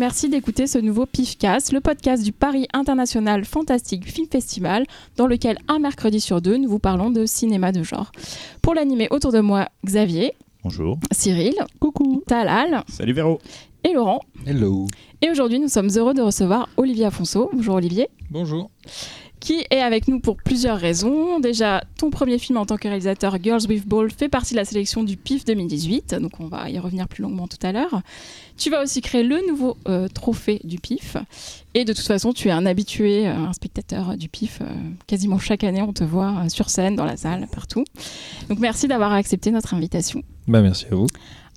merci d'écouter ce nouveau PIFcast, le podcast du Paris International Fantastic Film Festival, dans lequel un mercredi sur deux, nous vous parlons de cinéma de genre. Pour l'animer autour de moi, Xavier. Bonjour. Cyril. Coucou. Talal. Salut Véro. Et Laurent. Hello. Et aujourd'hui, nous sommes heureux de recevoir Olivier Afonso. Bonjour Olivier. Bonjour qui est avec nous pour plusieurs raisons. Déjà, ton premier film en tant que réalisateur, Girls with Ball, fait partie de la sélection du PIF 2018, donc on va y revenir plus longuement tout à l'heure. Tu vas aussi créer le nouveau euh, trophée du PIF, et de toute façon, tu es un habitué, euh, un spectateur du PIF. Euh, quasiment chaque année, on te voit sur scène, dans la salle, partout. Donc merci d'avoir accepté notre invitation. Bah, merci à vous.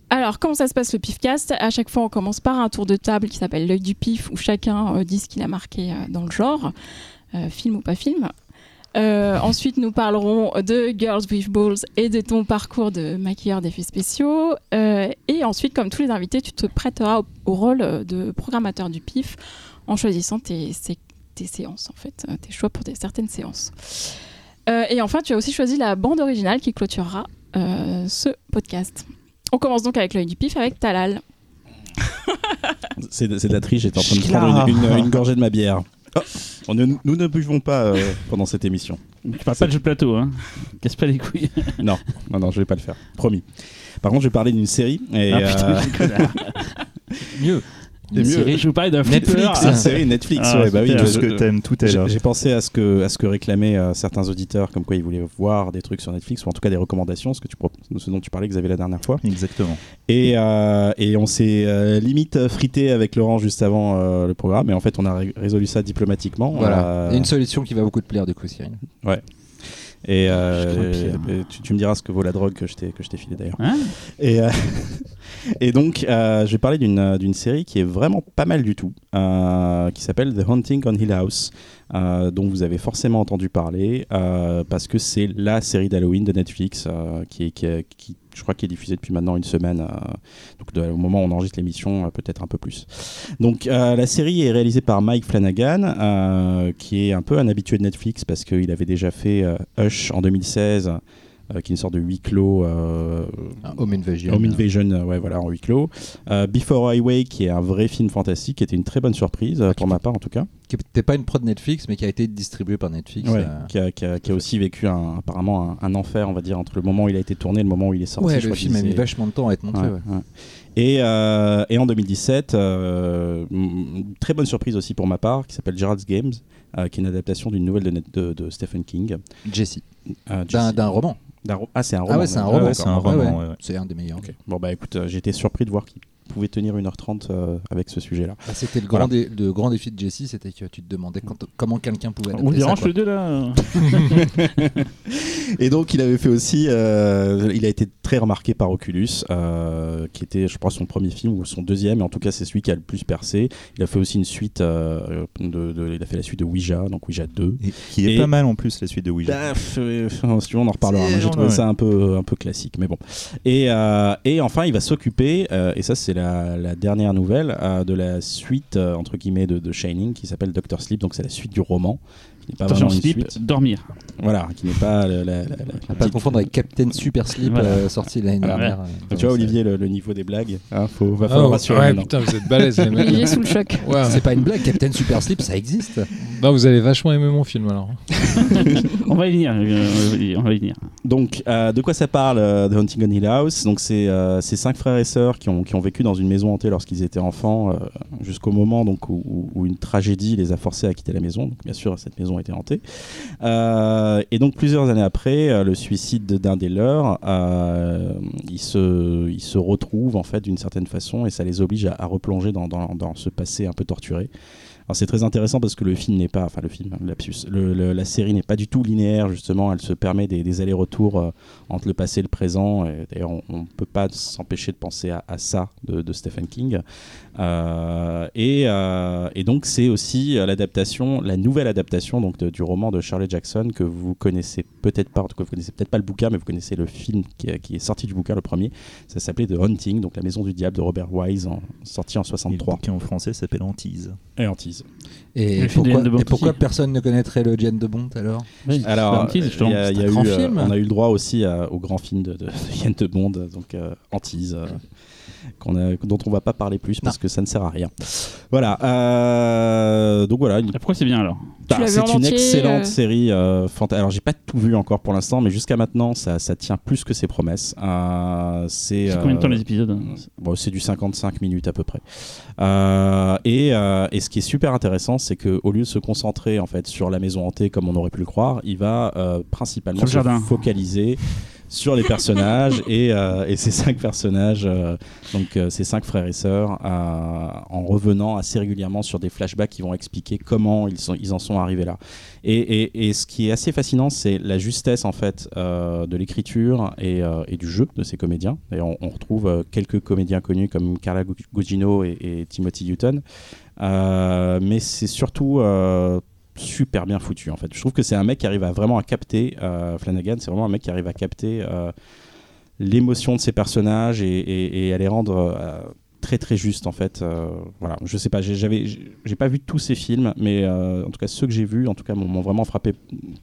Alors, comment ça se passe le PIFcast À chaque fois, on commence par un tour de table qui s'appelle l'œil du PIF, où chacun dit ce qu'il a marqué dans le genre. Euh, film ou pas film. Euh, ensuite, nous parlerons de Girls with Balls et de ton parcours de maquilleur d'effets spéciaux. Euh, et ensuite, comme tous les invités, tu te prêteras au, rôle de programmateur du PIF en choisissant tes, tes, séances, en fait, tes choix pour des, certaines séances. et enfin, tu as aussi choisi la bande originale qui clôturera ce podcast. On commence donc avec l'œil du PIF avec Talal. c'est de, la triche, j'étais en train de prendre une, une gorgée de ma bière. Oh, nous ne buvons pas euh, pendant cette émission. Tu parles pas de jeu de plateau, hein Casse pas les couilles. non, non, non, je vais pas le faire. Promis. Par contre, je vais parler d'une série. Et, ah, putain, euh... Mieux. Je vous parlais d'un Netflix, une série Netflix. Ah, ouais, bah oui, tout ce que t'aimes, tout est là. J'ai pensé à ce que à ce que réclamaient euh, certains auditeurs, comme quoi ils voulaient voir des trucs sur Netflix ou en tout cas des recommandations, ce que tu ce dont tu parlais, Xavier, la dernière fois. Exactement. Et euh, et on s'est euh, limite frité avec Laurent juste avant le programme, et en fait on a résolu ça diplomatiquement. Voilà. une solution qui va beaucoup te plaire du coup, Cyril. Ouais. Et, tu, me diras ce que vaut la drogue que je t'ai que je t'ai filé d'ailleurs. Hein et et donc, euh, je vais parler d'une, d'une série qui est vraiment pas mal du tout, euh, qui s'appelle The Haunting on Hill House, euh, dont vous avez forcément entendu parler, parce que c'est la série d'Halloween de Netflix, qui, est, qui, je crois, qui est diffusée depuis maintenant une semaine, donc au moment où on enregistre l'émission, peut-être un peu plus. Donc, la série est réalisée par Mike Flanagan, qui est un peu un habitué de Netflix, parce qu'il avait déjà fait Hush en 2016. Euh, qui est une sorte de huis clos. Euh, Home Invasion. Home Invasion, euh, ouais, voilà, en huis clos. Before Highway, qui est un vrai film fantastique, qui était une très bonne surprise, ah, pour ma part en tout cas. Qui n'était pas une prod Netflix, mais qui a été distribué par Netflix. qui, a, qui, a, aussi vécu un, apparemment un, enfer, on va dire, entre le moment où il a été tourné et le moment où il est sorti. Ouais, le film a mis vachement de temps à être montré. Et, et, en 2017, très bonne surprise aussi pour ma part, qui s'appelle Gerald's Games, qui est une adaptation d'une nouvelle de, de, de, Stephen King. Jesse. D'un roman. Ah, c'est un roman. Ah ouais, c'est un roman. c'est un, roman, c'est un des meilleurs. Bon, bah écoute, euh, été surpris de voir qu'il pouvait tenir 1h30 euh, avec ce sujet-là. Bah, c'était le grand, le grand défi de Jesse, c'était que tu te demandais comment quelqu'un pouvait On dérange les deux là Et donc il avait fait aussi, euh, il a été très remarqué par Oculus, qui était je crois son premier film ou son deuxième, mais en tout cas c'est celui qui a le plus percé. Il a fait aussi une suite, de, il a fait la suite de Ouija, donc Ouija 2. Et qui est pas mal en plus la suite de Ouija. Bah, si on en reparlera, j'ai trouvé ça un peu, un peu classique, mais bon. Et, et enfin il va s'occuper, et ça c'est la, dernière nouvelle euh, de la suite euh, entre guillemets de, de Shining qui s'appelle Doctor Sleep. Donc c'est la suite du roman pas vraiment une suite. dormir. Voilà, qui n'est pas la, la, la, pas confondre avec Captain Super Sleep euh, sorti l'année dernière. tu vois Olivier le, niveau des blagues, hein, faut va falloir oh, rassurer. Ouais, putain, vous êtes balèze les mecs. Olivier sous le choc. Ouais. C'est pas une blague, Captain Super Sleep, ça existe. Non, vous avez vachement aimé mon film alors. on va y venir, on va y venir. Donc, euh, de quoi ça parle euh, The Hunting on Hill House? Donc, c'est ces cinq frères et sœurs qui ont, qui ont vécu dans une maison hantée lorsqu'ils étaient enfants, jusqu'au moment donc où, où, une tragédie les a forcés à quitter la maison. Donc, bien sûr, cette maison a été hantée. Euh, et donc plusieurs années après euh, le suicide d'un des leurs, euh, ils, se, ils se retrouvent en fait d'une certaine façon et ça les oblige à, replonger dans, dans, dans, ce passé un peu torturé. Alors c'est très intéressant parce que le film n'est pas, enfin le film, lapsus, la série n'est pas du tout linéaire justement. Elle se permet des, allers-retours entre le passé et le présent. D'ailleurs, on ne peut pas s'empêcher de penser à, ça de, Stephen King. Euh, et, euh, et, donc c'est aussi l'adaptation, la nouvelle adaptation donc du roman de Charlie Jackson que vous connaissez peut-être pas, en tout cas vous connaissez peut-être pas le bouquin, mais vous connaissez le film qui, est sorti du bouquin le premier. Ça s'appelait The Hunting, donc la Maison du Diable de Robert Wise, sorti en 63. Et le bouquin en français s'appelle Antise. Et Antise. Et, pourquoi, personne ne connaîtrait le Jen de Bond alors? Alors, il y a, eu, euh, on a eu le droit aussi au grand film de, de, de Jen de Bond, donc euh, Antise. Euh, a, dont on va pas parler plus parce que ça ne sert à rien. Voilà. euh, donc voilà. une- Pourquoi c'est bien alors? Bah, c'est une excellente euh série. Euh, fanta- Alors j'ai pas tout vu encore pour l'instant, mais jusqu'à maintenant, ça, ça tient plus que ses promesses. Euh, c'est C'est combien de temps les épisodes? Bon, c'est du 55 minutes à peu près. Euh, et, euh, et ce qui est super intéressant, c'est que au lieu de se concentrer en fait sur la maison hantée comme on aurait pu le croire, il va euh, principalement Sur le se jardin. focaliser sur les personnages et, euh, et ces cinq personnages, euh, donc euh, ces cinq frères et sœurs, en revenant assez régulièrement sur des flashbacks qui vont expliquer comment ils, sont, ils en sont arrivés là. Et, et- et ce qui est assez fascinant, c'est la justesse en fait de l'écriture et, du jeu de ces comédiens. Et on, on retrouve quelques comédiens connus comme Carla Gu- Gugino et, Timothy Hutton, Euh, mais c'est surtout super bien foutu en fait. Je trouve que c'est un mec qui arrive à vraiment à capter euh, Flanagan. C'est vraiment un mec qui arrive à capter euh, l'émotion de ses personnages et, à les rendre euh, très très justes en fait. Euh, voilà, je sais pas, j'ai- j'avais, j'ai pas vu tous ces films, mais euh, en tout cas ceux que j'ai vus, en tout cas m'ont vraiment frappé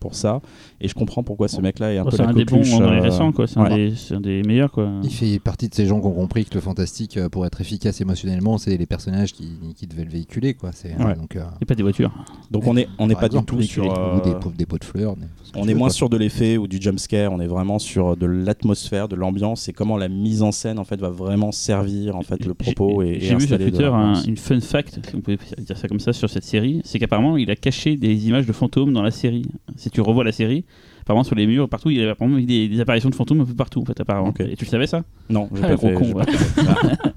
pour ça. Et je comprends pourquoi ce mec-là est un Oh, peu C'est la un des bons dans les euh, récents, quoi. C'est un, ouais. des- c'est un des meilleurs, quoi. Il fait partie de ces gens qui ont compris que le fantastique, euh, pour être efficace émotionnellement, c'est les personnages qui, qui devaient le véhiculer. Quoi. C'est, Ouais. donc, euh, Et pas des voitures. Donc on est on n'est pas du tout sur ou des, pots- des pots de fleurs. On est moins quoi. sur de l'effet ou du jump scare, on est vraiment sur de l'atmosphère, de l'ambiance et comment la mise en scène en fait va vraiment servir en fait le propos et, J'ai vu sur Twitter un- une fun fact, si on peut dire ça comme ça, sur cette série. C'est qu'apparemment, il a caché des images de fantômes dans la série. Si tu revois la série, apparemment sur les murs, partout, il y a apparemment des, des apparitions de fantômes un peu partout, en fait, apparemment. Et tu le savais ça? Non, j'ai Ah, pas gros fait. con, j'ai ouais. pas fait.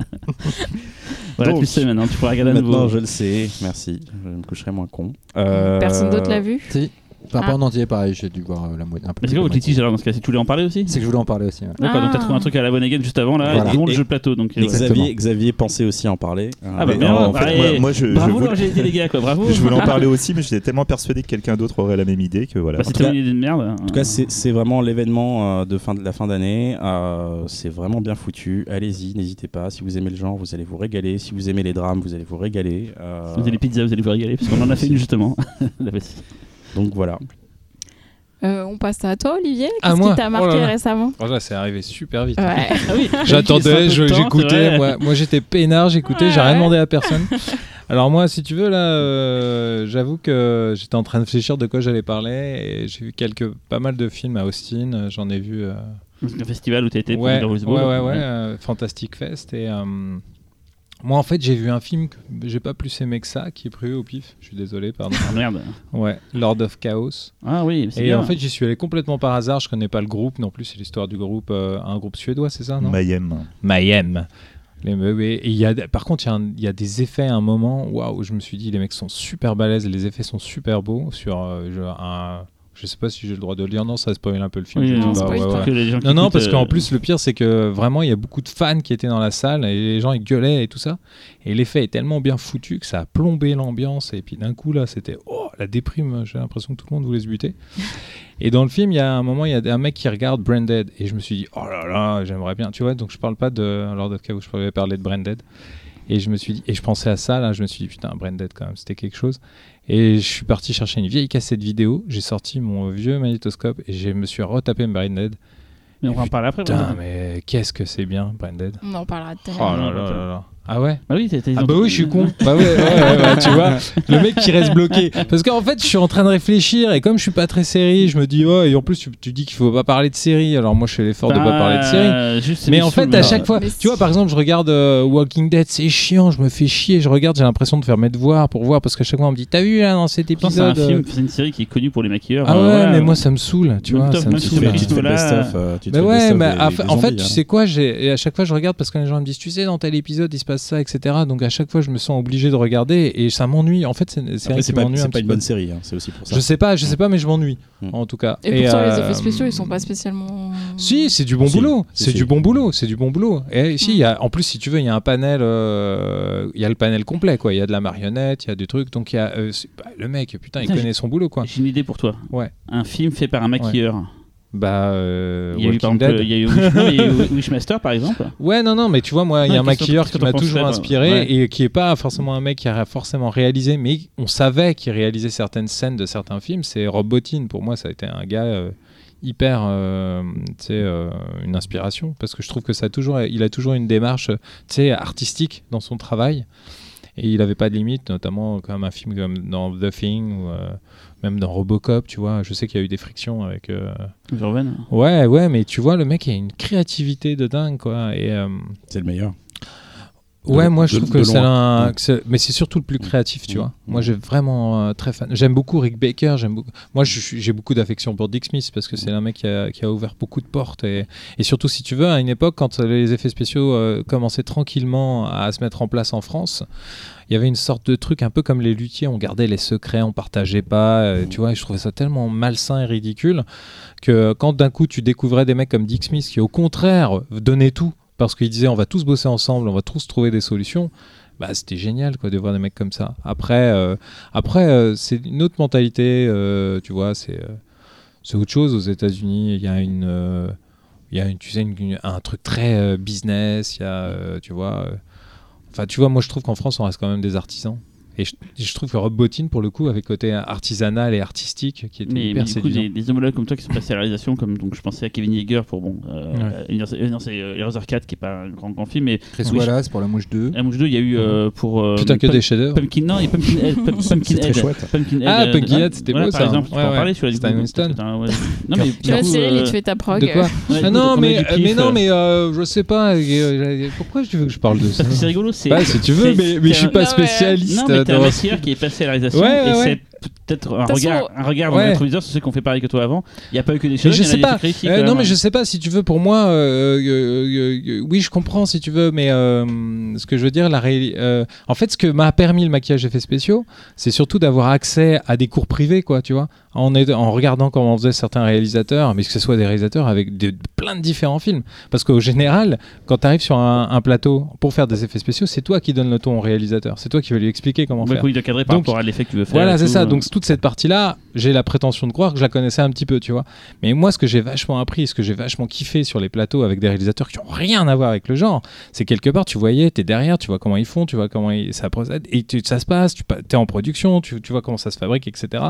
Voilà, Donc, tu le sais maintenant, tu pourras regarder à nouveau. Maintenant, je le sais. Merci. Je me coucherai moins con. Euh, Personne d'autre l'a vu? Si. Enfin, Ah. pas en entier, pareil, j'ai dû voir euh, la moitié. un peu Mais c'est quoi votre litige alors dans ce cas Si tu voulais en parler aussi C'est que je voulais en parler aussi. ouais. D'accord, donc t'as Ah. trouvé un truc à la bonne juste avant là, Voilà. et dont le Et- jeu de plateau. Donc, euh, Exactement. Xavier, Xavier pensait aussi en parler. Ah bah Mais- bien, Non, en fait, et- moi, moi, je, je Bravo voulais, l'angélité les gars, quoi, bravo. je voulais en parler aussi, mais j'étais tellement persuadé que quelqu'un d'autre aurait la même idée que voilà. Bah, c'est tout cas- tellement une idée de merde. En tout cas, c'est c'est vraiment l'événement euh, de, fin, de la fin d'année. Euh, c'est vraiment bien foutu. Allez-y, n'hésitez pas. Si vous aimez le genre, vous allez vous régaler. Si vous aimez les drames, vous allez vous régaler. Euh, Vous avez les pizzas, vous allez vous régaler, parce qu'on en a fait une justement. La voici. Donc voilà. Euh, on passe à toi, Olivier. À Qu'est-ce moi qui t'a Oh marqué là là. récemment? C'est arrivé super vite. Ouais. Oui, J'attendais, je- J'écoutais. j'écoutais. Moi, moi j'étais peinard, j'écoutais, j'ai Ouais. rien demandé à personne. Alors moi, si tu veux, là, euh, j'avoue que j'étais en train de réfléchir de quoi j'allais parler et j'ai vu quelques, pas mal de films à Austin. euh, J'en ai vu. euh, Un festival où été pour ouais, le ouais, Rose Bowl. ouais, ouais, euh, Fantastic Fest et euh, moi en fait j'ai vu un film que j'ai pas plus aimé que ça qui est prévu au pif. Je suis désolé, pardon. Ah merde. Ouais, Lord of Chaos. Ah oui, c'est Et bien. en fait, j'y suis allé complètement par hasard. Je connais pas le groupe non plus. C'est l'histoire du groupe, euh, un groupe suédois, c'est ça, non Mayhem. Mayhem. Les, et y a, par contre, il y a y, des effets à un moment. Waouh, je me suis dit, les mecs sont super balèzes. Les effets sont super beaux sur euh, je, un. Je sais pas si j'ai le droit de le dire. Non, ça spoil un peu le film. Oui, non, bah, ouais, ouais. que Non, non, parce qu'en euh, plus, le pire, c'est que vraiment, il y a beaucoup de fans qui étaient dans la salle et les gens, ils gueulaient et tout ça. Et l'effet est tellement bien foutu que ça a plombé l'ambiance. Et puis d'un coup, là, c'était oh, la déprime. J'ai l'impression que tout le monde voulait se buter. Et dans le film, il y a un moment, il y a un mec qui regarde Branded. Et je me suis dit, oh là là, j'aimerais bien. Tu vois, donc je parle pas de Lord of Chaos, je pourrais parler de Branded. Et je me suis dit, et je pensais à ça, là, je me suis dit, putain, Branded quand même, c'était quelque chose. Et je suis parti chercher une vieille cassette vidéo. J'ai sorti mon vieux magnétoscope et je me suis retapé Branded. Mais on va en parler après. Putain, mais qu'est-ce que c'est bien, Branded. On en parlera tout à Oh là là là là. Ah ouais Ah oui, Ah bah oui, je suis con. Bah ouais, ouais, ouais, ouais, tu vois, le mec qui reste bloqué. Parce qu'en fait, je suis en train de réfléchir et comme je suis pas très série, je me dis oh et en plus tu, tu dis qu'il faut pas parler de série. Alors moi, je fais l'effort de pas parler de série. Juste, Mais en fait, à chaque fois, Mais tu vois, par exemple, je regarde euh, Walking Dead, c'est chiant, je me fais chier, je regarde, j'ai l'impression de faire mes devoirs pour voir parce qu'à chaque fois on me dit t'as vu là dans cet Pourtant, c'est un épisode. film, euh, c'est une série qui est connue pour les maquilleurs. Ah euh, ouais, voilà. mais moi ça me saoule, tu Même vois. top, ça me Tu te saoule. fais, tu te fais le Christophe, là. best-of. euh, tu te Mais fais le ouais, best-of mais des- à- des en fait, zombies, tu hein. sais quoi, j'ai et à chaque fois je regarde parce que les gens me disent, tu sais, dans tel épisode il se passe ça, etc. Donc à chaque fois je me sens obligé de regarder et ça m'ennuie. En fait, c'est pas, m'ennuie c'est un pas petit une peu. bonne série, hein, c'est aussi pour ça. Je sais pas, je sais pas, mais je m'ennuie Mm. en tout cas. Et pourtant, les euh, effets spéciaux, ils sont pas spécialement. Si, c'est du bon Si, boulot. si, C'est si. du bon boulot. C'est du bon boulot. Et si, y a, en plus, si tu veux, il y a un panel. euh, Il y a le panel complet, quoi. Il y a de la marionnette, il y a des trucs. Donc il y a euh, bah, le mec, putain, il connaît son boulot, quoi. J'ai une idée pour toi. Ouais. Un film fait par un maquilleur. Bah, euh, Il y a eu exemple, il y a eu Wish- non, mais il y a eu Wishmaster par exemple. Ouais, non, non, mais tu vois, moi, il y a un maquilleur qui m'a toujours inspiré ouais. et qui est pas forcément un mec qui a forcément réalisé, mais on savait qu'il réalisait certaines scènes de certains films. C'est Rob Bottin. Pour moi, ça a été un gars. euh, hyper euh, tu sais, une inspiration parce que je trouve que ça a toujours, il a toujours une démarche tu sais, artistique dans son travail et il n'avait pas de limite, notamment comme un film comme dans The Thing ou même dans Robocop, tu vois. Je sais qu'il y a eu des frictions avec. euh. Ouais, ouais, mais tu vois, le mec il a une créativité de dingue, quoi. Et euh, C'est le meilleur. Ouais, De- moi je de- trouve que c'est un, Ouais. mais c'est surtout le plus créatif, tu vois. Moi, j'ai vraiment euh, très fan. J'aime beaucoup Rick Baker. J'aime beaucoup. Moi, j'ai beaucoup d'affection pour Dick Smith parce que c'est un mec qui a, qui a ouvert beaucoup de portes et, et surtout, si tu veux, à une époque quand les effets spéciaux euh, commençaient tranquillement à se mettre en place en France. Il y avait une sorte de truc un peu comme les luthiers, on gardait les secrets, on partageait pas, euh, tu vois, et je trouvais ça tellement malsain et ridicule que quand d'un coup tu découvrais des mecs comme Dick Smith qui au contraire donnaient tout parce qu'ils disaient on va tous bosser ensemble, on va tous trouver des solutions, bah c'était génial quoi de voir des mecs comme ça. Après, euh, après euh, c'est une autre mentalité, tu vois, c'est c'est autre chose aux États-Unis. Il y a une, il y tu sais, un truc très business. Il y a, tu vois, enfin tu vois, moi je trouve qu'en France on reste quand même des artisans. Et je, je trouve que Rob Bottin, pour le coup, avait côté artisanal et artistique qui était Mais, mais hyper du coup, des, des homologues comme toi qui sont passés à la réalisation, comme donc je pensais à Kevin Yeager pour bon, euh, Universe- euh, non c'est euh, Heroes 4 qui est pas un grand grand film, mais Chris Oui, Wallace pour La Mouche 2. La Mouche 2, il y a eu euh, pour euh, Putain que Pum- des chefs-d'œuvre. Pumpkin, non, il y a Pumpkinhead, Pum- C'est très Pumpkinhead, chouette. Pumpkinhead, Ah, euh, Pumpkinhead, c'était beau, par ça. exemple, tu peux en parler sur la Stan Winston. Non, mais Tu euh, il te fait ta prog. De quoi non, mais, mais non, euh, mais euh, je sais pas. euh, euh, pourquoi tu veux que je parle de ça? Que c'est rigolo, c'est. Bah, si tu veux, mais, mais je suis pas Non, mais- spécialiste. T'es un qui est passé à la réalisation Ouais, ouais, et ouais. c'est peut-être un regard, un regard dans Ouais. sur ceux qui ont fait pareil que toi avant. Il n'y a pas eu que des choses. je sais pas. critiques, Euh, non, mais je sais pas si tu veux. Pour moi, euh, euh, oui, je comprends si tu veux, mais ce que je veux dire, la en fait, ce que m'a permis le maquillage effets spéciaux, c'est surtout d'avoir accès à des cours privés, quoi, tu vois, en, aide- en regardant comment faisaient certains réalisateurs, mais que ce soit des réalisateurs avec plein de différents films. Parce qu'au général, quand tu arrives sur un, un plateau pour faire des effets spéciaux, c'est toi qui donne le ton au réalisateur. C'est toi qui vas lui expliquer comment Ouais, faire. il doit cadrer par Donc, rapport à l'effet que tu veux faire. Voilà, c'est ça. Donc toute cette partie-là, j'ai la prétention de croire que je la connaissais un petit peu, tu vois. Mais moi, ce que j'ai vachement appris, ce que j'ai vachement kiffé sur les plateaux avec des réalisateurs qui ont rien à voir avec le genre, c'est quelque part, tu voyais, t'es derrière, tu vois comment ils font, tu vois comment ils- ça procède, et tu- ça se passe, tu es en production, tu, tu vois comment ça se fabrique, etc.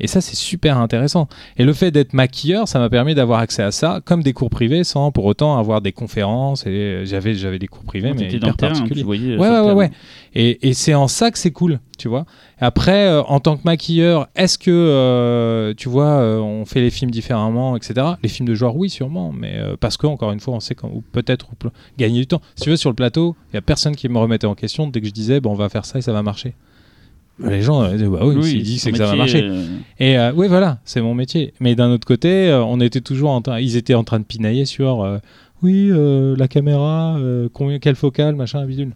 Et ça, c'est super intéressant. Et le fait d'être maquilleur, ça m'a permis d'avoir accès à ça, comme des cours privés, sans pour autant avoir des conférences. Et j'avais, j'avais des cours privés, mais hyper le terrain, particuliers. tu voyais. euh, Ouais, ouais, ouais, terrain. ouais. Et, et c'est en ça que c'est cool, tu vois. Et après, euh, en tant que maquilleur, est-ce que, euh, tu vois, euh, on fait les films différemment, etc. Les films de genre, oui, sûrement, mais parce que, encore une fois, on sait quand, ou peut-être gagner du temps. Si tu veux, sur le plateau, il n'y a personne qui me remettait en question dès que je disais, bon, on va faire ça et ça va marcher. Les gens disaient, bah oui, s'il dit, son c'est que ça va marcher. Et oui, voilà, c'est mon métier. Mais d'un autre côté, on était toujours en train, ils étaient en train de pinailler sur, oui, la caméra, combien, quelle focale, machin, bidule.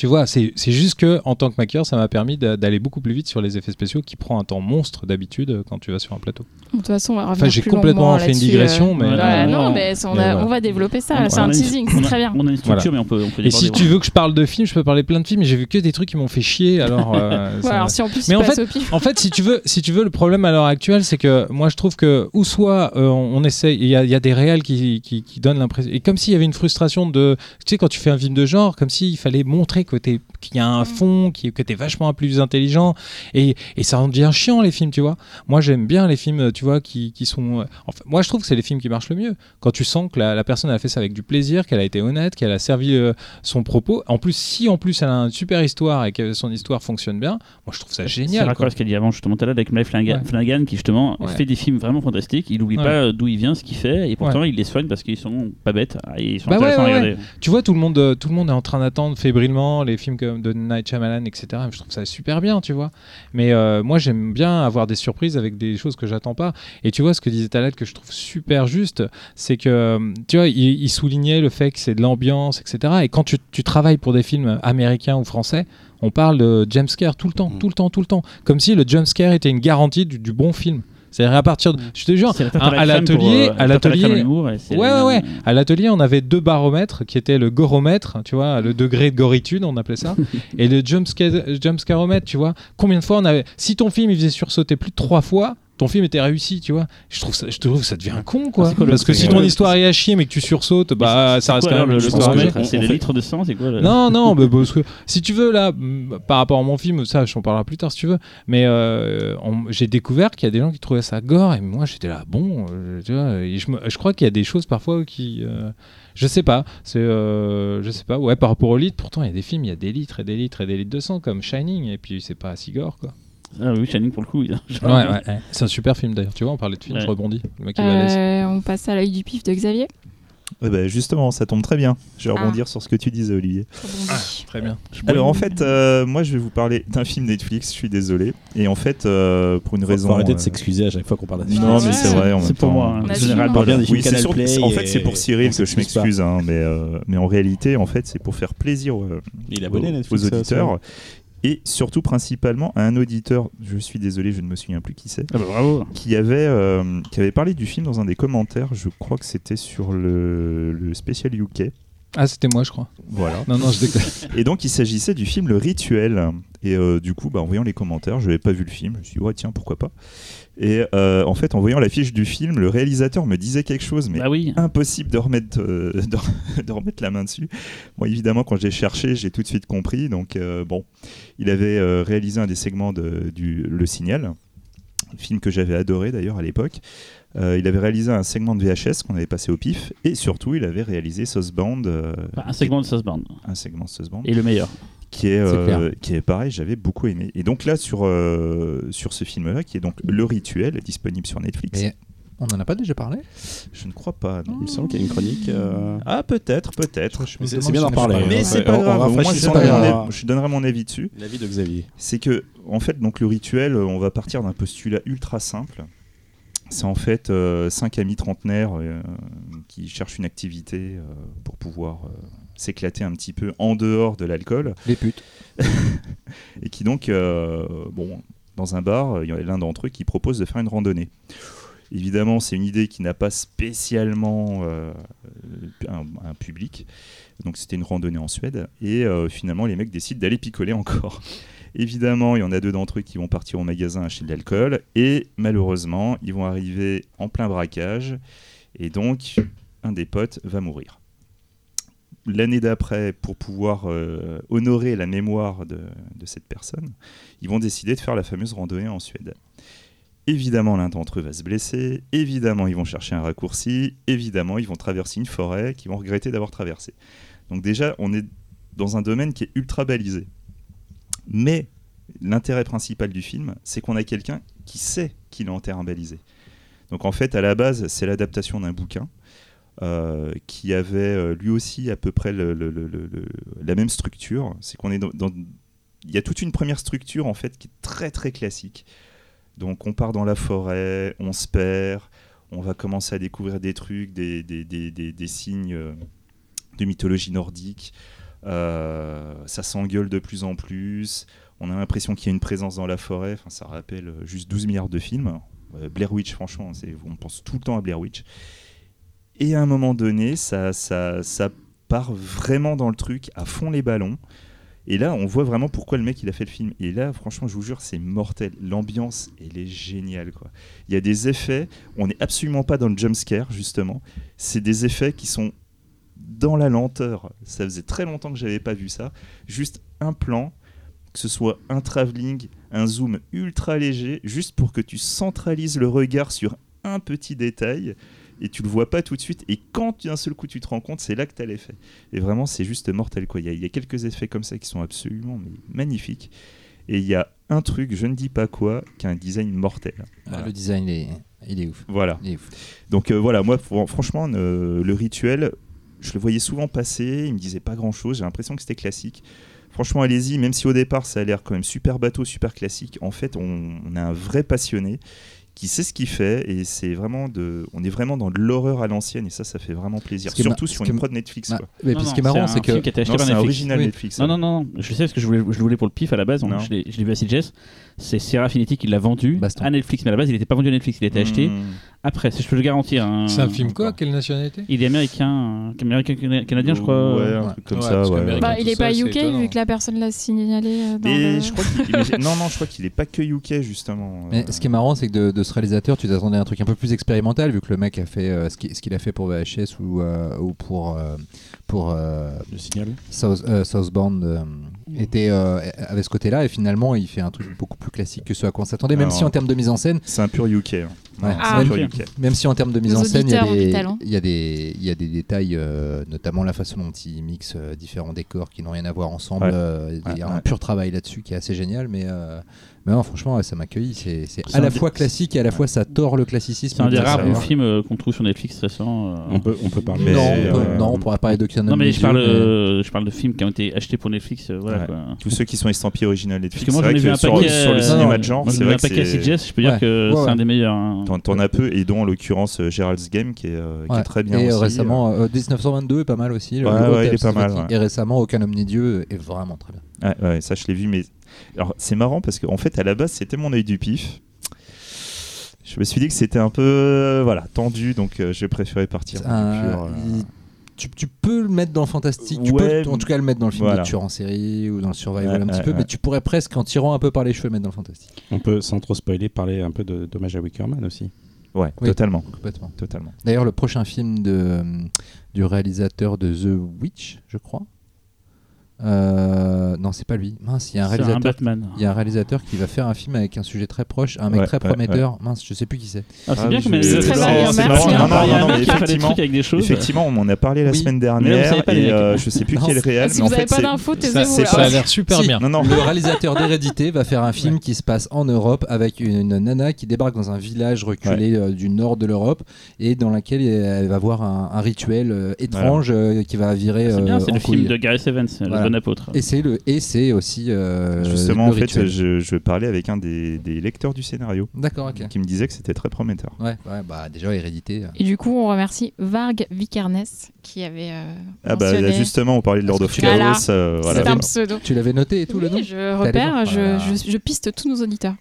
Tu vois, c'est c'est juste que en tant que maquilleur, ça m'a permis d'a- d'aller beaucoup plus vite sur les effets spéciaux, qui prend un temps monstre d'habitude euh, quand tu vas sur un plateau. De toute façon, on va Enfin, j'ai complètement fait une digression, euh. mais non, non, non. mais on, Mais a- voilà. on va développer ça. C'est un teasing, on c'est très bien. On a une structure, Voilà. mais on peut, on peut Et si tu veux que je parle de films, je peux parler plein de films. mais J'ai vu que des trucs qui m'ont fait chier. Alors, euh, Ouais, ça- alors si en plus Mais en fait- au pif. En fait, si tu veux, si tu veux, le problème à l'heure actuelle, c'est que moi, je trouve que ou soit euh, on, essaye, il y, a- il y a des réels qui, qui, qui donnent l'impression, et comme s'il y avait une frustration de, tu sais, quand tu fais un film de genre, comme s'il fallait montrer que t'es- qu'il y a un fond, qui, que t'es vachement plus intelligent, et, et ça en devient chiant les films, tu vois. Moi, j'aime bien les films, tu vois, qui, qui sont, euh, enfin, moi, je trouve que c'est les films qui marchent le mieux quand tu sens que la, la personne a fait ça avec du plaisir, qu'elle a été honnête, qu'elle a servi euh, son propos. En plus, si en plus elle a une super histoire et que son histoire fonctionne bien, moi, je trouve ça C'est génial. raccord quoi. à ce qu'elle dit avant, justement, tout à l'heure avec Mike Flanagan, Ouais. Flanagan, qui justement Ouais. fait des films vraiment fantastiques. Il n'oublie Ouais. pas euh, d'où il vient, ce qu'il fait, et pourtant il les soigne parce qu'ils sont pas bêtes. Ah, Ils sont Bah intéressants ouais, à regarder. Tu vois, tout le monde, tout le monde est en train d'attendre fébrilement les films comme de Night Shyamalan, etc. Je trouve ça super bien, tu vois. Mais euh, moi, j'aime bien avoir des surprises avec des choses que j'attends pas. Et tu vois, ce que disait Talal que je trouve super juste, c'est que, euh, tu vois, il, il soulignait le fait que c'est de l'ambiance, etc. Et quand tu, tu travailles pour des films américains ou français, on parle de jumpscare tout le temps, Mm. tout le temps, tout le temps. Comme si le jumpscare était une garantie du, du bon film. C'est-à-dire à partir de. Je te jure, à, pour, l'atelier, euh, à l'atelier, Ouais, ouais, ouais. À l'atelier, on avait deux baromètres qui étaient le goromètre, tu vois, le degré de goritude, on appelait ça, et le jumpsca- jumpscaromètre, tu vois. Combien de fois on avait. Si ton film il faisait sursauter plus de trois fois, ton film était réussi, tu vois. Je trouve ça, je trouve que ça devient con, quoi. Ah, Parce que si ton Ouais. histoire est à chier, mais que tu sursautes, bah ça reste quoi, quand même le, une le histoire. paramètre, paramètre, c'est on le fait- litre de sang, c'est quoi le- Non, non, bah, parce que si tu veux, là, par rapport à mon film, ça, je t'en parlerai plus tard si tu veux, mais euh, j'ai découvert qu'il y a des gens qui trouvaient ça gore, et moi j'étais là, bon, euh, tu vois, et je, me- je crois qu'il y a des choses parfois qui. euh, je sais pas, c'est. euh, je sais pas, ouais, par rapport au litre, pourtant il y a des films, il y a des litres et des litres et des litres de sang, comme Shining, et puis c'est pas si gore, quoi. Ah oui, Shining pour le coup. il a- Ouais, ouais, C'est un super film d'ailleurs, tu vois, on parlait de film, Ouais. je rebondis. Le mec il va laisser. Euh, on passe à l'œil du pif de Xavier. Ouais, bah, justement, ça tombe très bien. Je vais Ah. rebondir sur ce que tu disais, Olivier. Rebondis. Très bien. Alors en fait, euh, moi je vais vous parler d'un film Netflix, je suis désolé. Et en fait, euh, pour une Faut- raison. Faut arrêter de euh, s'excuser à chaque fois qu'on parle d'un film. Non, mais c'est vrai. C'est pour moi. hein. En général, hein. pas bien bien. des Oui. Canal Play En fait, c'est pour Cyril que je m'excuse, hein, mais, euh, mais en réalité, en fait, c'est pour faire plaisir euh, aux, abonné Netflix. aux ça, auditeurs et surtout principalement à un auditeur. Je suis désolé, je ne me souviens plus qui c'est. Ah bah, bravo. Qui avait, euh, qui avait parlé du film dans un des commentaires. Je crois que c'était sur le, le spécial UK. Ah, c'était moi, je crois. Voilà. Non, non, je déconne. Et donc il s'agissait du film Le Rituel. Et euh, du coup, bah, en voyant les commentaires, je n'avais pas vu le film. Je me suis dit, ouais, tiens, pourquoi pas. Et euh, en fait, en voyant l'affiche du film, le réalisateur me disait quelque chose, mais Bah oui. impossible de remettre, euh, de, de remettre la main dessus. Moi, évidemment, quand j'ai cherché, j'ai tout de suite compris. Donc, euh, bon, il avait réalisé un des segments de du Le Signal, film que j'avais adoré d'ailleurs à l'époque. Euh, il avait réalisé un segment de VHS qu'on avait passé au pif, et surtout, il avait réalisé Sauceband, euh, un segment de Sauceband. un segment de Sauceband Et le meilleur. Qui est, euh, qui est pareil, j'avais beaucoup aimé. Et donc là, sur, euh, sur ce film-là, qui est donc Le Rituel, disponible sur Netflix, on en a pas déjà parlé? Je ne crois pas. non. Il me semble qu'il y a une chronique. euh, Ah, peut-être, peut-être. C'est bien d'en parler. parlé. Mais hein. c'est pas grave. Moi, je, donnerai pas mon avis- je donnerai mon avis dessus. L'avis de Xavier. C'est que, en fait, donc le rituel, on va partir d'un postulat ultra simple. C'est en fait euh, cinq amis trentenaires euh, qui cherchent une activité euh, pour pouvoir euh, s'éclater un petit peu en dehors de l'alcool Les putes. et qui donc, euh, bon, dans un bar, il y en a l'un d'entre eux qui propose de faire une randonnée. Évidemment, c'est une idée qui n'a pas spécialement euh, un, un public. Donc, c'était une randonnée en Suède. Et euh, finalement, les mecs décident d'aller picoler encore. Évidemment, il y en a deux d'entre eux qui vont partir au magasin acheter de l'alcool. Et malheureusement, ils vont arriver en plein braquage. Et donc, un des potes va mourir. L'année d'après, pour pouvoir euh, honorer la mémoire de, de cette personne, ils vont décider de faire la fameuse randonnée en Suède. Évidemment, l'un d'entre eux va se blesser. Évidemment, ils vont chercher un raccourci. Évidemment, ils vont traverser une forêt qu'ils vont regretter d'avoir traversée. Donc déjà, on est dans un domaine qui est ultra balisé. Mais l'intérêt principal du film, c'est qu'on a quelqu'un qui sait qu'il est en terrain balisé. Donc en fait, à la base, c'est l'adaptation d'un bouquin euh, qui avait euh, lui aussi à peu près la même structure. C'est qu'on est dans, il y a toute une première structure en fait qui est très très classique. Donc on part dans la forêt, on se perd, on va commencer à découvrir des trucs, des, des, des- des- signes euh, de mythologie nordique. Ça s'engueule de plus en plus. On a l'impression qu'il y a une présence dans la forêt. Enfin, ça rappelle juste 12 milliards de films. Blair Witch, franchement, on pense tout le temps à Blair Witch. Et à un moment donné, ça, ça, ça part vraiment dans le truc, à fond les ballons. Et là, on voit vraiment pourquoi le mec il a fait le film. Et là, franchement, je vous jure, c'est mortel. L'ambiance, elle est géniale. Il y a des effets, on n'est absolument pas dans le jump scare, justement. C'est des effets qui sont dans la lenteur. Ça faisait très longtemps que j'avais pas vu ça. Juste un plan, que ce soit un travelling, un zoom ultra léger, juste pour que tu centralises le regard sur un petit détail et tu le vois pas tout de suite. Et quand d'un seul coup tu te rends compte, c'est là que tu as l'effet. Et vraiment, c'est juste mortel. Quoi. Il, y y a quelques effets comme ça qui sont absolument mais, magnifiques. Et il y a un truc, je ne dis pas quoi, qui a un design mortel. Ah. Le design, il est, il est ouf. Voilà. Il est ouf. Donc euh, voilà, moi fr- franchement, euh, le rituel, je le voyais souvent passer, il me disait pas grand chose, j'ai l'impression que c'était classique. Franchement, allez-y, même si au départ ça a l'air quand même super bateau, super classique, en fait, on, on a un vrai passionné qui sait ce qu'il fait et c'est vraiment de, on est vraiment dans de l'horreur à l'ancienne et ça, ça fait vraiment plaisir. Surtout sur une prod Netflix. Quoi. mais Non, puis ce qui est marrant, c'est que. film qui a été acheté Non, par Netflix. original Oui. Netflix. Non, non, non, je sais parce que je voulais, je le voulais pour le pif à la base. Je l'ai vu à CGS. C'est Serafinetti qui l'a vendu Baston. à Netflix, mais à la base il n'était pas vendu à Netflix, il a été acheté Mmh. après. Si je peux le garantir. hein. C'est un film quoi? Quelle nationalité? Il est américain, euh, américain canadien, je crois. Ouais, un truc comme Ouais, ça. ouais. Bah, il est ça, pas UK vu que la personne l'a signalé euh, dans Et le- je crois qu'il mais- non, non, je crois qu'il est pas que UK justement. Mais Euh, ce qui est marrant, c'est que de, de réalisateur, tu t'attendais à un truc un peu plus expérimental, vu que le mec a fait euh, ce qu'il a fait pour VHS ou, euh, ou pour, euh, pour euh, Le signal. South, euh, Southbound euh, était, euh, avait ce côté-là, et finalement, il fait un truc beaucoup plus classique que ce à quoi on s'attendait, même si en termes de mise en scène, C'est un pur UK. hein. Ouais. C'est Ah, un pur ok. UK. même si en termes de mise Nos en scène, il y, a des, il y a des, il y a des détails, euh, notamment la façon dont ils mixent euh, différents décors qui n'ont rien à voir ensemble. Ouais. euh, il y a Ouais, un pur travail là-dessus qui est assez génial, mais, euh, mais non, franchement, ça m'accueille. C'est à la fois classique et à la fois ça tord le classicisme. C'est un des de rares bons films qu'on trouve sur Netflix récent. euh. On peut, on peut parler. Non, on peut- non, on pourrait parler de Non mais je parle, euh, je parle de films qui ont été achetés pour Netflix, euh, voilà Ouais. quoi. Tous ceux qui sont estampillés original Netflix. Parce que moi c'est j'en ai vrai vu que un sur, paquet. sur le euh, cinéma non, de genre, moi, c'est ai vu vrai un que paquet à c'est- CGS, je peux dire que Ouais, c'est un des meilleurs. hein. T'en, t'en as peu, et dont en l'occurrence euh, Gerald's Game qui est, euh, qui est Ouais. très bien Et euh, aussi. récemment, euh, 1922 est pas mal aussi. le Ouais, il est pas mal. Et récemment, Aucun homme ni Dieu est vraiment très bien. Ouais, ouais, ça je l'ai vu, mais alors c'est marrant parce qu'en fait à la base c'était mon œil du pif. Je me suis dit que c'était un peu euh, voilà tendu, donc euh, j'ai préféré partir. C'est dans un- du pur, euh, il- tu, tu peux le mettre dans le fantastique, tu Ouais, peux en tout cas le mettre dans le film voilà. de tueur en série ou dans le survival Ouais, un petit peu, mais tu pourrais presque en tirant un peu par les cheveux le mettre dans le fantastique. On peut, sans trop spoiler, parler un peu de Dommage à Wickerman aussi. Ouais, Oui. totalement, Complètement. totalement. D'ailleurs, le prochain film de, euh, du réalisateur de The Witch, je crois. Euh, non, c'est pas lui. Mince, il y a un réalisateur. Batman. Il y a un réalisateur qui va faire un film avec un sujet très proche, un mec Ouais, très ouais, prometteur. Mince, je sais plus qui c'est. Ah, c'est Ah, bien c'est hein. effectivement, avec des choses. effectivement, on en a parlé la Oui. semaine là, dernière et euh, je sais plus Non, qui est le réel, Ah, si mais vous n'avez pas c'est d'infos, Ça, taisez-vous ça a l'air super bien. Le réalisateur d'Hérédité va faire un film qui se passe en Europe avec une nana qui débarque dans un village reculé euh, du nord de l'Europe et dans laquelle elle va voir un, rituel étrange qui va virer. C'est bien, c'est le film de Gareth Evans. Bon apôtre. Et c'est le et c'est aussi euh, justement le en fait je, je parlais avec un des, des lecteurs du scénario D'accord, qui me disait que c'était très prometteur. Ouais, ouais, bah déjà Hérédité. euh. Et du coup, on remercie Varg Vikernes qui avait euh, Ah bah mentionné. justement on parlait de Lord of. Chaos, euh, voilà. C'est un pseudo. Tu l'avais noté et tout le nom Oui, je repère, je, Voilà. je- je piste tous nos auditeurs.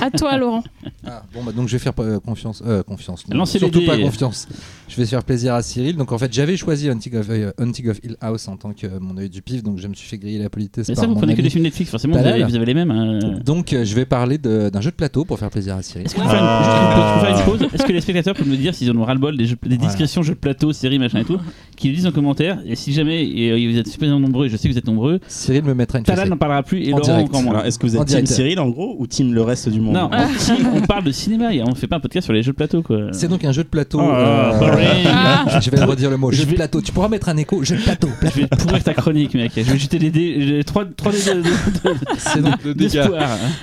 À toi, Laurent. Ah, bon, bah, donc je vais faire euh, confiance. Euh, confiance. non, surtout pas confiance. Je vais faire plaisir à Cyril. Donc en fait, j'avais choisi Hunting of, euh, Hunting of Hill House en tant que euh, mon œil du pif. Donc je me suis fait griller la politesse Mais par ça, vous mon prenez que des films Netflix, forcément, vous Talal. avez, vous avez les mêmes. hein. Donc euh, je vais parler de- d'un jeu de plateau pour faire plaisir à Cyril. Est-ce qu'on peut faire une- juste une pause- faut faire une pause Est-ce que les spectateurs peuvent nous dire s'ils en ont ras-le-bol des, jeux- des Voilà. discrétions jeux de plateau, séries, machin et tout Qu'ils le disent en commentaire? Et si jamais et, euh, vous êtes suffisamment nombreux, et je sais que vous êtes nombreux, Cyril me mettra une Talal fessée. n'en parlera plus et En Laurent direct. encore moins. Alors, est-ce que vous En êtes Team direct. Cyril en gros ou Team le reste du monde? Non, on, team, on parle de cinéma et on fait pas un podcast sur les jeux de plateau quoi. C'est donc un jeu de plateau. Oh, euh, boring. Ah. je vais redire le mot. Je Jeu de vais- plateau. Tu pourras mettre un écho. Jeu de plateau. Je vais pourrir ta chronique, mec. Je vais jeter des dés. J'ai trois, trois dés de-.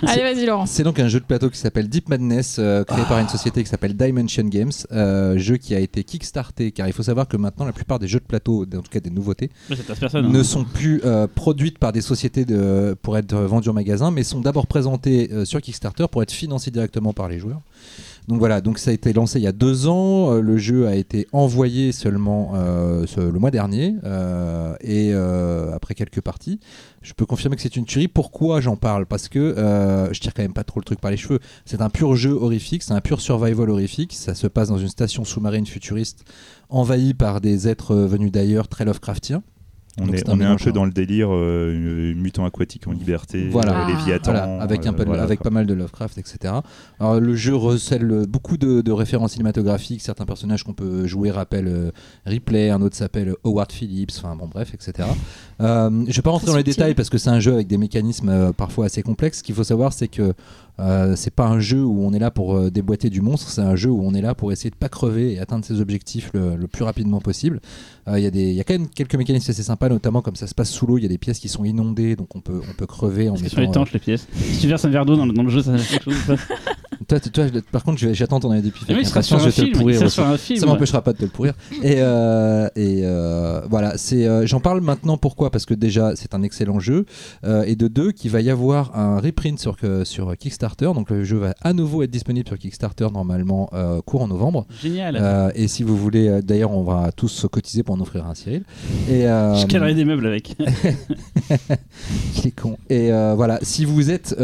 Allez, vas-y, Laurent. C'est donc un jeu de plateau qui s'appelle Deep Madness, euh, créé par une société qui s'appelle Dimension Games, euh, jeu qui a été kickstarté, car il faut savoir que maintenant la plupart des jeux de plateau, en tout cas des nouveautés, hein. ne sont plus euh, produites par des sociétés de, pour être vendues en magasin, mais sont d'abord présentées sur Kickstarter pour être financées directement par les joueurs. Donc voilà, donc ça a été lancé il y a deux ans. euh, le jeu a été envoyé seulement euh, le mois dernier euh, et après quelques parties. Je peux confirmer que c'est une tuerie. Pourquoi j'en parle? Parce que je tire quand même pas trop le truc par les cheveux. C'est un pur jeu horrifique, c'est un pur survival horrifique. Ça se passe dans une station sous-marine futuriste envahie par des êtres venus d'ailleurs très Lovecraftiens. On Donc est, un on est un mélange, peu dans le délire euh, mutant aquatique en liberté, Voilà. euh, Léviathan, Voilà, avec, un euh, peu de- voilà, avec quoi. pas mal de Lovecraft, etc. Alors, le jeu recèle beaucoup de, de références cinématographiques. Certains personnages qu'on peut jouer rappellent euh, Ripley, un autre s'appelle Howard Phillips, enfin bon, bref, etc. Euh, je vais pas rentrer dans les détails parce que c'est un jeu avec des mécanismes euh, parfois assez complexes. Ce qu'il faut savoir, c'est que euh, c'est pas un jeu où on est là pour euh, déboîter du monstre, c'est un jeu où on est là pour essayer de pas crever et atteindre ses objectifs le, le plus rapidement possible. Euh, Il y, a y quand même quelques mécanismes assez sympas, notamment comme ça se passe sous l'eau, il y a des pièces qui sont inondées, donc on peut, on peut crever en mettant, sont euh, étanches les pièces. Si tu verses un verre d'eau dans, le- dans le jeu, ça fait quelque chose ou pas Toi, par contre, j'attends ton avis depuis Mais oui, ça je un vais te le pourrir Ça m'empêchera pas de te le pourrir. Et, euh, et euh, voilà, c'est. euh, J'en parle maintenant pourquoi? Parce que déjà, c'est un excellent jeu. et de deux, qu'il va y avoir un reprint sur, sur Kickstarter. Donc le jeu va à nouveau être disponible sur Kickstarter normalement euh, courant novembre. Génial. Et si vous voulez, d'ailleurs, on va tous se cotiser pour en offrir un Cyril. Et, Je calerai des meubles avec. il est con. Et voilà, si vous êtes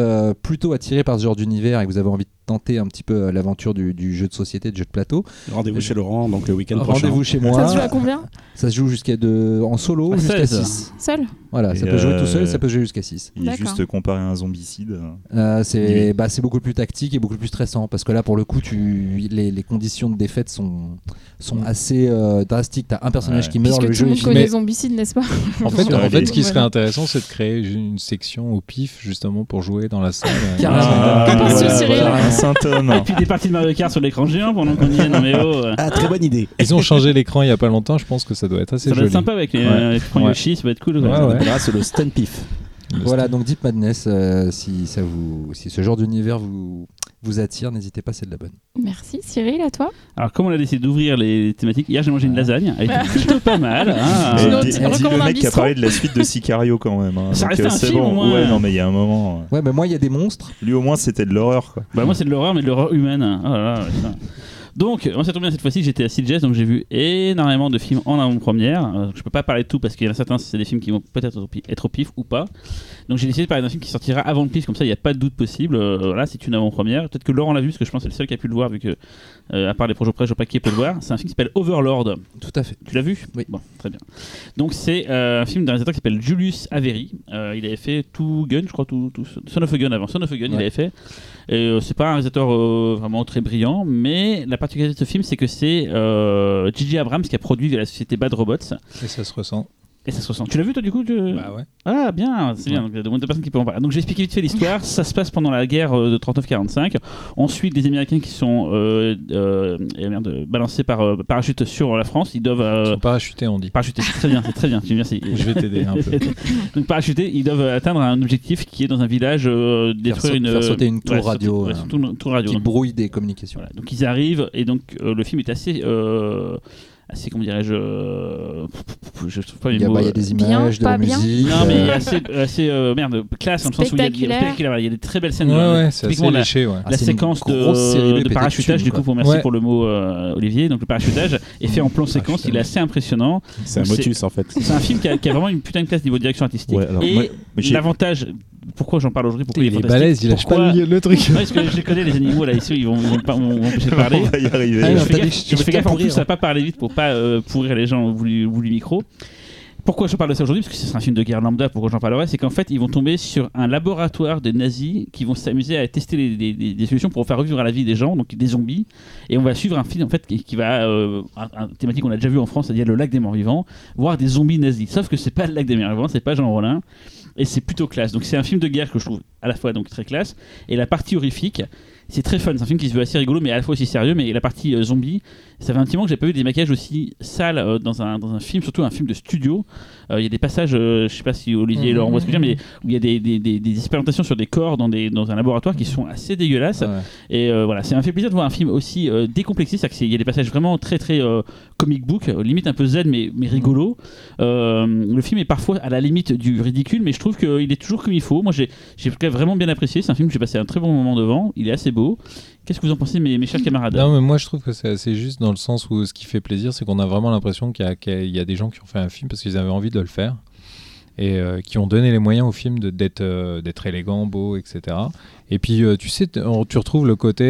plutôt attiré par ce genre d'univers et que vous avez envie de tenter un petit peu euh, l'aventure du, du jeu de société, du jeu de plateau. Rendez-vous chez Laurent, donc le week-end prochain. Rendez-vous chez moi. Ça se joue à combien Ça se joue jusqu'à de... en solo jusqu'à 16. 6. Seul Voilà, ça peut jouer tout seul, euh, ça peut jouer jusqu'à 6. Il est juste comparé à un zombicide. Euh, c'est bah, c'est beaucoup plus tactique et beaucoup plus stressant parce que là pour le coup tu les, les conditions de défaite sont sont assez euh, drastiques t'as un personnage Ouais. qui meurt Puisque le tout jeu le est monde fini connaît Mais- Zombicide, n'est-ce pas En fait, en ce qui serait intéressant, c'est de créer une section au pif, justement, pour jouer dans la salle. Carrément. Ah, Que penses-tu, Et puis des parties de Mario Kart sur l'écran géant pendant qu'on y est. Non mais oh. Ah, très bonne idée. Ils ont changé l'écran il y a pas longtemps, je pense que ça doit être assez Ça va joli. être sympa avec les Ouais. euh, écrans Ouais. Yoshi, ça va être cool. quoi. Ouais, Ça ouais. s'appellera, c'est le Stun Pif. voilà donc Deep Madness euh, si ça vous si ce genre d'univers vous vous attire n'hésitez pas c'est de la bonne Merci Cyril, à toi. Alors comme on a décidé d'ouvrir les thématiques, hier j'ai mangé une lasagne, elle était plutôt pas mal. hein. Dis- le un mec qui a parlé de la suite de Sicario quand même. hein. Ça Donc, restait euh, un c'est film, bon. au moins. Ouais, non, mais il y a un moment. ouais mais moi il y a des monstres Lui au moins c'était de l'horreur quoi. Bah moi c'est de l'horreur mais de l'horreur humaine. Oh là là, ouais, ça. Donc moi ça tombe bien cette fois-ci j'étais à Sitges donc j'ai vu énormément de films en avant-première. Euh, je peux pas parler de tout parce qu'il y en a certains c'est des films qui vont peut-être être au pif ou pas. Donc j'ai décidé de parler d'un film qui sortira avant le pif comme ça il n'y a pas de doute possible. Euh, voilà c'est une avant-première. Peut-être que Laurent l'a vu parce que je pense que c'est le seul qui a pu le voir vu que euh, à part les projets presse je vois pas qui peut le voir. C'est un film qui s'appelle Overlord. tout à fait Tu l'as vu? Oui. Bon, très bien. Donc c'est euh, un film d'un réalisateur qui s'appelle Julius Avery. Il avait fait Two Gun, je crois, tout, tout, Son of a Gun avant. Son of a Gun, il avait fait. C'est pas un réalisateur vraiment très brillant, mais la particularité de ce film, c'est que c'est euh, J.J. Abrams qui a produit la société Bad Robots. Et ça se ressent. Et ça se ressent. Tu l'as vu toi du coup tu- Bah ouais. Ah bien, c'est bien. Donc il y a de moins de personnes qui peuvent en parler. Donc j'ai expliqué vite fait l'histoire. ça se passe pendant la guerre euh, de 39-45. Ensuite, des Américains qui sont euh, euh, eh merde, balancés par euh, parachute sur la France, ils doivent Ils euh, sont parachutés, on dit. parachuter. C'est très bien, c'est très bien. Merci. Je vais t'aider un peu. Donc parachuter, ils doivent atteindre un objectif qui est dans un village, euh, détruire sau- une faire sauter une tour ouais, radio, sauter- ouais, euh, une tour radio. qui Donc, brouille des communications voilà. Donc ils arrivent et donc euh, le film est assez euh, assez comment dirais-je euh, je trouve pas les il y a, mots, bah, il y a euh, des Bien, images de la pas bien musique non mais euh, assez, assez euh, merde classe dans le sens où il y a, il y a- Spectaculaire. spectaculaire, il y a des très belles scènes Ouais, de- ouais, c'est assez léché, ouais. Ah, la c'est une séquence de, parachutage, du coup, pour merci Ouais. pour le mot, euh, Olivier. Donc, le parachutage est fait en plan séquence, il est assez impressionnant. C'est un motus en fait. C'est un film qui a, qui a vraiment une putain de classe niveau direction artistique. Ouais, alors, et l'avantage, pourquoi j'en parle aujourd'hui, pourquoi il est, Il est balèze, il lâche pas pourquoi- le, le truc. Ouais, parce que je les connais, les animaux là, ici, ils vont, ils vont, pas- vont m'empêcher de parler. On va y arriver. Ah, non, je fais gaffe, je fais gaffe en plus à pas parler vite pour pas euh, pourrir les gens au bout, micro. Pourquoi je parle de ça aujourd'hui? Parce que ce sera un film de guerre lambda, pourquoi j'en parlerai C'est qu'en fait, ils vont tomber sur un laboratoire de nazis qui vont s'amuser à tester les- solutions pour faire revivre à la vie des gens, donc des zombies. Et on va suivre un film en fait qui, va. Euh, thématique qu'on a déjà vu en France, c'est-à-dire le lac des morts vivants, voir des zombies nazis. Sauf que c'est pas le lac des morts vivants, c'est pas Jean Rollin. Et c'est plutôt classe. Donc c'est un film de guerre que je trouve à la fois donc très classe. Et la partie horrifique, c'est très fun. C'est un film qui se veut assez rigolo, mais à la fois aussi sérieux. Mais la partie euh, zombie, ça fait un petit moment que j'ai pas vu des maquillages aussi sales euh, dans, un, dans un film, surtout un film de studio. Euh, Il y a des passages, euh, je sais pas si Olivier et Laurent voient ce que je veux dire, mais où il y a des, des, des, des expérimentations sur des corps dans, des, dans un laboratoire qui sont assez dégueulasses. Ouais. Et euh, voilà, ça m'a fait plaisir de voir un film aussi euh, décomplexé, c'est-à-dire qu'il y a des passages vraiment très très euh, comic book, limite un peu zen mais, mais rigolo. Euh, le film est parfois à la limite du ridicule, mais je trouve qu'il est toujours comme il faut. Moi j'ai vraiment bien apprécié, c'est un film que j'ai passé un très bon moment devant, il est assez beau. Qu'est-ce que vous en pensez mes, mes chers camarades? Non, mais moi je trouve que c'est assez juste dans le sens où ce qui fait plaisir, c'est qu'on a vraiment l'impression qu'il y, a- qu'il y a des gens qui ont fait un film parce qu'ils avaient envie de le faire et euh, qui ont donné les moyens au film de- d'être euh, d'être élégant, beau, etc. Et puis euh, tu sais, on- tu retrouves le côté,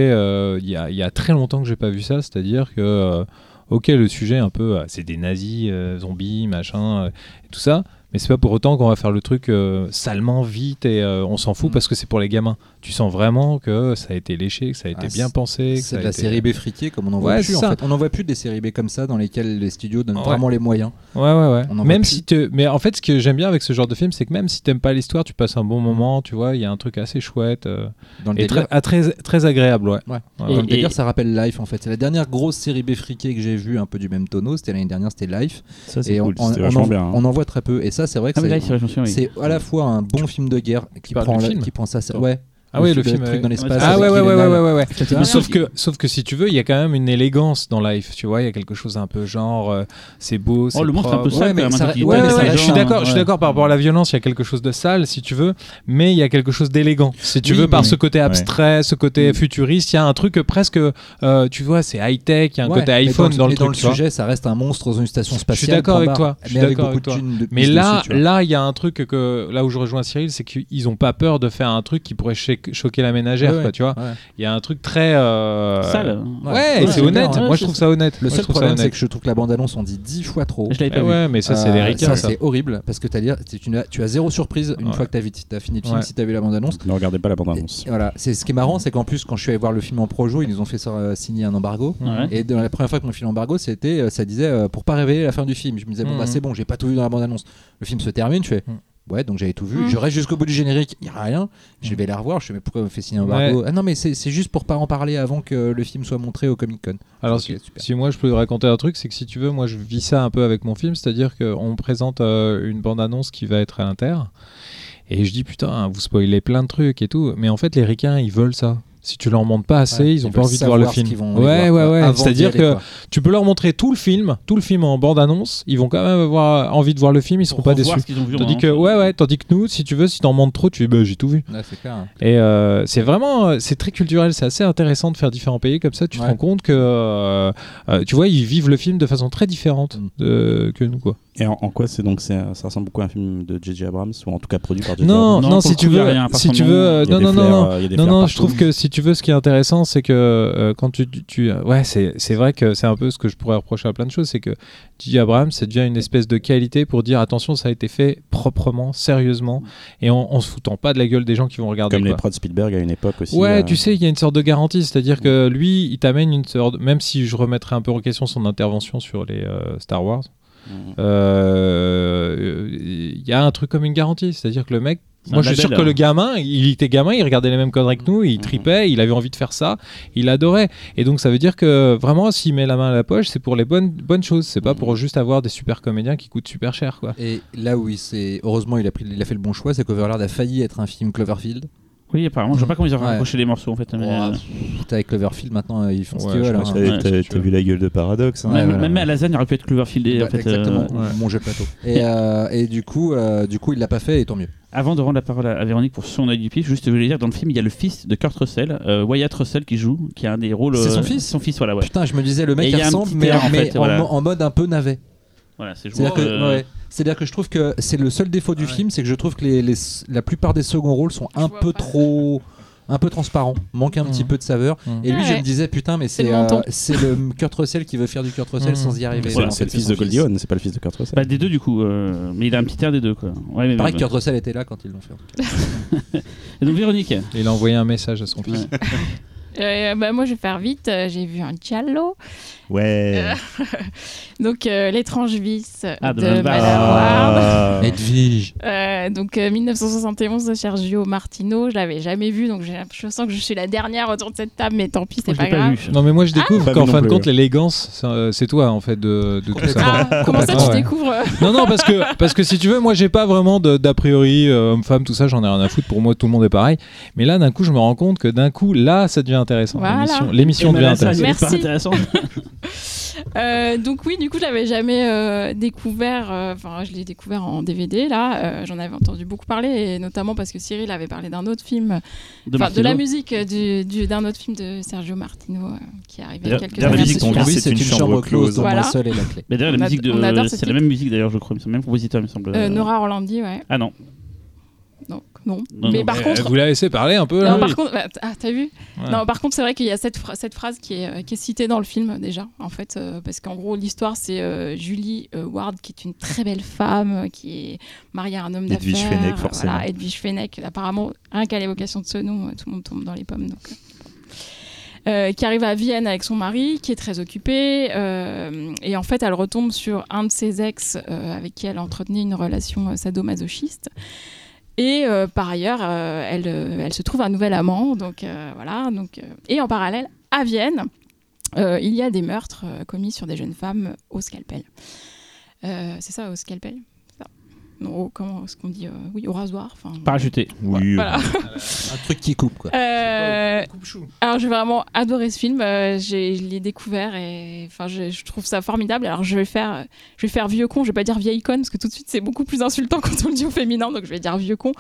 il y, a, il y a très longtemps que j'ai pas vu ça, c'est-à-dire que, ok, le sujet un peu, c'est des nazis, zombies, machin, et tout ça. Mais c'est pas pour autant qu'on va faire le truc salement vite et on s'en fout Mm. parce que c'est pour les gamins. Tu sens vraiment que ça a été léché, que ça a été Ah, bien pensé. C'est a de la été- série B friquée comme on en voit Ouais, plus en fait. On en voit plus des séries B comme ça dans lesquelles les studios donnent Ouais. vraiment les moyens. Ouais, ouais, ouais. On en voit Même si te... Mais en fait, ce que j'aime bien avec ce genre de film, c'est que même si t'aimes pas l'histoire, tu passes un bon moment, tu vois, il y a un truc assez chouette euh, Dans le et délire. très, très, très agréable, ouais. Ouais. Ouais, Dans Et- le délire, ça rappelle Life en fait. C'est la dernière grosse série B friquée que j'ai vue un peu du même tonneau. C'était l'année dernière, c'était Life. Ça, c'est Et on, cool. on- en, bien, hein. on en voit très peu. Et ça, c'est vrai que Ah, c'est à la fois un bon film de guerre qui prend, du la- film qui prend ça. Ouais. Ah oui, le film. truc ouais. dans l'espace. Ah ouais, ouais, ouais, ouais, ouais, ouais. etc. Mais sauf que, sauf que si tu veux, il y a quand même une élégance dans Life, tu vois, il y a quelque chose un peu genre, euh, c'est beau, c'est Oh, le monstre un peu sale Ouais, mais hein, je suis d'accord, je suis d'accord par rapport à la violence, il y a quelque chose de sale si tu veux, mais il y a quelque chose d'élégant. Si tu Oui, veux, par ce côté abstrait, ce côté futuriste, il y a un truc presque, euh, tu vois, c'est high-tech, il y a un Ouais, côté iPhone dans, le dans le sujet, ça reste un monstre dans une station Je suis spatiale. d'accord avec toi, je suis d'accord avec de Mais là, là, il y a un truc que là où je rejoins Cyril, c'est qu'ils ont pas peur de faire un truc qui pourrait che- choquer la ménagère, Ouais, quoi, tu vois. ouais. Il y a un truc très. euh, Sale. Ouais, c'est honnête. ouais, Moi, je trouve ça honnête. Le Moi, seul problème, c'est que je trouve que la bande-annonce en dit dix fois trop. Je l'avais pas vu. ouais, mais ça, c'est Euh, les ricains, ça, ça. c'est horrible parce que t'as dire, tu, tu as, tu as zéro surprise une Ouais. fois que tu as, fini le film Ouais. si tu as vu la bande-annonce. Ne regardez pas la bande-annonce. Voilà, c'est ce qui est marrant, c'est qu'en plus, quand je suis allé voir le film en projo, ils nous ont fait euh, signer un embargo. Et dans la première fois que mon film embargo, c'était, ça disait pour pas révéler la fin du film. Je me disais bon Mhm. bah c'est bon, j'ai pas tout vu dans la bande annonce. Le film se termine, je fais Mhm. Ouais donc j'avais tout vu. Mhm. Je reste jusqu'au bout du générique, il y a rien. Je Mhm. vais la revoir. Je fais mais pourquoi on me fait signer un embargo Ah non mais c'est juste pour pas en parler avant que le film soit montré au Comic Con. Alors, si, moi je peux raconter un truc, c'est que si tu veux, moi je vis ça un peu avec mon film, c'est-à-dire qu'on me présente euh, une bande-annonce qui va être à l'inter, et je dis putain, vous spoilez plein de trucs et tout, mais en fait les ricains ils veulent ça. Si tu leur montres pas assez, Ouais, ils ont ils pas envie de voir le film. vont Ouais, voir, ouais, ouais. C'est-à-dire que quoi. tu peux leur montrer tout le film, tout le film en bande-annonce, ils vont quand même avoir envie de voir le film, ils seront Pour pas déçus. ce qu'ils ont vu en Tandis que, avance. ouais, ouais, tandis que nous, si tu veux, si t'en montres trop, tu dis, bah, j'ai tout vu. Ouais, c'est clair. hein. Et euh, c'est vraiment, c'est très culturel, c'est assez intéressant de faire différents pays comme ça. Tu te rends compte que, euh, euh, tu vois, ils vivent le film de façon très différente Mm. de- que nous, quoi. Et en, en quoi c'est donc c'est- ça ressemble beaucoup à un film de J.J. Abrams ou en tout cas produit par J.J. Non, Abrams non, si tu coup, veux, à part si tu veux, euh, Il y a non, des non, flares, non, euh, non, non, je trouve que si tu veux, ce qui est intéressant, c'est que euh, quand tu, tu- tu- euh, ouais, c'est, c'est vrai que c'est un peu ce que je pourrais reprocher à plein de choses, c'est que J.J. Abrams, c'est devient une espèce de qualité pour dire attention, ça a été fait proprement, sérieusement, et en, en se foutant pas de la gueule des gens qui vont regarder. Comme les quoi. prods Spielberg à une époque aussi. Ouais, euh, tu sais, il y a une sorte de garantie, c'est-à-dire que lui, il t'amène une sorte, même si je remettrais un peu en question son intervention sur les euh, Star Wars, mm. euh, il y a un truc comme une garantie, c'est-à-dire que le mec, moi je suis sûr que hein. le gamin, il était gamin, il regardait les mêmes conneries que nous, il Mhm. tripait, il avait envie de faire ça, il adorait, et donc ça veut dire que vraiment, s'il met la main à la poche, c'est pour les bonnes bonnes choses, c'est pas Mhm. pour juste avoir des super comédiens qui coûtent super cher, quoi. Et là où il s'est, heureusement, il a, pris, il a fait le bon choix, c'est qu'Overlord a failli être un film Cloverfield. Oui, apparemment. Je sais pas comment ils ont Ouais. raccroché les morceaux en fait. mais, Oh, euh, pff, avec Cloverfield, maintenant, ils font ce qu'ils je veulent. hein. T'as vu la gueule de Paradoxe hein Ouais, même, voilà. même à Lasagne, il aurait pu être Cloverfield Bah, en fait. exactement, euh, mon jeu de plateau. Et, euh, et du coup, euh, du coup, il l'a pas fait, et tant mieux. Avant de rendre la parole à, Véronique pour son œil du pif, juste je voulais dire dans le film il y a le fils de Kurt Russell, euh, Wyatt Russell qui joue, qui a un des rôles. C'est son euh, fils Son fils, voilà, ouais. Putain, je me disais, le mec Et il ressemble, mais, air, en mais fait, en, voilà. mo- en mode un peu navet. Voilà, c'est C'est-à-dire que, joueur, euh, ouais. C'est-à-dire que je trouve que c'est le seul défaut du film, c'est que je trouve que les, les- la plupart des seconds rôles sont un vois peu pas. trop. Un peu transparent, manque un petit peu de saveur. Mhm. Et lui, je Ouais. me disais, putain, mais C'est c'est le euh, menton. c'est le Kurt Russell qui veut faire du Kurt Russell Mhm. sans y arriver. C'est Voilà, En c'est fait, le fils de Goldie Hawn, c'est pas le fils de Kurt Russell. Bah, des deux du coup, euh, mais il a un petit air des deux quoi. Ouais, mais, Pareil que Kurt Russell était là quand ils l'ont fait. en tout cas. Et donc Véronique, il a envoyé un message à son fils. Euh, bah, moi, je vais faire vite. Euh, J'ai vu un giallo. Ouais. Donc, euh, L'étrange vice Ah, de de, Madame. Ward. Ah. Edwige. Euh, donc, euh, 1971 de Sergio Martino. Je l'avais jamais vu. Donc, j'ai- je sens que je suis la dernière autour de cette table. Mais tant pis, c'est pas pas grave. vu. Non mais moi je découvre Pas qu'en fin de compte l'élégance c'est, euh, c'est toi en fait de, de tout ça. Ah, comment ça, tu Ouais. découvres? Euh, Non non parce que parce que si tu veux moi j'ai pas vraiment d'a priori euh, homme-femme tout ça j'en ai rien à foutre pour moi tout le monde est pareil mais là d'un coup je me rends compte que d'un coup là ça devient intéressant Voilà. l'émission Et devient intéressante Merci. Euh, donc oui, du coup, je l'avais jamais euh, découvert. euh, Enfin, je l'ai découvert en DVD. Là, Euh, j'en avais entendu beaucoup parler, et notamment parce que Cyril avait parlé d'un autre film, De, enfin de la musique du- du- d'un autre film de Sergio Martino euh, qui est arrivé il quelques d'ailleurs, la années. musique qu'on c'est une chambre close. Voilà. moi seul est la clé. Mais d'ailleurs, la musique de. ce C'est la même musique d'ailleurs, je crois. C'est le même compositeur, il me semble. Euh, Nora Orlandi, ouais. Ah non. Non. Non, mais non, par contre, vous la laissez parler un peu non, là par contre, bah, ah, t'as vu Ouais. Non, par contre, c'est vrai qu'il y a cette, phra- cette phrase qui est, euh, qui est citée dans le film déjà, en fait, euh, parce qu'en gros, l'histoire, c'est euh, Julie euh, Ward, qui est une très belle femme, qui est mariée à un homme d'affaires. Edwige Fenech, forcément. Voilà, Edwige Fenech. Apparemment, rien qu'à l'évocation de ce nom, tout le monde tombe dans les pommes. Donc, euh. Qui arrive à Vienne avec son mari, qui est très occupé, euh, et en fait, elle retombe sur un de ses ex euh, avec qui elle entretenait une relation euh, sadomasochiste. Et euh, par ailleurs, euh, elle, euh, elle se trouve un nouvel amant. Donc voilà. Et en parallèle, à Vienne, il y a des meurtres commis sur des jeunes femmes au scalpel. C'est ça, au scalpel? Non, au- comment est-ce qu'on dit euh, Oui, au rasoir. enfin, Parachuté. Oui. Voilà. Un truc qui coupe, quoi. Euh, alors j'ai vraiment adoré ce film. Euh, j'ai- je l'ai découvert et enfin je, je trouve ça formidable. Alors je vais faire, je vais faire vieux con. Je vais pas dire vieille conne parce que tout de suite c'est beaucoup plus insultant quand on le dit au féminin. Donc je vais dire vieux con.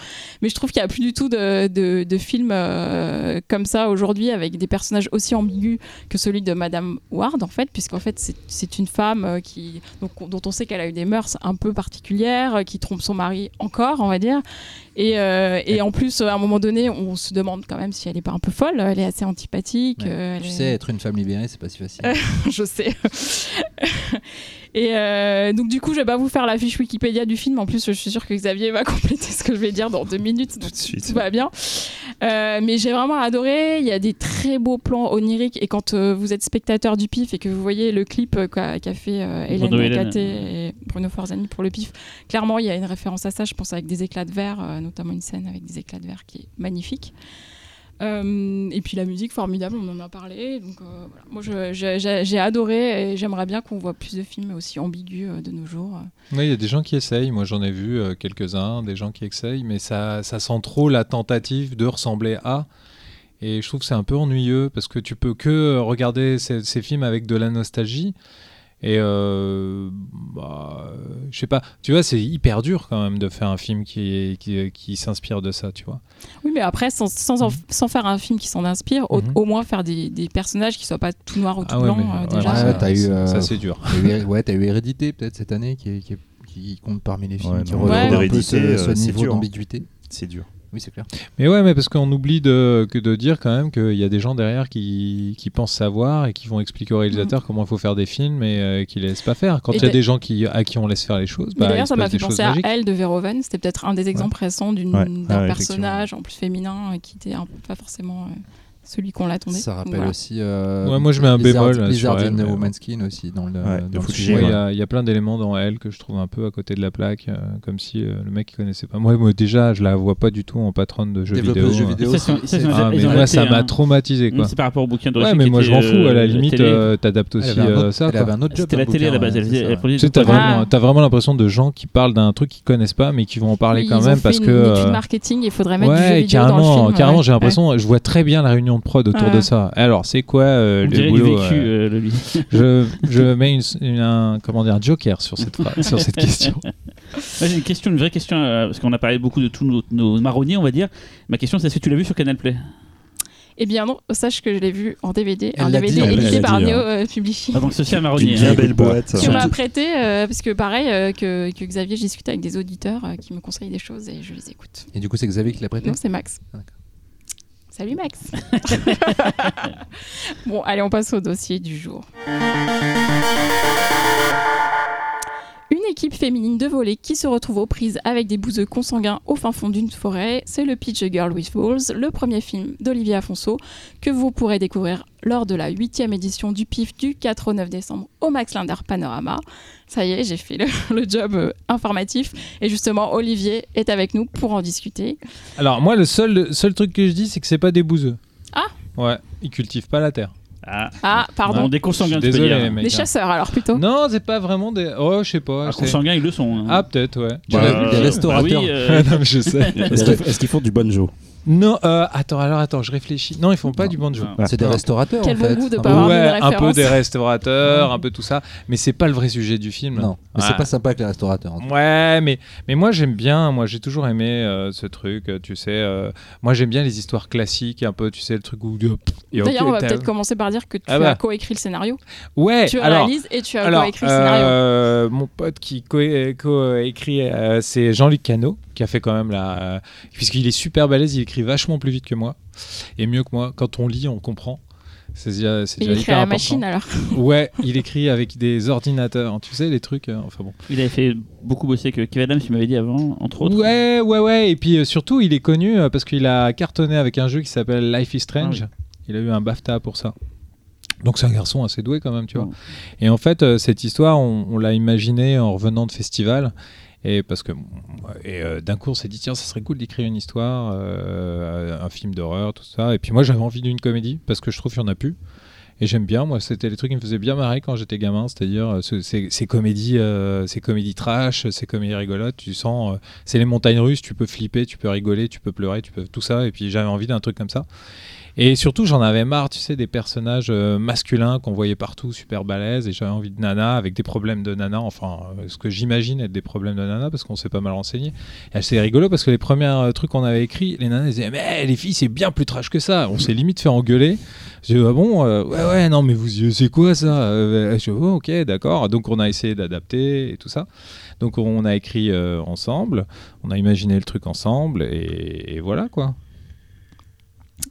Mais je trouve qu'il y a plus du tout de, de, de films euh, comme ça aujourd'hui avec des personnages aussi ambigus que celui de Madame Ward en fait, puisqu'en fait c'est- c'est une femme euh, qui donc, dont on sait qu'elle a eu des mœurs un peu particulières, euh, qui trompe son mari encore, on va dire. Et, euh, et en plus, à un moment donné, on se demande quand même si elle est pas un peu folle. Elle est assez antipathique. Ouais. euh, elle Tu est- sais, être une femme libérée, c'est pas si facile. je sais. Et euh, donc du coup, je vais pas vous faire la fiche Wikipédia du film. En plus, je suis sûre que Xavier va compléter ce que je vais dire dans deux minutes. Tout de suite. tout va bien. Euh, mais j'ai vraiment adoré. Il y a des très beaux plans oniriques. Et quand euh, vous êtes spectateur du PIF et que vous voyez le clip qu'a fait euh, Hélène Bruno Hélène. Et Bruno Forzani pour le PIF, clairement, il y a une référence à ça. Je pense avec des éclats de verre, euh, notamment une scène avec des éclats de verre qui est magnifique. Euh, et puis la musique formidable, on en a parlé. Donc euh, moi j'ai adoré et j'aimerais bien qu'on voit plus de films aussi ambigus euh, de nos jours. Oui, il y a des gens qui essayent. Moi, j'en ai vu quelques-uns, des gens qui essayent, mais ça, ça sent trop la tentative de ressembler à. Et je trouve que c'est un peu ennuyeux parce que tu peux que regarder ces films avec de la nostalgie. Et euh, bah, euh, je sais pas, tu vois, c'est hyper dur quand même de faire un film qui, qui, qui s'inspire de ça, tu vois. Oui, mais après, sans, sans, en- sans faire un film qui s'en inspire, au, Mhm. au moins faire des, des personnages qui soient pas tout noirs ou tout Ah ouais, blancs. mais- euh, déjà, ouais, ça- t'as eu, ça, euh, ça, c'est dur. Eu- ouais, t'as eu Hérédité peut-être cette année qui, est- qui, est- qui compte parmi les films Ouais, qui relèvent un peu ce, euh, ce c'est niveau hein. d'ambiguïté. C'est dur. Oui, c'est clair. Mais ouais, mais parce qu'on oublie de, que de dire quand même qu'il y a des gens derrière qui, qui pensent savoir et qui vont expliquer au réalisateur comment il faut faire des films et euh, qui les laissent pas faire. Quand il y a des gens qui, à qui on laisse faire les choses, bah, d'ailleurs, ça m'a fait penser à. Elle de Verhoeven. C'était peut-être un des exemples récents Ouais. d'un Ah personnage, en plus féminin, euh, qui était un peu pas forcément euh, celui qu'on l'attendait. Ça Donc, rappelle voilà. aussi. euh, Ouais, moi, je mets un bémol, elle, in. Woman's Skin aussi dans le. Ouais, dans le. Ouais, Il y a- il y, a plein d'éléments dans elle que je trouve un peu à côté de la plaque, euh, comme si euh, le mec il connaissait pas. Moi, moi, déjà, je la vois pas du tout en patronne de jeux vidéo. jeux hein. vidéo. Ça, ça, Ah, mais moi, ça m'a hein. traumatisé quoi. C'est par rapport au bouquin de Ouais, mais moi je m'en fous. À la limite, télé. t'adaptes aussi ça. elle quoi. avait un autre job. C'était la télé à la base. ça, des t'as vraiment, l'impression de gens qui parlent d'un truc qu'ils connaissent pas, mais qui vont en parler quand même parce que. marketing, il faudrait mettre du jeu vidéo dans le carrément, film. carrément ouais. j'ai l'impression, je vois très bien la réunion de prod autour Ouais. de ça. Alors, c'est quoi euh, On le boulot vécu, euh, euh, le je, je mets une, une- un, comment dire, un joker sur cette, sur cette question. J'ai une question, une vraie question, euh, parce qu'on a parlé beaucoup de tous nos, nos marronniers, on va dire. Ma question, c'est est-ce que tu l'as vu sur Canal Play? Eh bien non, sache que je l'ai vu en DVD, Elle un DVD édité par Neo hein. euh, Publishing. ah, Donc, ceci un Une marronnier. bien hein. belle boîte. Tu m'as prêté, euh, parce que pareil euh, que, que Xavier, je discute avec des auditeurs euh, qui me conseillent des choses et je les écoute. Et du coup, c'est Xavier qui l'a prêté? Non, c'est Max. Ah. Salut Max. bon, allez, on passe au dossier du jour. Une équipe féminine de volley qui se retrouve aux prises avec des bouseux consanguins au fin fond d'une forêt, c'est le Pitch a Girl with Balls, le premier film d'Olivier Afonso que vous pourrez découvrir lors de la huitième édition du PIF du 4 au 9 décembre au Max Linder Panorama. Ça y est, j'ai fait le, le job euh, informatif et justement Olivier est avec nous pour en discuter. Alors, moi, le seul, le seul truc que je dis, c'est que c'est pas des bouseux. Ah Ouais, ils cultivent pas la terre. Ah, Ah, pardon. Des consanguins, Désolé, mecs. Des hein. chasseurs alors plutôt. Non, c'est pas vraiment des. Oh, je sais pas. Ah, consanguins, ils le sont. hein. Ah, peut-être, ouais. Vu, des bah restaurateurs. oui, euh, non, mais je sais. Est-ce qu'ils est-ce qu'ils font du banjo? Non, euh, attends, alors attends, je réfléchis. Non, ils font pas du banjo. Ah. C'est des Non. restaurateurs Quel en bon fait. goût de Un pas peu- avoir Ouais, de un peu des restaurateurs, un peu tout ça, mais c'est pas le vrai sujet du film. Non, mais c'est Ouais. pas sympa avec les restaurateurs. en. Ouais, mais, mais moi j'aime bien, moi j'ai toujours aimé euh, ce truc, euh, tu sais. euh, moi j'aime bien les histoires classiques, un peu, tu sais, le truc où. D'ailleurs, on va peut-être commencer par dire que tu Ah bah. as coécrit le scénario. Ouais, tu alors. réalises et tu as coécrit le scénario. euh, mon pote qui co- co-écrit, euh, c'est Jean-Luc Cano, qui a fait quand même la. euh, Puisqu'il est super balèze, il écrit vachement plus vite que moi, et mieux que moi. Quand on lit, on comprend. C'est déjà, c'est Il écrit hyper à la important. machine alors. Ouais, il écrit avec des ordinateurs, tu sais, les trucs. euh, enfin bon. Il avait fait beaucoup bosser avec Kevin Adams, tu m'avais dit avant, entre autres. Ouais, ouais, ouais. Et puis euh, surtout, il est connu euh, parce qu'il a cartonné avec un jeu qui s'appelle Life is Strange. Ah Il a eu un BAFTA pour ça. Donc c'est un garçon assez doué quand même, tu vois. Et en fait, euh, cette histoire, on, on l'a imaginée en revenant de festival. Et parce que et euh, d'un coup, on s'est dit tiens, ça serait cool d'écrire une histoire, euh, un film d'horreur, tout ça. Et puis moi, j'avais envie d'une comédie parce que je trouve qu'il n'y en a plus. Et j'aime bien, moi, c'était les trucs qui me faisaient bien marrer quand j'étais gamin, c'est-à-dire euh, ce- ces, ces comédies, ces comédies trash, ces comédies rigolotes. Tu sens, c'est les montagnes russes, tu peux flipper, tu peux rigoler, tu peux pleurer, tu peux tout ça. Et puis j'avais envie d'un truc comme ça. Et surtout, j'en avais marre, tu sais, des personnages euh, masculins qu'on voyait partout, super balèzes, et j'avais envie de nana avec des problèmes de nana, enfin, euh, ce que j'imagine être des problèmes de nana, parce qu'on s'est pas mal renseigné. Et c'est rigolo parce que les premiers euh, trucs qu'on avait écrits, les nanas disaient, mais les filles, c'est bien plus trash que ça. On s'est limite fait engueuler. J'ai dit, ah bon, ouais, ouais, non, mais vous, c'est quoi ça Euh, Je dis, oh, ok, d'accord. Donc on a essayé d'adapter et tout ça. Donc on a écrit ensemble, on a imaginé le truc ensemble, et voilà quoi.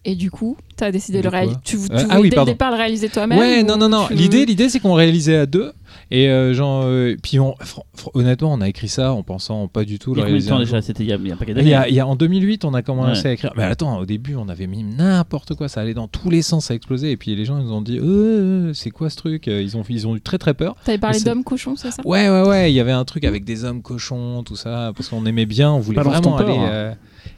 Et du coup, tu as décidé de le réaliser. quoi Tu, tu Euh, voulais ah oui, dès pardon. le départ le réaliser toi-même Ouais, ou non, non, non. tu- L'idée, l'idée, c'est qu'on réalisait à deux. Et euh, genre, euh, puis on, fr- fr- honnêtement, on a écrit ça en pensant pas du tout Il y le a combien de réaliser. temps un déjà. C'était il y a, il y a un paquet Il d'années. y, a, il y a- en 2008, on a commencé Ouais. à écrire. Mais attends, au début, on avait mis n'importe quoi, ça allait dans tous les sens, ça explosait. Et puis les gens ils nous ont dit, Euh, c'est quoi ce truc? Ils ont, ils ont eu très très peur. T'avais parlé Mais c'est- d'homme cochon, c'est ça? Ouais, ouais, ouais. Il y avait un truc avec des hommes cochons, tout ça, parce qu'on aimait bien, on voulait Balance vraiment aller. hein.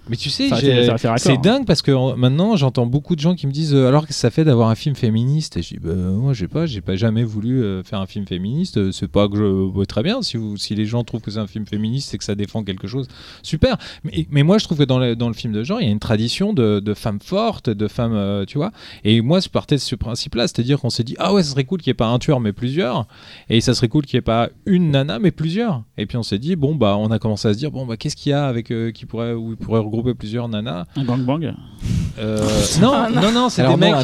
Mais tu sais, c'est raccord. dingue parce que en- maintenant j'entends beaucoup de gens qui me disent euh, alors que ça fait d'avoir un film féministe et je dis bah, moi j'ai pas j'ai pas jamais voulu euh, faire un film féministe Euh, c'est pas que je bah, très bien si vous si les gens trouvent que c'est un film féministe c'est que ça défend quelque chose super. Mais, mais moi je trouve que dans le, dans le film de genre il y a une tradition de, de femmes fortes de femmes euh, tu vois. Et moi je partais de ce principe là c'est-à-dire qu'on s'est dit ah ouais ça serait cool qu'il n'y ait pas un tueur mais plusieurs. Et ça serait cool qu'il n'y ait pas une nana mais plusieurs. Et puis on s'est dit bon bah on a commencé à se dire bon bah qu'est-ce qu'il y a avec qui pourrait il pourrait regrouper plusieurs nanas Un gangbang. euh, non, Ah, non. non, non, c'est des mecs.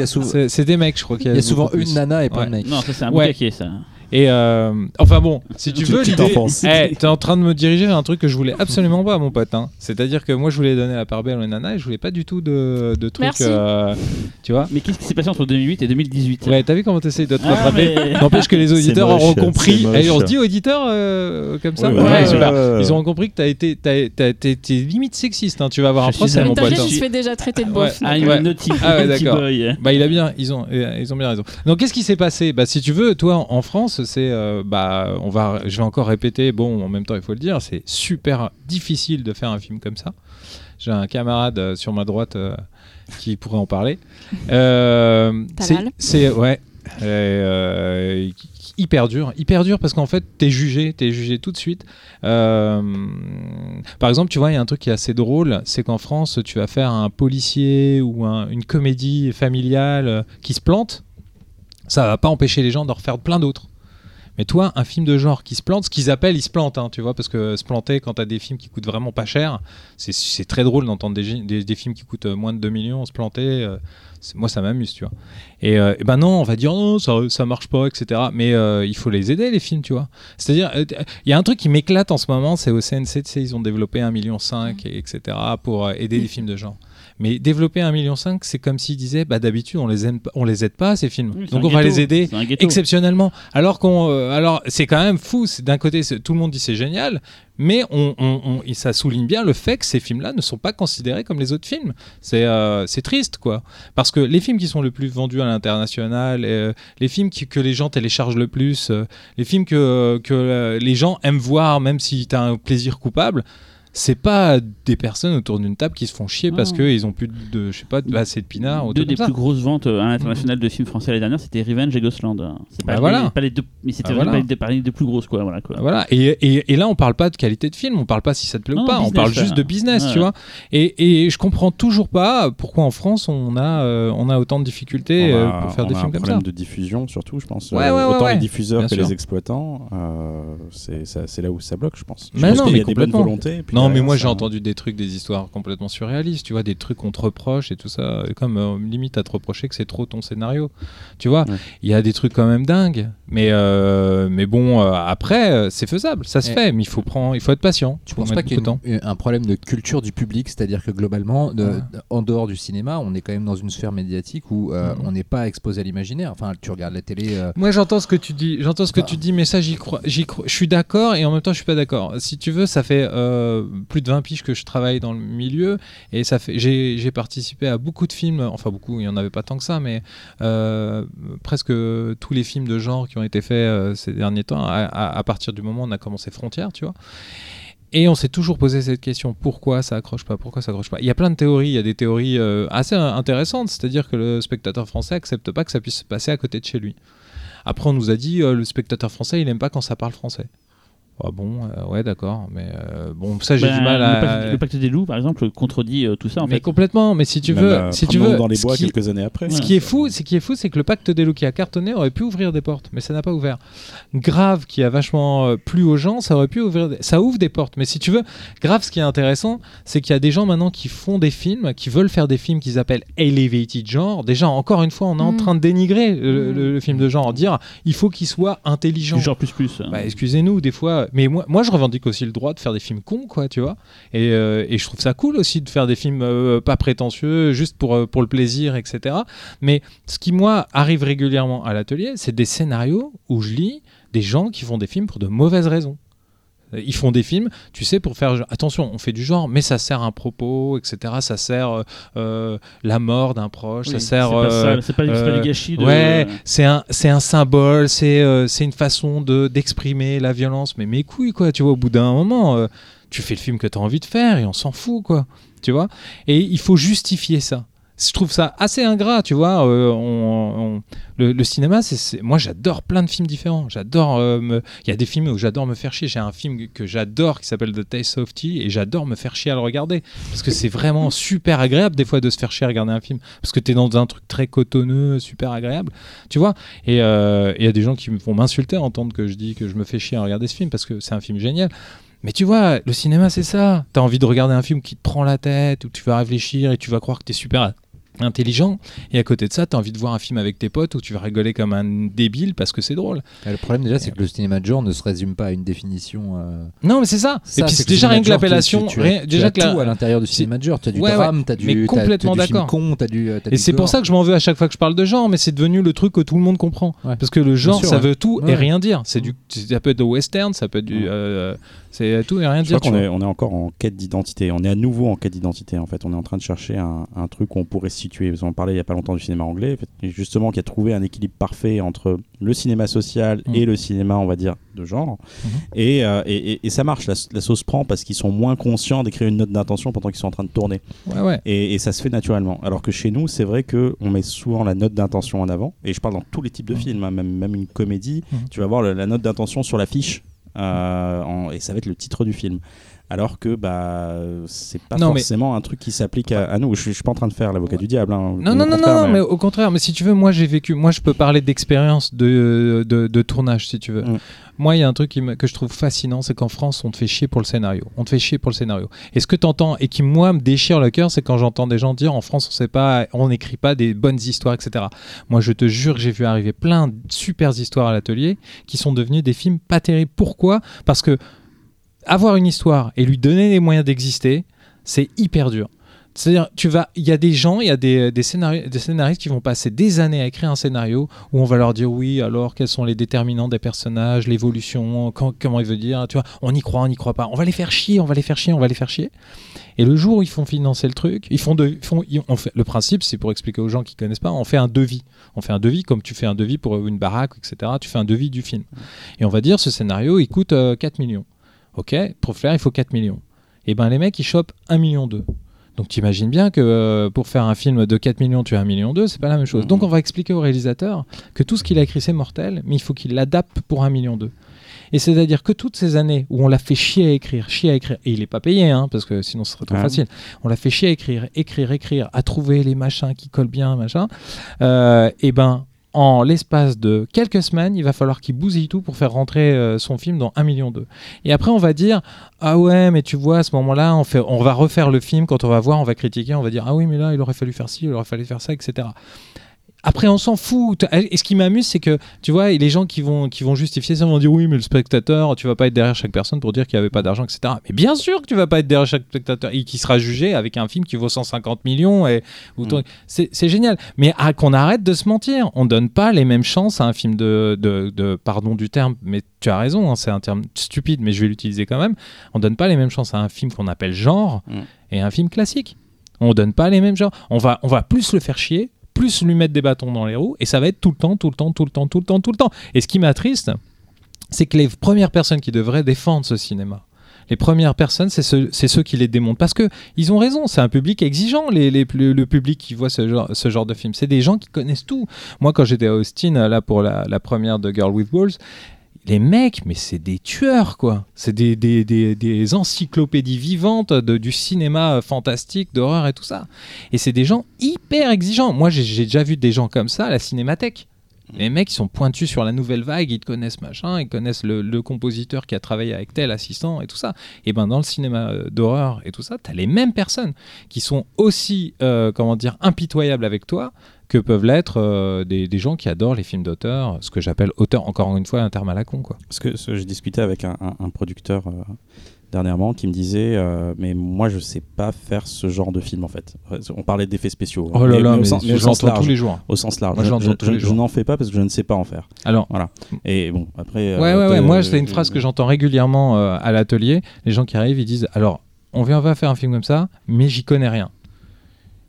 y a C'est des mecs, je crois qu'il Il y a souvent beaucoup une plus. nana et pas Ouais. de mec. Non, ça c'est un Ouais. boucaquier ça. Et euh, enfin bon, si tu veux, l'idée. t'en penses Eh, t'es en train de me diriger vers un truc que je voulais absolument pas, mon pote. hein. C'est-à-dire que moi, je voulais donner la part belle aux nanas et je voulais pas du tout de, de trucs. Euh, tu vois Mais qu'est-ce qui s'est passé entre 2008 et 2018 Ouais, t'as vu comment t'essayes de te Ah, rattraper mais- N'empêche que les auditeurs moche, auront compris. Et on se dit auditeurs euh, comme ça Oui, Ouais, ouais, super. ouais. Ils auront compris que t'as été, t'es limite sexiste. hein. Tu vas avoir Je un procès, mon pote. il se fait déjà traiter de beauf. Ah, Ouais. Ah ouais, d'accord. boy. Bah, il a bien, ils ont, euh, ils ont bien raison. Donc, qu'est-ce qui s'est passé? Bah, si tu veux, toi, en- en C'est, euh, bah, on va, je vais encore répéter. Bon, en même temps, il faut le dire, c'est super difficile de faire un film comme ça. J'ai un camarade euh, sur ma droite euh, qui pourrait en parler. C'est, ouais, hyper dur, hyper dur parce qu'en fait, t'es jugé, t'es jugé tout de suite. Euh, par exemple, tu vois, il y a un truc qui est assez drôle, c'est qu'en France, tu vas faire un policier ou un- une comédie familiale qui se plante, ça va pas empêcher les gens d'en refaire plein d'autres. Mais toi, un film de genre qui se plante, ce qu'ils appellent, il se plante, hein, tu vois, parce que se planter quand t'as des films qui coûtent vraiment pas cher, c'est- très drôle d'entendre des, gé- des- des films qui coûtent euh, moins de 2 millions se planter. euh, moi, ça m'amuse, tu vois. Et, euh, et ben non, on va dire non, ça, ça marche pas, etc. Mais euh, il faut les aider, les films, tu vois. C'est-à-dire, il y a un truc qui m'éclate en ce moment, c'est au CNC, tu sais, ils ont développé 1,5 million, et- etc., pour aider les films de genre. Mais développer 1,5 million, c'est comme s'ils disaient, bah d'habitude, on les aime, pas- on les aide pas, ces films. Oui, Donc on va les aider exceptionnellement. Alors qu'on, euh, alors c'est quand même fou. D'un côté, tout le monde dit c'est génial, mais on, on- on- et ça souligne bien le fait que ces films-là ne sont pas considérés comme les autres films. C'est, euh, triste, quoi. Parce que les films qui sont le plus vendus à l'international, euh, les films qui- que les gens téléchargent le plus, euh, les films que, que les gens aiment voir, même si tu as un plaisir coupable. C'est pas des personnes autour d'une table qui se font chier parce Non. qu'ils ont plus de, je sais pas, de- assez de pinard ou Deux des comme ça. plus grosses ventes euh, à l'international de films français l'année dernière, c'était Revenge et Ghostland. C'est pas, Bah voilà. pas les deux, mais c'était Bah vraiment voilà. pas les deux, parmi les deux plus grosses quoi. Voilà quoi. Voilà. Et, et, et là, on parle pas de qualité de film, on parle pas si ça te plaît Non, ou pas, on business, parle juste de business, tu vois. Et, et je comprends toujours pas pourquoi en France on a, euh, on a autant de difficultés euh, pour faire on des a films un comme problème ça. de diffusion surtout, je pense. Ouais, ouais, ouais, Autant ouais. les diffuseurs Bien que sûr. les exploitants, euh, c'est là où ça bloque, je pense. Je Mais pense non, qu'il y mais a des bonnes complètement. volontés. Non, mais moi j'ai entendu des trucs, des histoires complètement surréalistes, tu vois, des trucs qu'on te reproche et tout ça, comme euh, limite à te reprocher que c'est trop ton scénario, tu vois. Ouais. Il y a des trucs quand même dingues, mais euh, mais bon, euh, après c'est faisable, ça se fait, mais il faut prendre, il faut être patient. Tu penses pas qu'il y a un problème de culture du public, c'est-à-dire que globalement, de- Ouais. en dehors du cinéma, on est quand même dans une sphère médiatique où on n'est pas exposé à l'imaginaire. Enfin, tu regardes la télé. Moi, j'entends ce que tu dis. J'entends ce que Ah. tu dis, mais ça, j'y crois, j'y crois. Je suis d'accord et en même temps, je suis pas d'accord. Si tu veux, ça fait euh, plus de 20 piges que je travaille dans le milieu et ça fait. J'ai participé à beaucoup de films. Enfin, beaucoup. Il y en avait pas tant que ça, mais euh, presque tous les films de genre qui ont été faits euh, ces derniers temps. À, partir du moment où on a commencé Frontières, tu vois. Et on s'est toujours posé cette question pourquoi ça accroche pas Pourquoi ça accroche pas Il y a plein de théories. Il y a des théories euh, assez intéressantes, c'est-à-dire que le spectateur français accepte pas que ça puisse se passer à côté de chez lui. Après, on nous a dit le spectateur français, il aime pas quand ça parle français. Ah bon, euh, ouais, d'accord, mais Euh, bon, ça, j'ai Bah, du mal le, à. pacte, le pacte des loups, par exemple, contredit euh, tout ça en mais fait. complètement. Mais si tu Même, veux, euh, si tu veux, dans les bois qui- quelques années après. Ce qui est fou, c'est qui est fou, c'est que le pacte des loups qui a cartonné aurait pu ouvrir des portes, mais ça n'a pas ouvert. Grave, qui a vachement plu aux gens, ça aurait pu ouvrir, des- ça ouvre des portes. Mais si tu veux, grave, ce qui est intéressant, c'est qu'il y a des gens maintenant qui font des films, qui veulent faire des films qu'ils appellent elevated genre. Déjà, encore une fois, on est en Mm. train de dénigrer le, Mm. le- le film de genre, dire il faut qu'il soit intelligent. Du genre plus plus. hein. Bah, excusez-nous, des fois. Mais moi, je revendique aussi le droit de faire des films cons, quoi, tu vois. Et, euh, et je trouve ça cool aussi de faire des films euh, pas prétentieux, juste pour, euh, pour le plaisir, etc. Mais ce qui, moi, arrive régulièrement à l'atelier, c'est des scénarios où je lis des gens qui font des films pour de mauvaises raisons. Euh, Ils font des films, tu sais, pour faire attention, on fait du genre, mais ça sert un propos, etc. Ça sert euh, euh, la mort d'un proche, Oui, ça sert. c'est pas, euh, ça, c'est pas, euh, du gâchis de. Ouais, c'est un, un symbole, c'est euh, c'est une façon de d'exprimer la violence. Mais mes couilles, quoi, tu vois, au bout d'un moment, euh, tu fais le film que tu as envie de faire et on s'en fout, quoi. Tu vois Et il faut justifier ça. Je trouve ça assez ingrat, tu vois. euh, le, cinéma, c'est- moi j'adore plein de films différents. J'adore. euh, Il y a des films où j'adore me faire chier. J'ai un film que j'adore qui s'appelle The Taste of Tea et j'adore me faire chier à le regarder parce que c'est vraiment super agréable des fois de se faire chier à regarder un film parce que tu es dans un truc très cotonneux, super agréable, tu vois. Et euh, il y a des gens qui vont m'insulter à entendre que je dis que je me fais chier à regarder ce film parce que c'est un film génial. Mais tu vois, le cinéma, c'est ça. T'as envie de regarder un film qui te prend la tête, où tu vas réfléchir et tu vas croire que t'es super intelligent. Et à côté de ça, t'as envie de voir un film avec tes potes où tu vas rigoler comme un débile parce que c'est drôle. Et le problème déjà, c'est que le cinéma de genre ne se résume pas à une définition. euh, Non, mais c'est ça. ça, et puis c'est déjà rien que genre, tu- l'appellation. tu- tu as- déjà tu que as la- tout à l'intérieur du cinéma de genre. Tu as du Ouais, ouais, drame, tu as mais du, t'as- complètement d'accord. con, tu as du. t'as Et du c'est pour ça que je m'en veux à chaque fois que je parle de genre, mais c'est devenu le truc que tout le monde comprend. Ouais. Parce que le genre, sûr, ça ouais. veut tout Ouais. et rien dire. C'est du, ça peut être de western, ça peut être du, Ouais. euh, c'est tout et rien Je dire. crois tu qu'on vois. est, on est encore en quête d'identité. On est à nouveau en quête d'identité en fait. On est en train de chercher un, truc où on pourrait situer. Parce qu'on parlait il y a pas longtemps du cinéma anglais, justement qui a trouvé un équilibre parfait entre le cinéma social Mm. et le cinéma, on va dire, de genre. Mhm. Et, euh, et, et- et ça marche. La, la sauce prend parce qu'ils sont moins conscients d'écrire une note d'intention pendant qu'ils sont en train de tourner. Ouais, ouais. Et, ça se fait naturellement. Alors que chez nous, c'est vrai que on met souvent la note d'intention en avant. Et je parle dans tous les types de Mhm. films, hein, même, même une comédie. Mhm. Tu vas voir le- la note d'intention sur l'affiche. euh, en- et ça va être le titre du film. Alors que bah c'est pas Non, mais- forcément un truc qui s'applique à, à nous. Je, suis- je suis pas en train de faire l'avocat du diable. hein, Non, non, non, non, mais au contraire, mais si tu veux, moi j'ai vécu, moi je peux parler d'expérience de, de, de tournage si tu veux. Mm. Moi, il y a un truc qui que je trouve fascinant, c'est qu'en France, on te fait chier pour le scénario. On te fait chier pour le scénario. Et ce que tu entends, et qui moi me déchire le cœur, c'est quand j'entends des gens dire en France, on sait pas, on n'écrit pas des bonnes histoires, etc. Moi, je te jure que j'ai vu arriver plein de super histoires à l'atelier qui sont devenues des films pas terribles. Pourquoi? Parce que avoir une histoire et lui donner les moyens d'exister, c'est hyper dur. C'est-à-dire, tu vas, il y a des gens, il y a des, des, des scénaristes qui vont passer des années à écrire un scénario où on va leur dire oui, alors quels sont les déterminants des personnages, l'évolution, comment il veut dire, tu vois, on y croit, on n'y croit pas, on va les faire chier, on va les faire chier, on va les faire chier. Et le jour où ils font financer le truc, ils font, de, font on fait, le principe, c'est pour expliquer aux gens qui connaissent pas, on fait un devis. On fait un devis comme tu fais un devis pour une baraque, etc. Tu fais un devis du film. Et on va dire ce scénario, il coûte euh, 4 millions. Ok, pour faire, il faut 4 millions. Et ben les mecs, ils chopent 1 million 2. Donc tu imagines bien que euh, pour faire un film de 4 millions, tu as 1 million 2, c'est pas la même chose. Mhm. Donc on va expliquer au réalisateur que tout ce qu'il a écrit c'est mortel, mais il faut qu'il l'adapte pour 1 million 2. Et c'est-à-dire que toutes ces années où on l'a fait chier à écrire, chier à écrire, et il n'est pas payé, hein, parce que sinon ce serait trop Ouais. facile, on l'a fait chier à écrire, écrire, écrire, à trouver les machins qui collent bien, machin, euh, et ben en l'espace de quelques semaines, il va falloir qu'il bousille tout pour faire rentrer euh, son film dans 1 million 2. Et après, on va dire Ah ouais, mais tu vois, à ce moment-là, on, on va refaire le film. Quand on va voir, on va critiquer, on va dire Ah oui, mais là, il aurait fallu faire ci, il aurait fallu faire ça, etc. Après, on s'en fout. Et ce qui m'amuse, c'est que, tu vois, les gens qui vont, qui vont justifier ça vont dire oui, mais le spectateur, tu vas pas être derrière chaque personne pour dire qu'il n'y avait pas d'argent, etc. Mais bien sûr que tu vas pas être derrière chaque spectateur et qui sera jugé avec un film qui vaut 150 millions. Et, Mm. c'est, génial. Mais ah, qu'on arrête de se mentir. On donne pas les mêmes chances à un film de, de, de- pardon du terme, mais tu as raison, hein, c'est un terme stupide, mais je vais l'utiliser quand même. On donne pas les mêmes chances à un film qu'on appelle genre Mm. et un film classique. On donne pas les mêmes genres. On va, on va plus le faire chier, plus lui mettre des bâtons dans les roues, et ça va être tout le temps, tout le temps, tout le temps, tout le temps, tout le temps. Et ce qui m'attriste, c'est que les premières personnes qui devraient défendre ce cinéma, les premières personnes, c'est ceux, qui les démontent. Parce que ils ont raison, c'est un public exigeant, le, public qui voit ce genre, ce genre de film. C'est des gens qui connaissent tout. Moi, quand j'étais à Austin, là, pour la, la première de Girl with Balls, les mecs, mais c'est des tueurs, quoi. C'est des, encyclopédies vivantes de- du cinéma fantastique, d'horreur et tout ça. Et c'est des gens hyper exigeants. Moi, j'ai déjà vu des gens comme ça à la cinémathèque. Les mecs, ils sont pointus sur la nouvelle vague, ils te connaissent machin, ils connaissent le, le compositeur qui a travaillé avec tel assistant et tout ça. Et ben dans le cinéma euh, d'horreur et tout ça, t'as les mêmes personnes qui sont aussi, euh, comment dire, impitoyables avec toi que peuvent l'être euh, des, des gens qui adorent les films d'auteur, ce que j'appelle auteur, encore une fois, un terme à la con, quoi. Parce que ce- je discutais avec un, un- un producteur euh, dernièrement qui me disait euh, Mais moi, je sais pas faire ce genre de film en fait. On parlait d'effets spéciaux. Oh là là, mais mais sens- mais je au sens l'entends large. tous les jours. Au sens large. Moi, je Je- n'en fais pas parce que je ne sais pas en faire. Alors, Voilà. Et bon, après. Ouais, ouais, ouais. Moi, c'est une phrase que j'entends régulièrement à l'atelier. Les gens qui arrivent, ils disent Alors, on vient, on va faire un film comme ça, mais j'y connais rien.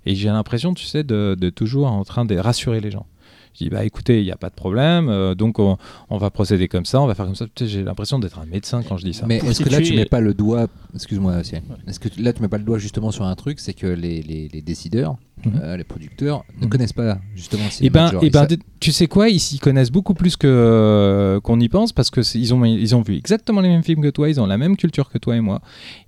Et j'ai l'impression, tu sais, de, de toujours en train de rassurer les gens. Je dis Bah écoutez, il n'y a pas de problème, euh, donc on, on va procéder comme ça, on va faire comme ça. J'ai l'impression d'être un médecin quand je dis ça. Mais est-ce que là tu mets pas le doigt, excuse-moi, est-ce que là tu mets pas le doigt justement sur un truc, c'est que les, les, les décideurs. Euh, les producteurs ne Mhm. connaissent pas justement le Et cinéma ben, de genre. et ben, ça- tu sais quoi, ils s'y connaissent beaucoup plus que euh, qu'on y pense parce que ils ont ils ont vu exactement les mêmes films que toi, ils ont la même culture que toi et moi,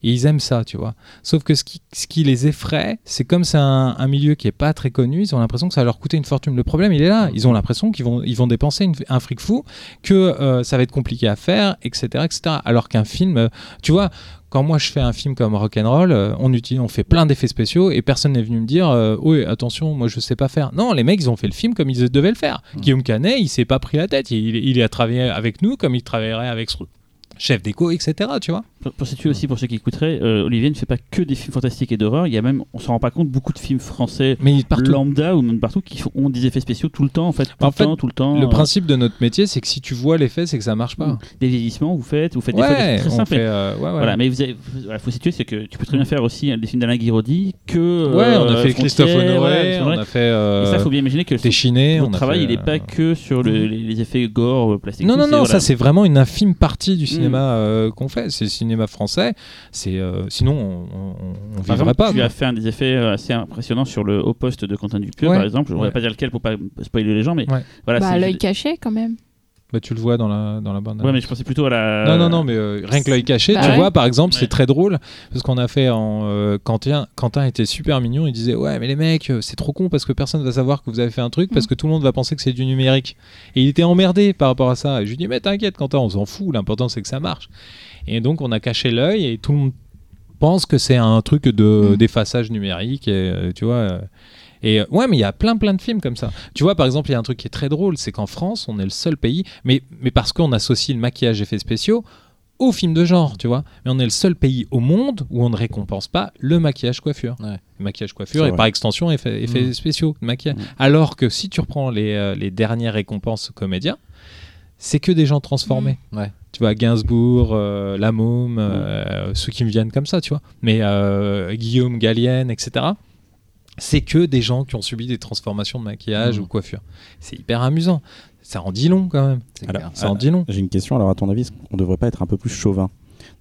et ils aiment ça, tu vois. Sauf que ce qui, ce qui les effraie, c'est comme c'est un, un milieu qui est pas très connu, ils ont l'impression que ça va leur coûter une fortune. Le problème, il est là. Ils ont l'impression qu'ils vont ils vont dépenser une- un fric fou, que euh, ça va être compliqué à faire, etc., etc. Alors qu'un film, tu vois. Quand moi je fais un film comme Rock'n'Roll, euh, on utilise, on fait plein d'effets spéciaux et personne n'est venu me dire euh, oui attention moi je sais pas faire. Non les mecs ils ont fait le film comme ils devaient le faire. Guillaume Canet il s'est pas pris la tête, il, il a travaillé avec nous comme il travaillerait avec chef déco etc. Tu vois. Pour, pour situer aussi pour ceux qui écouteraient, euh, Olivier ne fait pas que des films fantastiques et d'horreur. Il y a même, on s'en rend pas compte, beaucoup de films français Mais partout. lambda ou même partout qui font, ont des effets spéciaux tout le temps en fait. Tout En le fait, temps, tout le temps. Le euh, principe de notre métier c'est que si tu vois l'effet c'est que ça marche pas. Des vieillissements, vous faites, vous faites des fois des très simples. fait, euh, ouais, ouais. Voilà, mais vous avez, voilà, faut situer, c'est que tu peux très bien faire aussi des films d'Alain Guiraudy que. Ouais, on a fait Christophe Honoré, on a fait Et euh, ça, faut bien imaginer que Téchiné, a travail, fait, il n'est pas euh, que sur le- les, les effets gore, plastique. Non, non, non, ça c'est vraiment une infime partie du cinéma euh, qu'on fait. C'est le cinéma français. C'est euh, sinon on, on, on Par vivrait exemple, pas. tu quoi. as fait un des effets euh, assez impressionnants sur le haut poste de Quentin Dupieux, Ouais. par exemple. Je ne Ouais. voudrais pas dire lequel pour pas spoiler les gens, mais Ouais. voilà. bah, l'œil caché quand même. Bah, tu le vois dans la dans la bande. Ouais, mais je pensais plutôt à la. Non, non, non, mais euh, rien que l'œil caché, Bah tu ouais. vois, par exemple, Ouais. c'est très drôle parce qu'on a fait en. euh, Quentin, Quentin était super mignon, il disait Ouais, mais les mecs, euh, c'est trop con parce que personne va savoir que vous avez fait un truc parce Mm. que tout le monde va penser que c'est du numérique. Et il était emmerdé par rapport à ça. Et je lui dis Mais t'inquiète, Quentin, on s'en fout, l'important c'est que ça marche. Et donc, on a caché l'œil et tout le monde pense que c'est un truc de Mm. d'effaçage numérique, et, tu vois. Et euh, ouais, mais il y a plein plein de films comme ça. Tu vois, par exemple, il y a un truc qui est très drôle, c'est qu'en France, on est le seul pays, mais, mais parce qu'on associe le maquillage effets spéciaux aux films de genre, tu vois. Mais on est le seul pays au monde où on ne récompense pas le maquillage coiffure. Ouais. Le maquillage coiffure et vrai. par extension effets, effets Mm. spéciaux, de maquillage. Mm. Alors que si tu reprends les, euh, les dernières récompenses comédiens, c'est que des gens transformés. Ouais. Tu vois, Gainsbourg, euh, La Môme, euh, ceux qui me viennent comme ça, tu vois. Mais Guillaume Gallienne, etc. C'est que des gens qui ont subi des transformations de maquillage Mhm. ou coiffure. C'est hyper amusant. Ça en dit long quand même. Alors. Ça en dit long. J'ai une question. Alors, à ton avis, qu'on devrait pas être un peu plus chauvin?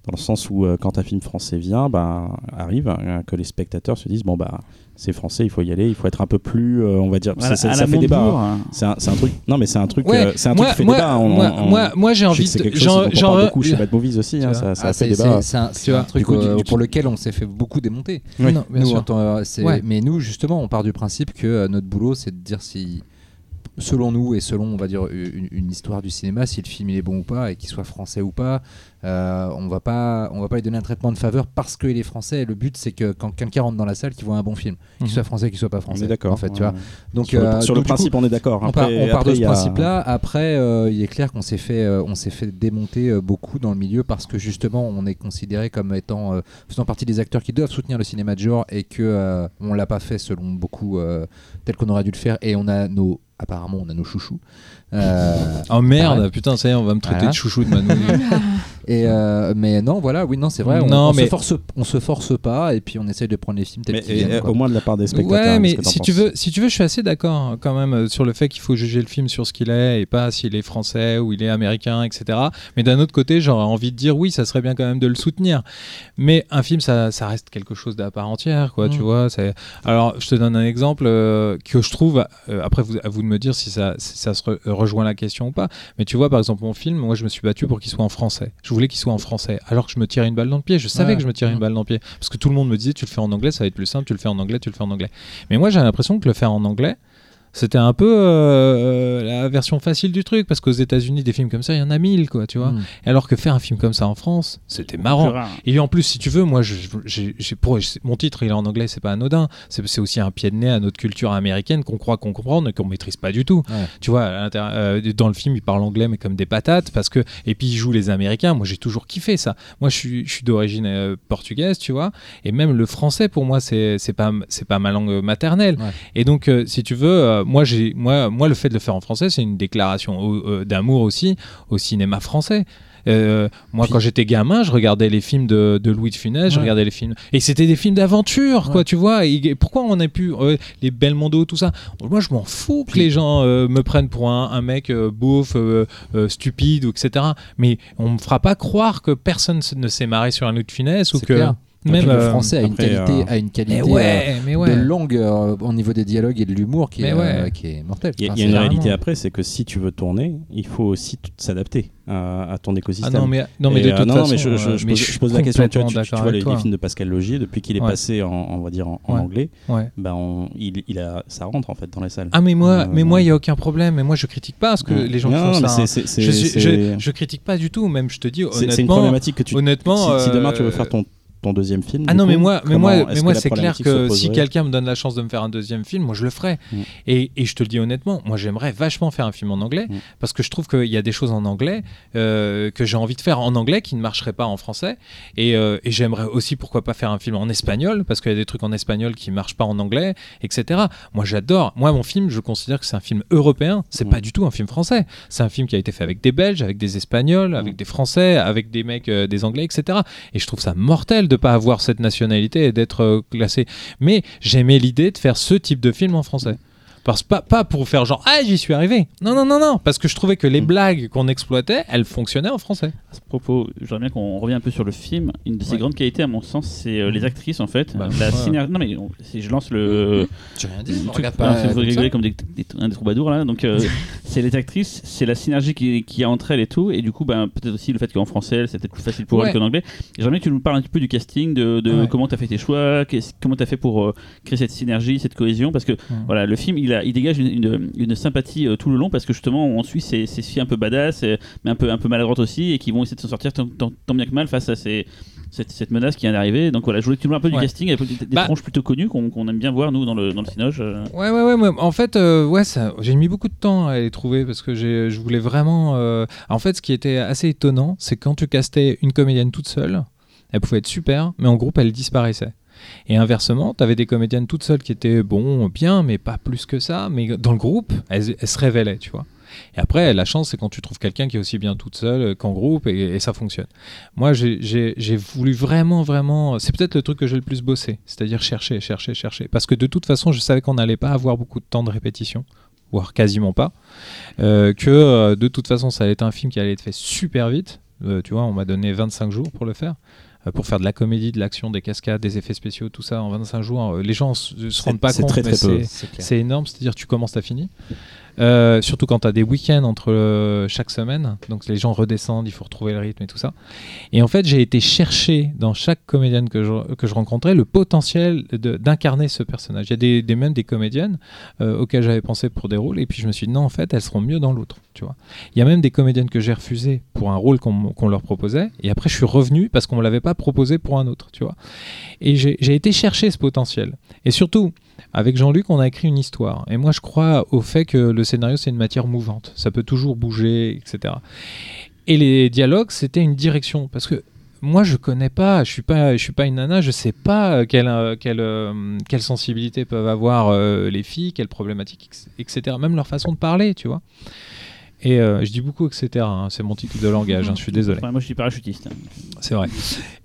Dans le sens où, euh, quand un film français vient, bah, arrive, euh, que les spectateurs se disent Bon, bah, c'est français, il faut y aller, il faut être un peu plus, euh, on va dire. Voilà, ça, ça- fait débat. Hein. hein. C'est un, un truc. Non, mais c'est un truc. Ouais, euh, c'est un moi, truc qui fait moi, débat. On- moi, on- moi, moi, j'ai envie de. on j'en- parle beaucoup chez Bad Movies aussi. Hein, ça, ça Ah, fait c'est- débat. c'est- un, truc Du coup, du- euh, du- pour lequel on s'est fait beaucoup démonter. Oui. Non, bien Nous, sûr. en tant- euh, c'est- Ouais. Mais nous, justement, on part du principe que euh, notre boulot, c'est de dire si, selon nous et selon, on va dire, une, une histoire du cinéma, si le film il est bon ou pas et qu'il soit français ou pas, euh, on va pas, on va pas lui donner un traitement de faveur parce qu'il est français. Le but, c'est que quand quelqu'un rentre dans la salle, qu'il voit un bon film, qu'il Mhm. soit français, qu'il soit pas On français. est d'accord. En fait, tu vois. Donc sur le, euh, sur le donc, du coup, principe, on est d'accord. on part, on part après, de ce a- principe-là. Après, euh, il est clair qu'on s'est fait, on s'est fait démonter beaucoup dans le milieu parce que justement, on est considéré comme étant faisant partie des acteurs qui doivent soutenir le cinéma de genre et que on l'a pas fait selon beaucoup tel qu'on aurait dû le faire. Et on a nos, apparemment, on a nos chouchous. Euh, Oh merde, putain, ça y est, on va me traiter Voilà. de chouchou de Manouille. Et euh, mais non, voilà, oui, non, c'est vrai. On, Non, on mais- se force, on se force pas, et puis on essaye de prendre les films tels qu'ils viennent. au moins de la part des spectateurs. Ouais, mais si tu veux, si tu veux, je suis assez d'accord hein, quand même euh, sur le fait qu'il faut juger le film sur ce qu'il est et pas s'il est français ou il est américain, etc. Mais d'un autre côté, j'aurais envie de dire oui, ça serait bien quand même de le soutenir. Mais un film, ça, ça reste quelque chose d'à part entière, quoi. Mm. Tu vois. c'est- Alors, je te donne un exemple euh, que je trouve. euh, après, vous, à vous de me dire si ça, si ça se re- rejoint la question ou pas. Mais tu vois, par exemple, mon film, moi, je me suis battu pour qu'il soit en français. Je voulais qu'il soit en français, alors que je me tirais une balle dans le pied. Je savais Ouais. que je me tirais une balle dans le pied parce que tout le monde me disait tu le fais en anglais, ça va être plus simple. Tu le fais en anglais, tu le fais en anglais. Mais moi, j'ai l'impression que le faire en anglais, c'était un peu euh, la version facile du truc, parce qu'aux États-Unis, des films comme ça, il y en a mille, quoi, tu vois. Mm. Alors que faire un film comme ça en France, c'était marrant. Et en plus, si tu veux, moi, je- j'ai- j'ai- pour- mon titre, il est en anglais, c'est pas anodin. C'est c'est aussi un pied de nez à notre culture américaine qu'on croit qu'on comprend et qu'on maîtrise pas du tout. Ouais. Tu vois, euh, dans le film, il parle anglais, mais comme des patates, parce que et puis il joue les Américains. Moi, j'ai toujours kiffé ça. Moi, je suis, je suis d'origine euh, portugaise, tu vois, et même le français pour moi, c'est c'est pas c'est pas ma langue maternelle. Ouais. Et donc, euh, si tu veux, euh, moi, j'ai moi moi le fait de le faire en français, c'est une déclaration au- euh, d'amour aussi au cinéma français. Euh, moi, Puis- quand j'étais gamin, je regardais les films de, de Louis de Funès, je regardais les films. Et c'était des films d'aventure, quoi, tu vois. Et pourquoi on a pu. euh, les Belmondo, tout ça? Moi, je m'en fous que Puis- les gens euh, me prennent pour un, un mec euh, beauf, euh, euh, stupide, etc. Mais on me fera pas croire que personne ne s'est marré sur un Louis de Funès ou C'est que. clair. Même. puis le euh, français a une après, qualité, euh, a une qualité mais ouais, mais euh, ouais. de langue euh, au niveau des dialogues et de l'humour qui, ouais. euh, qui est mortel. Il y a, Enfin, il y a une réalité après, c'est que si tu veux tourner, il faut aussi s'adapter à, à ton Ah écosystème. non, mais, non, mais Et, de euh, toute non, non, façon. mais je, je- euh, je mais pose, je suis je pose la question. Tu tu- tu vois les, les films de Pascal Logier, depuis qu'il est Ouais. passé en, on va dire en, anglais, Ouais. ben on- il, il a, ça rentre en fait dans les salles. Ah mais moi, Euh, mais moi il y a aucun problème. Mais moi je critique pas parce que les gens Non, font ça. hein. je, critique pas du tout. Même je te dis c'est- c'est une honnêtement. problématique que tu. honnêtement, si, demain tu veux euh, faire ton, ton deuxième film. Ah non, mais moi, mais moi, mais moi c'est clair que si quelqu'un me donne la chance de me faire un deuxième film, moi je le ferai. Mm. Et, et je te le dis honnêtement, moi j'aimerais vachement faire un film en anglais Mm. parce que je trouve qu'il y a des choses en anglais euh, que j'ai envie de faire en anglais qui ne marcheraient pas en français. Et, euh, et j'aimerais aussi, pourquoi pas, faire un film en espagnol parce qu'il y a des trucs en espagnol qui marchent pas en anglais, etc. Moi j'adore. Moi mon film, je considère que c'est un film européen. C'est Mm. pas du tout un film français. C'est un film qui a été fait avec des Belges, avec des Espagnols, avec des Français, avec des mecs, euh, des Anglais, etc. Et je trouve ça mortel de pas avoir cette nationalité et d'être euh, classé. Mais j'aimais l'idée de faire ce type de film en français. Parce pas, pas pour faire genre ah j'y suis arrivé. Non non non non parce que je trouvais que les Mm. blagues qu'on exploitait elles fonctionnaient en français. À ce propos, j'aimerais bien qu'on revienne un peu sur le film. Une de ses Ouais. grandes qualités, à mon sens, c'est euh, les actrices en fait. Bah, la ouais. synergie. Non mais on- si je lance le. J'ai rien dit. truc- Regarde pas. vous comme ça. rigolez comme des, des- un des troubadours là. Donc euh, c'est les actrices, c'est la synergie qui- qu'il y a entre elles et tout. Et du coup, ben, peut-être aussi le fait qu'en français, c'est peut-être plus facile pour Ouais. elles qu'en anglais. J'aimerais bien que tu nous parles un petit peu du casting, de, de Ouais. comment tu as fait tes choix, comment tu as fait pour euh, créer cette synergie, cette cohésion. Parce que voilà, le film, il, a, il dégage une, une- une sympathie euh, tout le long parce que justement, on suit ces, ces filles un peu badass, euh, mais un peu, un peu maladroites aussi, et qui vont essayer de s'en sortir tant, tant- tant bien que mal face à ces, cette, cette menace qui vient d'arriver. Donc voilà, je voulais que tu nous un peu Ouais. du casting, avec des, des Bah- tronches plutôt connues qu'on aime bien voir, nous, dans le, dans le Cinoche. euh. Ouais, ouais, ouais. en fait, euh, ouais, j'ai mis beaucoup de temps à les trouver parce que je voulais vraiment. euh, En fait, ce qui était assez étonnant, c'est quand tu castais une comédienne toute seule, elle pouvait être super, mais en groupe, elle disparaissait. Et inversement, tu avais des comédiennes toutes seules qui étaient, bon, bien, mais pas plus que ça. Mais dans le groupe, elles, se révélaient, tu vois. Et après, la chance, c'est quand tu trouves quelqu'un qui est aussi bien toute seule qu'en groupe et, ça fonctionne. Moi, j'ai voulu vraiment, vraiment. C'est peut-être le truc que j'ai le plus bossé, c'est-à-dire chercher, chercher, chercher. Parce que de toute façon, je savais qu'on n'allait pas avoir beaucoup de temps de répétition, voire quasiment pas. Euh, que euh, de toute façon, ça allait être un film qui allait être fait super vite. Euh, tu vois, on m'a donné 25 jours pour le faire. Euh, pour faire de la comédie, de l'action, des cascades, des effets spéciaux, tout ça en 25 jours. Euh, les gens se, se rendent pas compte, très, mais très peu. c'est- C'est clair. c'est énorme, c'est-à-dire tu commences, t'as fini. Euh, surtout quand tu as des week-ends entre euh, chaque semaine, donc les gens redescendent, il faut retrouver le rythme et tout ça. Et en fait, j'ai été chercher dans chaque comédienne que je, que je rencontrais le potentiel d'incarner ce personnage. Il y a des, même des comédiennes euh, auxquelles j'avais pensé pour des rôles, et puis je me suis dit non, en fait, elles seront mieux dans l'autre. Il y a même des comédiennes que j'ai refusées pour un rôle qu'on leur proposait, et après je suis revenu parce qu'on me l'avait pas proposé pour un autre. Tu vois. Et j'ai été chercher ce potentiel. Et surtout, avec Jean-Luc, on a écrit une histoire. Et moi, je crois au fait que le scénario, c'est une matière mouvante. Ça peut toujours bouger, etc. Et les dialogues, c'était une direction. Parce que moi, je connais pas, je suis pas, je suis pas une nana, je sais pas euh, quelle, euh, quelle, euh, quelle sensibilité peuvent avoir les filles, quelles problématiques, etc. Même leur façon de parler, tu vois. Et euh, je dis beaucoup etc. hein, c'est mon titre de langage. hein, je suis désolé. Ouais, moi, je suis parachutiste. C'est vrai.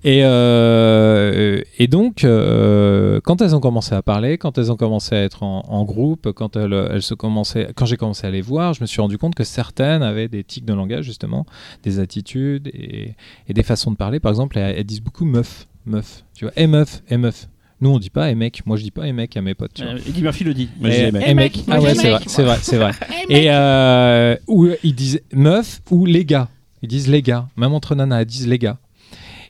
Et, euh, et donc, euh, quand elles ont commencé à parler, quand elles ont commencé à être en, en groupe, quand elles, elles se commençaient, quand j'ai commencé à les voir, je me suis rendu compte que certaines avaient des tics de langage justement, des attitudes et, et des façons de parler. Par exemple, elles, elles disent beaucoup meuf, meuf. Tu vois, et meuf, et meuf. Nous, on dit pas et mec. Moi, je dis pas et mec à mes potes. Tu vois. Euh, Eddie Murphy le dit. Moi, je dis Et- les mecs. et mec. Ah ouais, c'est vrai, c'est vrai, c'est vrai. Et euh, ou ils disent meuf ou les gars. Ils disent les gars. Même entre nanas, elles disent les gars.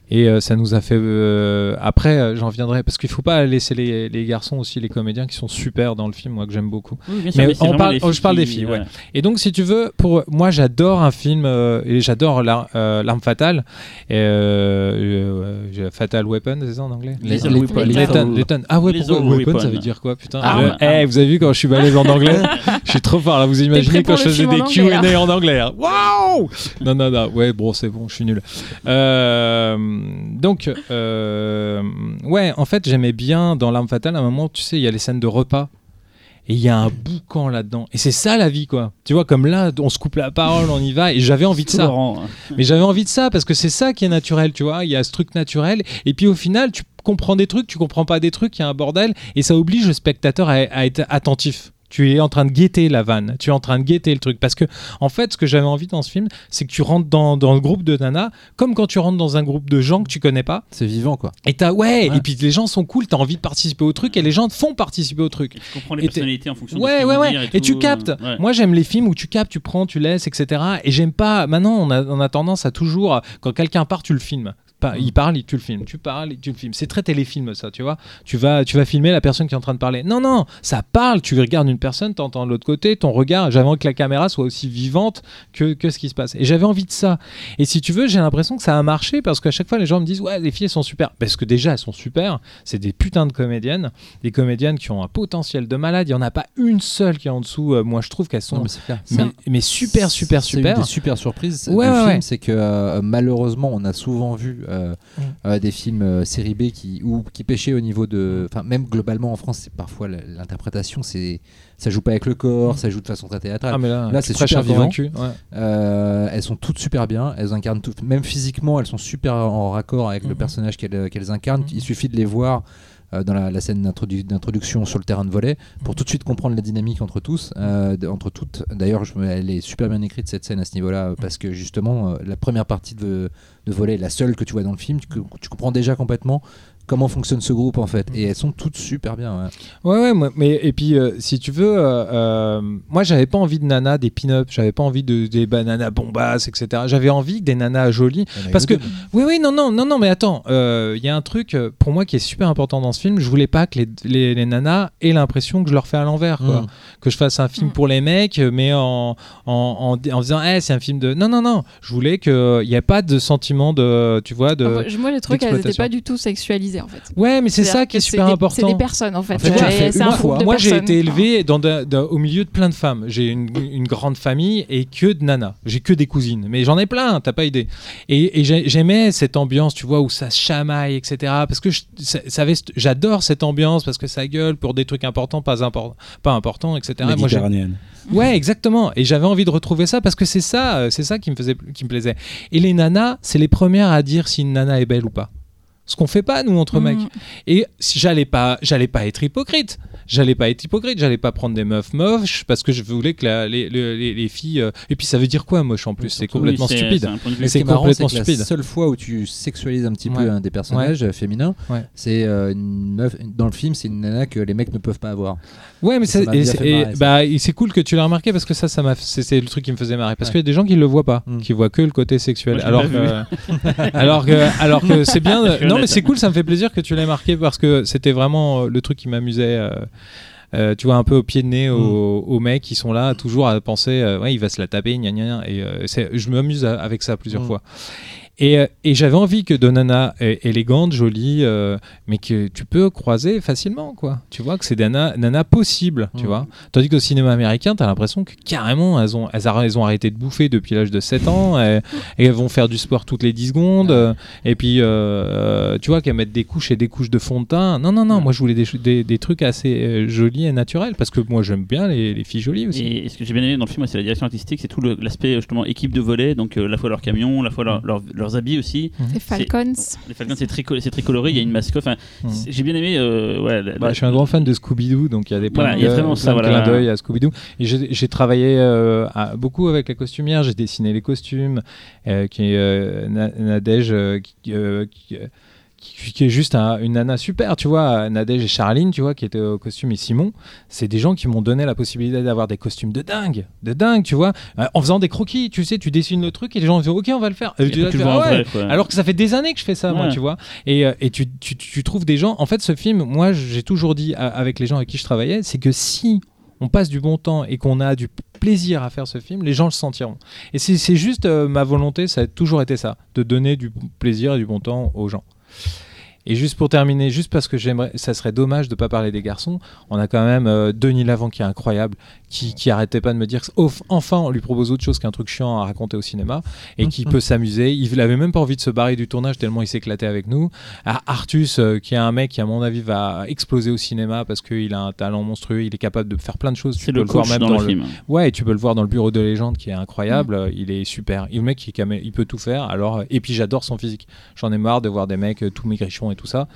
Et euh, ça nous a fait. euh, après, euh, j'en viendrai parce qu'il faut pas laisser les, les garçons aussi, les comédiens qui sont super dans le film, moi que j'aime beaucoup. Oui, bien sûr, Mais on parle- oh, je parle des qui- filles, ouais. Et donc, si tu veux, pour moi, j'adore un film euh, et j'adore la- euh, l'arme fatale. Et, euh, euh, fatal Weapon, c'est ça en anglais? Les- les- Weapon. Ah ouais, pourquoi Weapon, ça veut dire quoi Putain? Euh, eh, vous avez vu quand je suis balèze en anglais? Je suis trop fort là, vous imaginez quand je faisais des en anglais, Q&A en anglais. hein? Waouh Non, non, non, ouais, bon, c'est bon, je suis nul. Euh, donc, euh, ouais, en fait, j'aimais bien dans L'arme fatale, à un moment, tu sais, il y a les scènes de repas. Et il y a un boucan là-dedans. Et c'est ça la vie, quoi. Tu vois, comme là, on se coupe la parole, on y va. Et j'avais envie de ça. Hein. Mais j'avais envie de ça parce que c'est ça qui est naturel, tu vois. Il y a ce truc naturel. Et puis au final, tu comprends des trucs, tu comprends pas des trucs, il y a un bordel. Et ça oblige le spectateur à, à être attentif. Tu es en train de guetter la vanne, tu es en train de guetter le truc. Parce que, en fait, ce que j'avais envie dans ce film, c'est que tu rentres dans, dans le groupe de nanas, comme quand tu rentres dans un groupe de gens que tu connais pas. C'est vivant, quoi. Et t'as, ouais, Ouais. et puis les gens sont cool, t'as envie de participer au truc, et les gens te font participer au truc. Et tu comprends les Et personnalités en fonction de ce Ouais, ouais, ouais. dire Et, et, tu captes. Ouais. Moi, j'aime les films où tu captes, tu prends, tu laisses, etc. Et j'aime pas. Maintenant, on a, on a tendance à toujours, quand quelqu'un part, tu le filmes. Pas-. Il parle, il- tu le filmes. Tu parles, tu le filmes. C'est très téléfilm, ça, tu vois. Tu vas, tu vas filmer la personne qui est en train de parler. Non, non, ça parle. Tu regardes une personne, t'entends de l'autre côté, ton regard. J'avais envie que la caméra soit aussi vivante que, que ce qui se passe. Et j'avais envie de ça. Et si tu veux, j'ai l'impression que ça a marché parce qu'à chaque fois, les gens me disent Ouais, les filles, elles sont super. Parce que déjà, elles sont super. C'est des putains de comédiennes. Des comédiennes qui ont un potentiel de malade. Il n'y en a pas une seule qui est en dessous. Euh, moi, je trouve qu'elles sont Non, mais c'est clair. mais, mais super, super, C'est super. une des super surprises Ouais, du ouais, film, ouais. c'est que euh, malheureusement, on a souvent vu euh, Mm. euh, des films euh, série B qui ou qui pêchaient au niveau de, enfin même globalement en France, c'est parfois l'interprétation, c'est ça joue pas avec le corps, ça joue de façon très théâtrale. Ah, mais là, c'est super vivant. ouais. Euh, elles sont toutes super bien, elles incarnent toutes, même physiquement, elles sont super en raccord avec le Mhm. personnage qu'elles incarnent. Mhm. Il suffit de les voir euh, dans la, scène d'introdu- d'introduction sur le terrain de volet pour tout de suite comprendre la dynamique entre tous, euh, entre toutes. D'ailleurs, elle est super bien écrite cette scène à ce niveau-là parce que justement, euh, la première partie de, de volet, la seule que tu vois dans le film, tu comprends déjà complètement comment fonctionne ce groupe en fait. Et elles sont toutes super bien. ouais. Ouais, ouais, moi- mais et puis euh, si tu veux, euh, euh, moi j'avais pas envie de nanas, des pin-up, j'avais pas envie de des bananas bombasses, etc. J'avais envie des nanas jolies. Parce que, oui, oui, non, non, non, non, mais attends, euh, il y a un truc pour moi qui est super important dans ce film. Je voulais pas que les, les, les nanas aient l'impression que je leur fais à l'envers. Mm. Que je fasse un film Mm. pour les mecs, mais en, en, en, en disant, Eh, c'est un film de. Non, non, non. Je voulais qu'il n'y ait pas de sentiment de. Tu vois, de. Moi, moi, j'ai trouvé qu'elles n'étaient pas du tout sexualisées en fait. Ouais, mais c'est ça qui est super important. C'est des personnes en fait. En fait, tu as de Moi, j'ai été élevé dans de- de- au milieu de plein de femmes. J'ai une, une grande famille et que de nanas. J'ai que des cousines. Mais j'en ai plein, t'as pas idée. Et, et j'ai- j'aimais cette ambiance, tu vois, où ça se chamaille, etc. Parce que j'adore cette ambiance parce que ça gueule pour des trucs importants, pas, import- pas importants, etc. Moi. Ouais, exactement. Et j'avais envie de retrouver ça parce que c'est ça, euh, c'est ça qui me faisait, qui me plaisait. Et les nanas, c'est les premières à dire si une nana est belle ou pas. Ce qu'on fait pas nous entre Mm. mecs. Et si j'allais pas, j'allais pas être hypocrite. J'allais pas être hypocrite. J'allais pas prendre des meufs moches parce que je voulais que la- les, les- les- les filles. euh, Et puis ça veut dire quoi moche en plus? C'est complètement oui, c'est- stupide. c'est c'est complètement c'est stupide. La seule fois où tu sexualises un petit Ouais. peu un des personnages féminins, Ouais. c'est euh, une meuf dans le film, c'est une nana que les mecs ne peuvent pas avoir. Ouais, mais Ça c'est et c'est- et marrer, bah, c'est cool que tu l'as remarqué parce que ça, ça m'a, c'est c'est le truc qui me faisait marrer. Parce Ouais. qu'il y a des gens qui le voient pas, Mm. qui voient que le côté sexuel. Moi, alors, que, alors que, alors que c'est bien. Suis non, mais c'est cool, ça me fait plaisir que tu l'aies marqué parce que c'était vraiment euh, le truc qui m'amusait. euh, euh, tu vois, un peu au pied de nez aux, aux mecs qui sont là toujours à penser, euh, ouais, il va se la taper, gna gna gna. Et euh, je m'amuse avec ça plusieurs Mm. fois. Et, euh, et j'avais envie que de nanas élégantes, jolies, euh, mais que tu peux croiser facilement, quoi. Tu vois que c'est des nanas, nanas possibles, tu Mhm. vois. Tandis qu'au cinéma américain, t'as l'impression que carrément, elles ont, elles, ont arrêté de bouffer depuis l'âge de 7 ans, et, et elles vont faire du sport toutes les 10 secondes, euh, et puis, euh, tu vois, qu'elles mettent des couches et des couches de fond de teint. Non, non, non, moi je voulais des, ch- des, des trucs assez jolis et naturels, parce que moi j'aime bien les, les filles jolies aussi. Et ce que j'ai bien aimé dans le film, c'est la direction artistique, c'est tout l'aspect justement équipe de volet, donc la fois leur camion, la fois leur- leur- leurs habits aussi. Les Falcons. Les Falcons, c'est très, très coloré, il y a une mascotte. Enfin, Mhm. j'ai bien aimé. euh, ouais, la- Bah, la- je suis un grand fan de Scooby-Doo, donc il y a des Voilà, plein il y a de- vraiment ça, de voilà. d'œil à Scooby-Doo. Et j'ai travaillé euh, à- beaucoup avec la costumière, j'ai dessiné les costumes, euh, qui est euh, Na- Nadège, euh, qui, euh, qui, euh, qui- qui est juste un- une nana super, tu vois. Nadège et Charline, tu vois, qui étaient au costume, et Simon, c'est des gens qui m'ont donné la possibilité d'avoir des costumes de dingue, de dingue, tu vois, Euh, en faisant des croquis, tu sais, tu dessines le truc et les gens disent, ok, on va le faire. Et tu tu vois Ah ouais, vrai, quoi. alors que ça fait des années que je fais ça, moi, tu vois. Et, euh, et tu, tu- tu trouves des gens. En fait, ce film, moi, j'ai toujours dit à- avec les gens avec qui je travaillais, c'est que si on passe du bon temps et qu'on a du plaisir à faire ce film, les gens le sentiront. Et c'est c'est juste euh, ma volonté, ça a toujours été ça, de donner du plaisir et du bon temps aux gens. Et juste pour terminer, juste parce que j'aimerais, ça serait dommage de pas parler des garçons. On a quand même euh, Denis Lavant qui est incroyable, qui, qui arrêtait pas de me dire, oh, enfin, on lui propose autre chose qu'un truc chiant à raconter au cinéma et qui peut s'amuser. Il avait même pas envie de se barrer du tournage tellement il s'éclatait avec nous. Ah, Artus, euh, qui est un mec qui à mon avis va exploser au cinéma parce qu'il a un talent monstrueux, il est capable de faire plein de choses. Tu peux le voir même dans, dans le le film. Ouais, et tu peux le voir dans le bureau de légende qui est incroyable. euh, Il est super. Et le mec, il, il peut tout faire. Alors, euh, et puis j'adore son physique. J'en ai marre de voir des mecs euh, tout maigrichons et tout ça.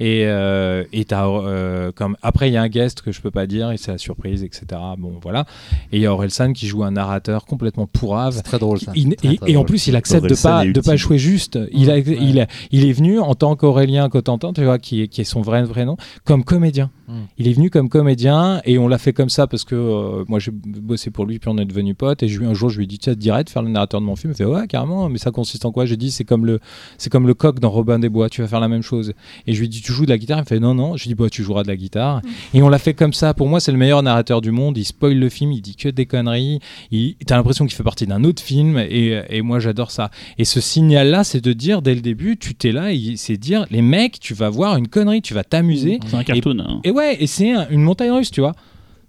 Et, euh, et euh, comme après, il y a un guest que je peux pas dire et c'est la surprise, etc. Bon, voilà. Et il y a Orelsan qui joue un narrateur complètement pourrave. C'est très drôle ça. Il- Très, et, très et en plus, il accepte de pas de pas jouer juste. Il, a, Ouais. il, a- il est venu en tant qu'Aurélien Cotentin, tu vois, qui est, qui est son vrai vrai nom, comme comédien. Mm. Il est venu comme comédien et on l'a fait comme ça parce que euh, moi j'ai bossé pour lui puis on est devenu potes. Et je un jour je lui ai dit tiens direct faire le narrateur de mon film. Il fait ouais carrément mais ça consiste en quoi? J'ai dit c'est comme le c'est comme le coq dans Robin des Bois. Tu vas faire la même chose. Et je lui ai dit tu joues de la guitare? Il me fait non non. Je lui ai dit bah tu joueras de la guitare. Et on l'a fait comme ça. Pour moi c'est le meilleur narrateur du monde. Il spoil le film. Il dit que des conneries. Il t'as l'impression qu'il fait partie d'un autre film. Et, et moi j'adore ça. Et ce signal là c'est de dire dès le début tu t'es là et c'est dire les mecs tu vas voir une connerie. Tu vas t'amuser. C'est un cartoon. hein. et ouais, et c'est un- une montagne russe, tu vois.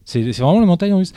C'est c'est vraiment la montagne russe.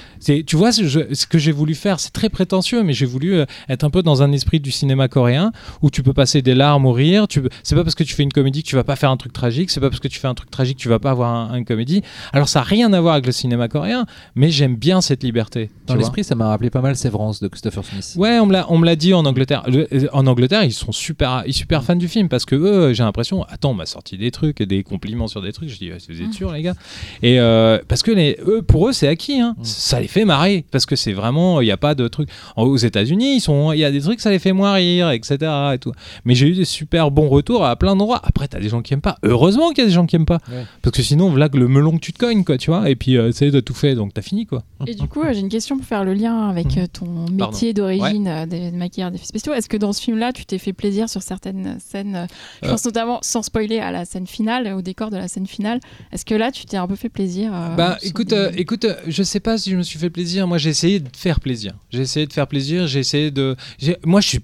Tu vois, ce, je- ce que j'ai voulu faire, c'est très prétentieux, mais j'ai voulu euh, être un peu dans un esprit du cinéma coréen où tu peux passer des larmes au rire. C'est pas parce que tu fais une comédie que tu vas pas faire un truc tragique. C'est pas parce que tu fais un truc tragique que tu vas pas avoir un- une comédie. Alors ça a rien à voir avec le cinéma coréen, mais j'aime bien cette liberté. Dans l'esprit, ça m'a rappelé pas mal Sévrance de Christopher Smith. Ouais, on me l'a, on me l'a dit en Angleterre. Le- euh, en Angleterre, ils sont super, ils super fans du film parce que eux, j'ai l'impression, attends, on m'a sorti des trucs, des compliments sur des trucs. Je dis, vous êtes sûrs, les gars? Et euh, parce que les, eux, pour eux, c'est acquis. Hein. Ça les fait marrer parce que c'est vraiment, il n'y a pas de trucs. En- Aux États-Unis, ils sont, il y a des trucs, ça les fait moins rire, etc. Et tout. Mais j'ai eu des super bons retours à plein d'endroits. Après, t'as des gens qui aiment pas. Heureusement qu'il y a des gens qui aiment pas, Ouais. parce que sinon, voilà que le melon que tu te cognes, quoi, tu vois. Et puis, euh, tu t'as tout fait, donc t'as fini, quoi. Et du coup, euh, j'ai une question pour faire le lien avec Mhm. euh, ton métier d'origine euh, des de maquilleur d'effets spéciaux. Est-ce que dans ce film-là, tu t'es fait plaisir sur certaines scènes euh, Je Euh. pense notamment, sans spoiler, à la scène finale, au décor de la scène finale? Est-ce que là, tu t'es un peu fait plaisir euh, Bah écoute, des- euh, écoute, euh, je sais pas si je me suis fait plaisir. Moi, j'ai essayé de faire plaisir. J'ai essayé de faire plaisir. J'ai essayé de. Moi, je suis.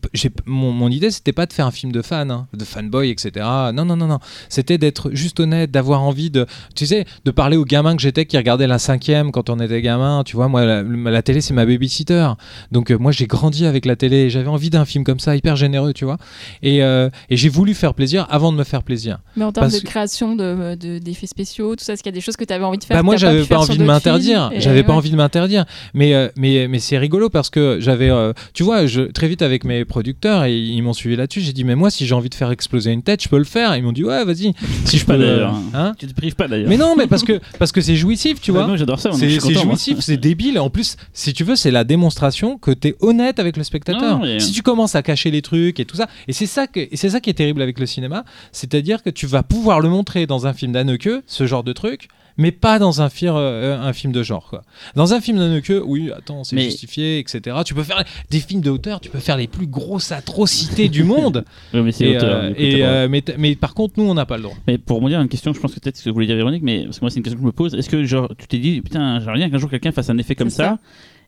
mon, mon idée, c'était pas de faire un film de fan, hein, de fanboy, etc. Non, non, non, non. C'était d'être juste honnête, d'avoir envie de, tu sais, de parler aux gamins que j'étais qui regardaient la cinquième quand on était gamin. Tu vois, moi, la, la télé, c'est ma babysitter. Donc euh, moi, j'ai grandi avec la télé. J'avais envie d'un film comme ça, hyper généreux, tu vois. Et, euh, et j'ai voulu faire plaisir avant de me faire plaisir. Mais en termes parce de création de- de- d'effets spéciaux, tout ça, est-ce qu'il y a des choses que tu avais envie de faire Bah moi j'avais pas, faire envie de d'autres m'interdire, j'avais pas ouais. envie de m'interdire, mais euh, mais mais c'est rigolo parce que j'avais, euh, tu vois, je, très vite avec mes producteurs et ils m'ont suivi là-dessus, j'ai dit mais moi si j'ai envie de faire exploser une tête, je peux le faire. Ils m'ont dit ouais vas-y, si je pas peux. d'ailleurs. Hein Tu te prives pas d'ailleurs. mais non mais parce que parce que c'est jouissif, tu Ouais, vois. Moi j'adore ça. C'est jouissif, c'est débile. En plus, si tu veux, c'est la démonstration que tu es honnête avec le spectateur. Non, mais- Si tu commences à cacher les trucs et tout ça, et c'est ça que, et c'est ça qui est terrible avec le cinéma, c'est-à-dire que tu vas pouvoir le montrer dans un film d'Anneke, ce genre de truc, mais pas dans un, fir- euh, un film de genre. Quoi. Dans un film d'Anneke, oui, attends, c'est Mais- justifié, etc. Tu peux faire des films d'auteur, tu peux faire les plus grosses atrocités du monde. Mais c'est et, auteur, euh, du coup, et, t'as pas- euh, mais, t- mais par contre, nous, on n'a pas le droit. Mais pour rebondir à une question, je pense que peut-être ce que vous voulez dire Véronique, mais parce que moi c'est une question que je me pose. Est-ce que genre tu t'es dit putain j'aimerais bien qu'un jour quelqu'un fasse un effet comme C'est ça, ça.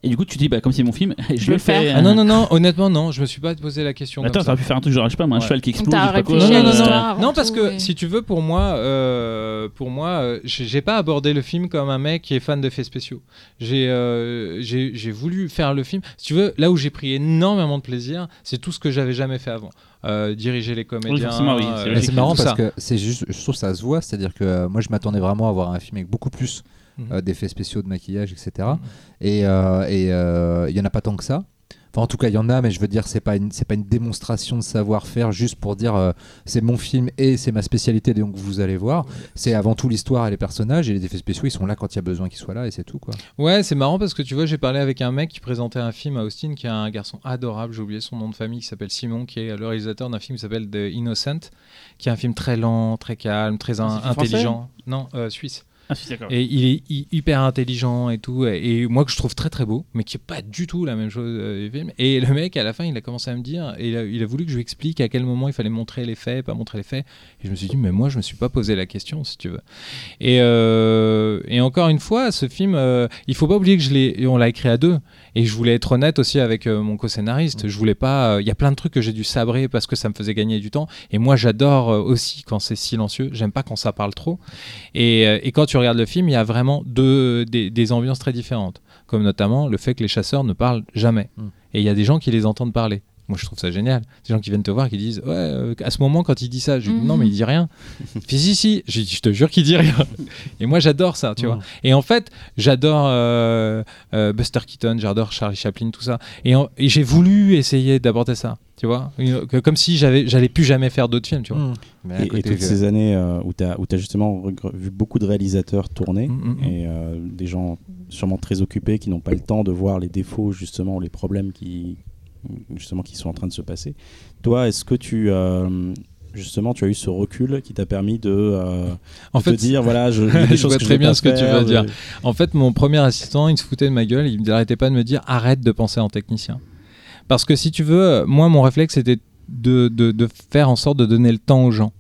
Et du coup, tu te dis, bah, comme c'est mon film, je, vais le faire. fais. Ah non, non, non, honnêtement, non, je me suis pas posé la question. Attends, t'aurais pu faire un truc genre, je sais pas, moi, un Ouais. cheval qui explose. t'as je sais pas quoi. réfléchi Non, à non, non, l'histoire non. avant Non, parce que si tu veux, pour moi, euh, pour moi, euh, j'ai pas abordé le film comme un mec qui est fan d'effets spéciaux. J'ai euh, j'ai j'ai voulu faire le film. Si tu veux, là où j'ai pris énormément de plaisir, c'est tout ce que j'avais jamais fait avant. Euh, diriger les comédiens. oui, c'est euh, marrant parce ça. que c'est juste, je trouve que ça se voit, c'est-à-dire que euh, moi je m'attendais vraiment à voir un film avec beaucoup plus Mhm. euh, d'effets spéciaux, de maquillage, etc. Mhm. Et euh, et, euh, il y en a pas tant que ça. Enfin, en tout cas, il y en a, mais je veux dire, c'est pas une, c'est pas une démonstration de savoir-faire juste pour dire euh, c'est mon film et c'est ma spécialité, donc vous allez voir. C'est avant tout l'histoire et les personnages et les effets spéciaux, ils sont là quand il y a besoin qu'ils soient là et c'est tout quoi. Ouais, c'est marrant parce que tu vois, j'ai parlé avec un mec qui présentait un film à Austin, qui est un garçon adorable, j'ai oublié son nom de famille, qui s'appelle Simon, qui est le réalisateur d'un film qui s'appelle The Innocent, qui est un film très lent, très calme, très Ah, intelligent. Non, euh, suisse. Ah. Et il est hy- hyper intelligent et tout, et, et moi que je trouve très très beau, mais qui est pas du tout la même chose euh, du film. Et le mec, à la fin, il a commencé à me dire, et il a, il a voulu que je lui explique à quel moment il fallait montrer les faits, pas montrer les faits. Et je me suis dit, mais moi, je me suis pas posé la question, si tu veux. Et, euh, et encore une fois, ce film, euh, il faut pas oublier que je l'ai, on l'a écrit à deux. Et je voulais être honnête aussi avec euh, mon co-scénariste. Je voulais pas. euh, Il y a plein de trucs que j'ai dû sabrer parce que ça me faisait gagner du temps. Et moi, j'adore euh, aussi quand c'est silencieux. J'aime pas quand ça parle trop. Et, et quand tu regardes le film, il y a vraiment deux, des, des ambiances très différentes. Comme notamment le fait que les chasseurs ne parlent jamais. Mm. Et il y a des gens qui les entendent parler. Moi, je trouve ça génial. Des gens qui viennent te voir qui disent Ouais, euh, à ce moment, quand il dit ça, je dis Mhm. Non, mais il dit rien. Il fait Si, si. Dit Je te jure qu'il dit rien. Et moi, j'adore ça, tu vois. Et en fait, j'adore euh, euh, Buster Keaton, j'adore Charlie Chaplin, tout ça. Et, j'ai voulu essayer d'aborder ça, tu vois. Une- que- comme si j'avais, j'allais plus jamais faire d'autres films, tu vois. Mais à Et, toutes je- ces années euh, où tu as, justement vu beaucoup de réalisateurs tourner Mm, mm, mm. et euh, des gens sûrement très occupés qui n'ont pas le temps de voir les défauts justement, les problèmes qui justement qui sont en train de se passer. Toi, est-ce que tu euh, justement tu as eu ce recul qui t'a permis de, euh, En de fait, te dire voilà, je, des vois que très bien ce que tu veux dire. je- En fait, mon premier assistant, il se foutait de ma gueule. Il n'arrêtait pas de me dire arrête de penser en technicien. Parce que si tu veux, moi, mon réflexe, c'était de, de, de faire en sorte de donner le temps aux gens.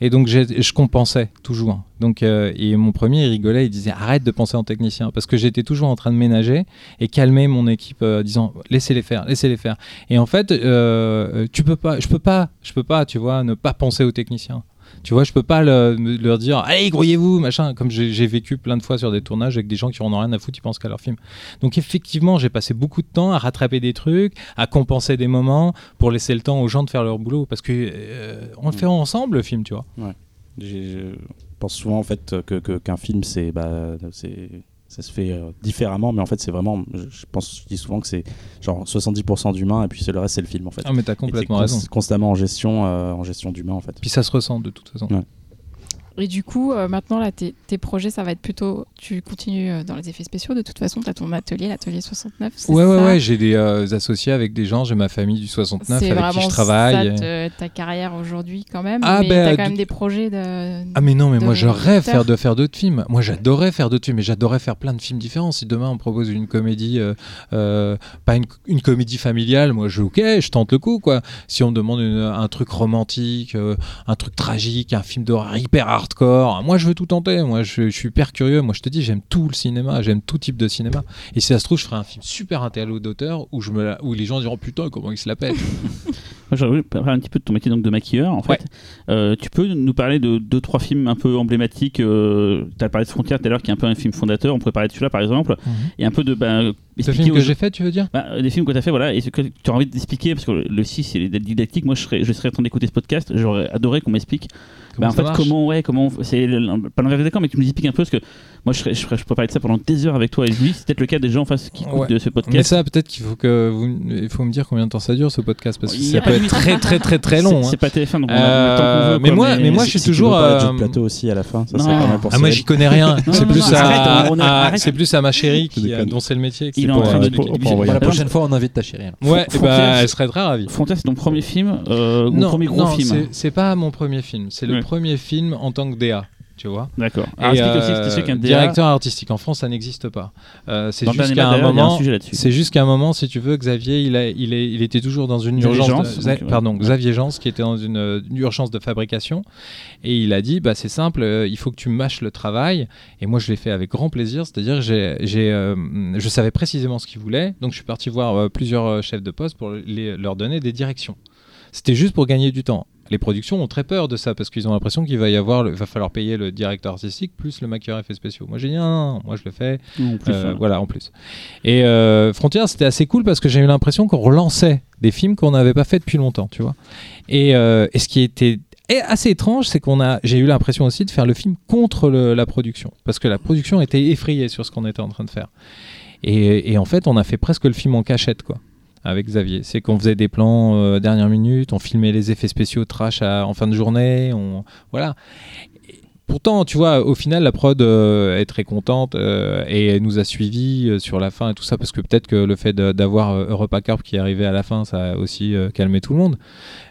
Et donc, je compensais toujours. Donc, euh, et mon premier, il rigolait, il disait arrête de penser en technicien. Parce que j'étais toujours en train de ménager et calmer mon équipe, euh, disant laissez-les faire, laissez-les faire. Et en fait, euh, tu peux pas, je peux pas, je peux pas, tu vois, ne pas penser aux techniciens. Tu vois, je peux pas le- leur dire allez, grouillez-vous, machin, comme j'ai vécu plein de fois sur des tournages avec des gens qui en ont rien à foutre, ils pensent qu'à leur film. Donc, effectivement, j'ai passé beaucoup de temps à rattraper des trucs, à compenser des moments pour laisser le temps aux gens de faire leur boulot. Parce que euh, on le fait ensemble, le film, tu vois. J'ai- Je pense souvent en fait que que- qu'un film c'est bah, c'est ça se fait euh, différemment, mais en fait c'est vraiment, je pense, je dis souvent que c'est genre 70% d'humain et puis c'est le reste c'est le film en fait. Ah, mais t'as Et complètement raison. Constamment en gestion, euh, en gestion d'humain en fait. Puis ça se ressent de toute façon. Ouais. Et du coup, euh, maintenant, là, tes, tes projets, ça va être plutôt. Tu continues euh, dans les effets spéciaux. De toute façon, tu as ton atelier, l'atelier 69. c'est Ouais, ouais, ça ouais, j'ai des euh, associés avec des gens, j'ai ma famille du 69 C'est avec vraiment qui je travaille. te- ta carrière aujourd'hui, quand même. Ah, mais ben, t'as quand même des projets de. Ah mais non mais moi je rêve faire de faire d'autres films. Moi j'adorais faire d'autres films mais j'adorais faire plein de films différents. Si demain on propose une comédie, pas une, une comédie familiale, moi je ok, je tente le coup quoi. Si on me demande une- un truc romantique, un truc tragique, un film d'horreur hyper hardcore, moi je veux tout tenter. Moi je, je suis hyper curieux. Moi je te dis j'aime tout le cinéma, j'aime tout type de cinéma. Et si ça se trouve je ferai un film super intello d'auteur où je me la- où les gens diront putain comment il se la pète. Moi, j'aurais voulu parler un petit peu de ton métier donc, de maquilleur. En fait, Ouais. Euh, tu peux nous parler de deux, trois films un peu emblématiques. tu as parlé de Frontières tout à l'heure, qui est un peu un film fondateur. On pourrait parler de celui-là, par exemple. Et un peu de. Bah, Ce expliquer film aux que j'ai fait tu veux dire? Bah, des films que tu as fait, voilà, et ce que tu as envie d'expliquer, parce que le, le 6 c'est didactique. Moi, je serais, je serais en train d'écouter ce podcast, j'aurais adoré qu'on m'explique. Comment Bah, en fait, marche comment, ouais, comment, c'est le- pas l'envers du décor, mais tu nous expliques un peu, parce que moi, je, serais, je, ferais- je peux parler de ça pendant des heures avec toi et lui. C'est peut-être le cas des gens en face qui écoutent Ouais. de ce Mais podcast. ça, peut-être qu'il faut que vous, il faut me dire combien de temps ça dure ce podcast parce que ça peut être très très très très long. C'est hein. pas TF1, donc on a Euh, le temps qu'on veut. mais quoi, moi- mais moi, je suis toujours, euh, plateau aussi à la fin, ça pour Ah moi j'y connais rien. C'est plus à, c'est plus à ma chérie qui, déconne. dont c'est le métier. Il est en train euh, de- la prochaine fois, on invite ta chérie. Ouais, eh ben, elle serait très ravie. Frontières, c'est ton premier film, euh, non, premier gros film. c'est- pas mon premier film. C'est le. Premier film en tant que DA. tu vois. D'accord. Aussi euh, directeur artistique en France, ça n'existe pas. Euh, c'est juste qu'à un moment, c'est juste qu'à un moment, si tu veux, Xavier, il, a, il, est, il était toujours dans une urgence. De- donc, Xa- ouais. Pardon, Xavier Jeance, qui était dans une, une urgence de fabrication. Et il a dit bah, c'est simple, euh, il faut que tu mâches le travail. Et moi, je l'ai fait avec grand plaisir. C'est-à-dire, j'ai, je savais précisément ce qu'il voulait. Donc, je suis parti voir plusieurs chefs de poste pour les- leur donner des directions. C'était juste pour gagner du temps. Les productions ont très peur de ça parce qu'ils ont l'impression qu'il va y avoir, le- va falloir payer le directeur artistique plus le maquilleur effets spéciaux. Moi j'ai dit non, non, non, moi je le fais, En plus, euh, ouais. voilà en plus. Et euh, Frontières c'était assez cool parce que j'ai eu l'impression qu'on relançait des films qu'on n'avait pas fait depuis longtemps, tu vois. Et, euh, et ce qui était assez étrange, c'est qu'on a, j'ai eu l'impression aussi de faire le film contre le- la production parce que la production était effrayée sur ce qu'on était en train de faire. Et, et en fait, on a fait presque le film en cachette, quoi avec Xavier. C'est qu'on faisait des plans euh, dernière minute, on filmait les effets spéciaux trash en fin de journée, voilà. Pourtant, tu vois, au final, la prod euh, est très contente euh, et elle nous a suivis sur la fin et tout ça, parce que peut-être que le fait d'avoir Europa Corp qui arrivé à la fin, ça a aussi calmé tout le monde.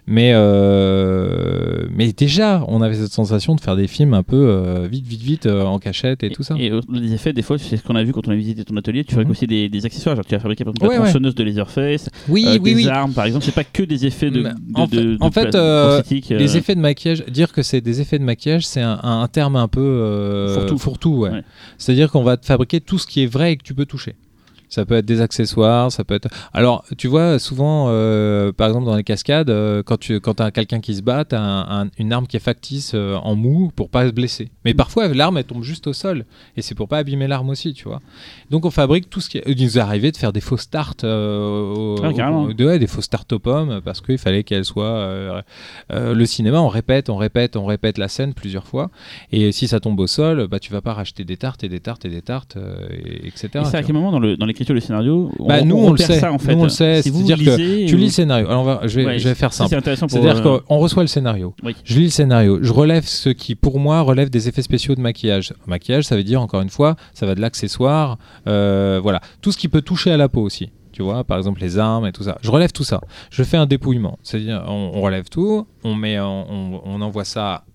Mais, euh, mais déjà, on avait cette sensation de faire des films un peu euh, vite, vite, vite, euh, en cachette et, tout ça. Et les effets, des fois, c'est ce qu'on a vu quand on a visité ton atelier. Tu fabriques Mhm. aussi des, des accessoires. Genre, tu as fabriqué par exemple Ouais, la ouais. tronçonneuse de Laserface, oui, oui, des oui. armes, par exemple. C'est pas que des effets de, en fait- de- en fait, Les effets de maquillage, dire que c'est des effets de maquillage, c'est un, un terme un peu Fourre-tout. ouais. Ouais. C'est-à-dire qu'on va te fabriquer tout ce qui est vrai et que tu peux toucher. Ça peut être des accessoires, ça peut être. Alors, tu vois, souvent, euh, par exemple, dans les cascades, euh, quand tu quand as quelqu'un qui se bat, tu as une arme qui est factice euh, en mou pour pas se blesser. Mais parfois, l'arme, elle tombe juste au sol. Et c'est pour pas abîmer l'arme aussi, tu vois. Donc, on fabrique tout ce qui. Il nous est arrivé de faire des faux starts, euh, au- Ah, carrément. au- de- ouais, des faux starts aux pommes, parce qu'il fallait qu'elle soit. euh, euh, le cinéma, on répète, on répète, on répète la scène plusieurs fois. Et si ça tombe au sol, bah, tu vas pas racheter des tartes et des tartes et des tartes, et- etc. Et c'est à quel moment dans le- dans l'écriture du scénario Bah, nous, on le sait. ça en fait. Nous, on le sait. Si vous C'est-à-dire que Tu lis le scénario. Alors, on va, je, vais, Ouais, je vais faire simple. C'est intéressant pour. C'est-à-dire euh, qu'on reçoit le scénario. Oui. Je lis le scénario. Je relève ce qui, pour moi, relève des effets spéciaux de maquillage. Maquillage, ça veut dire, encore une fois, ça va de l'accessoire. euh, voilà. Tout ce qui peut toucher à la peau aussi. Tu vois, par exemple, les armes et tout ça. Je relève tout ça. Je fais un dépouillement. C'est-à-dire, on, on relève tout. On, met, on, on- on envoie ça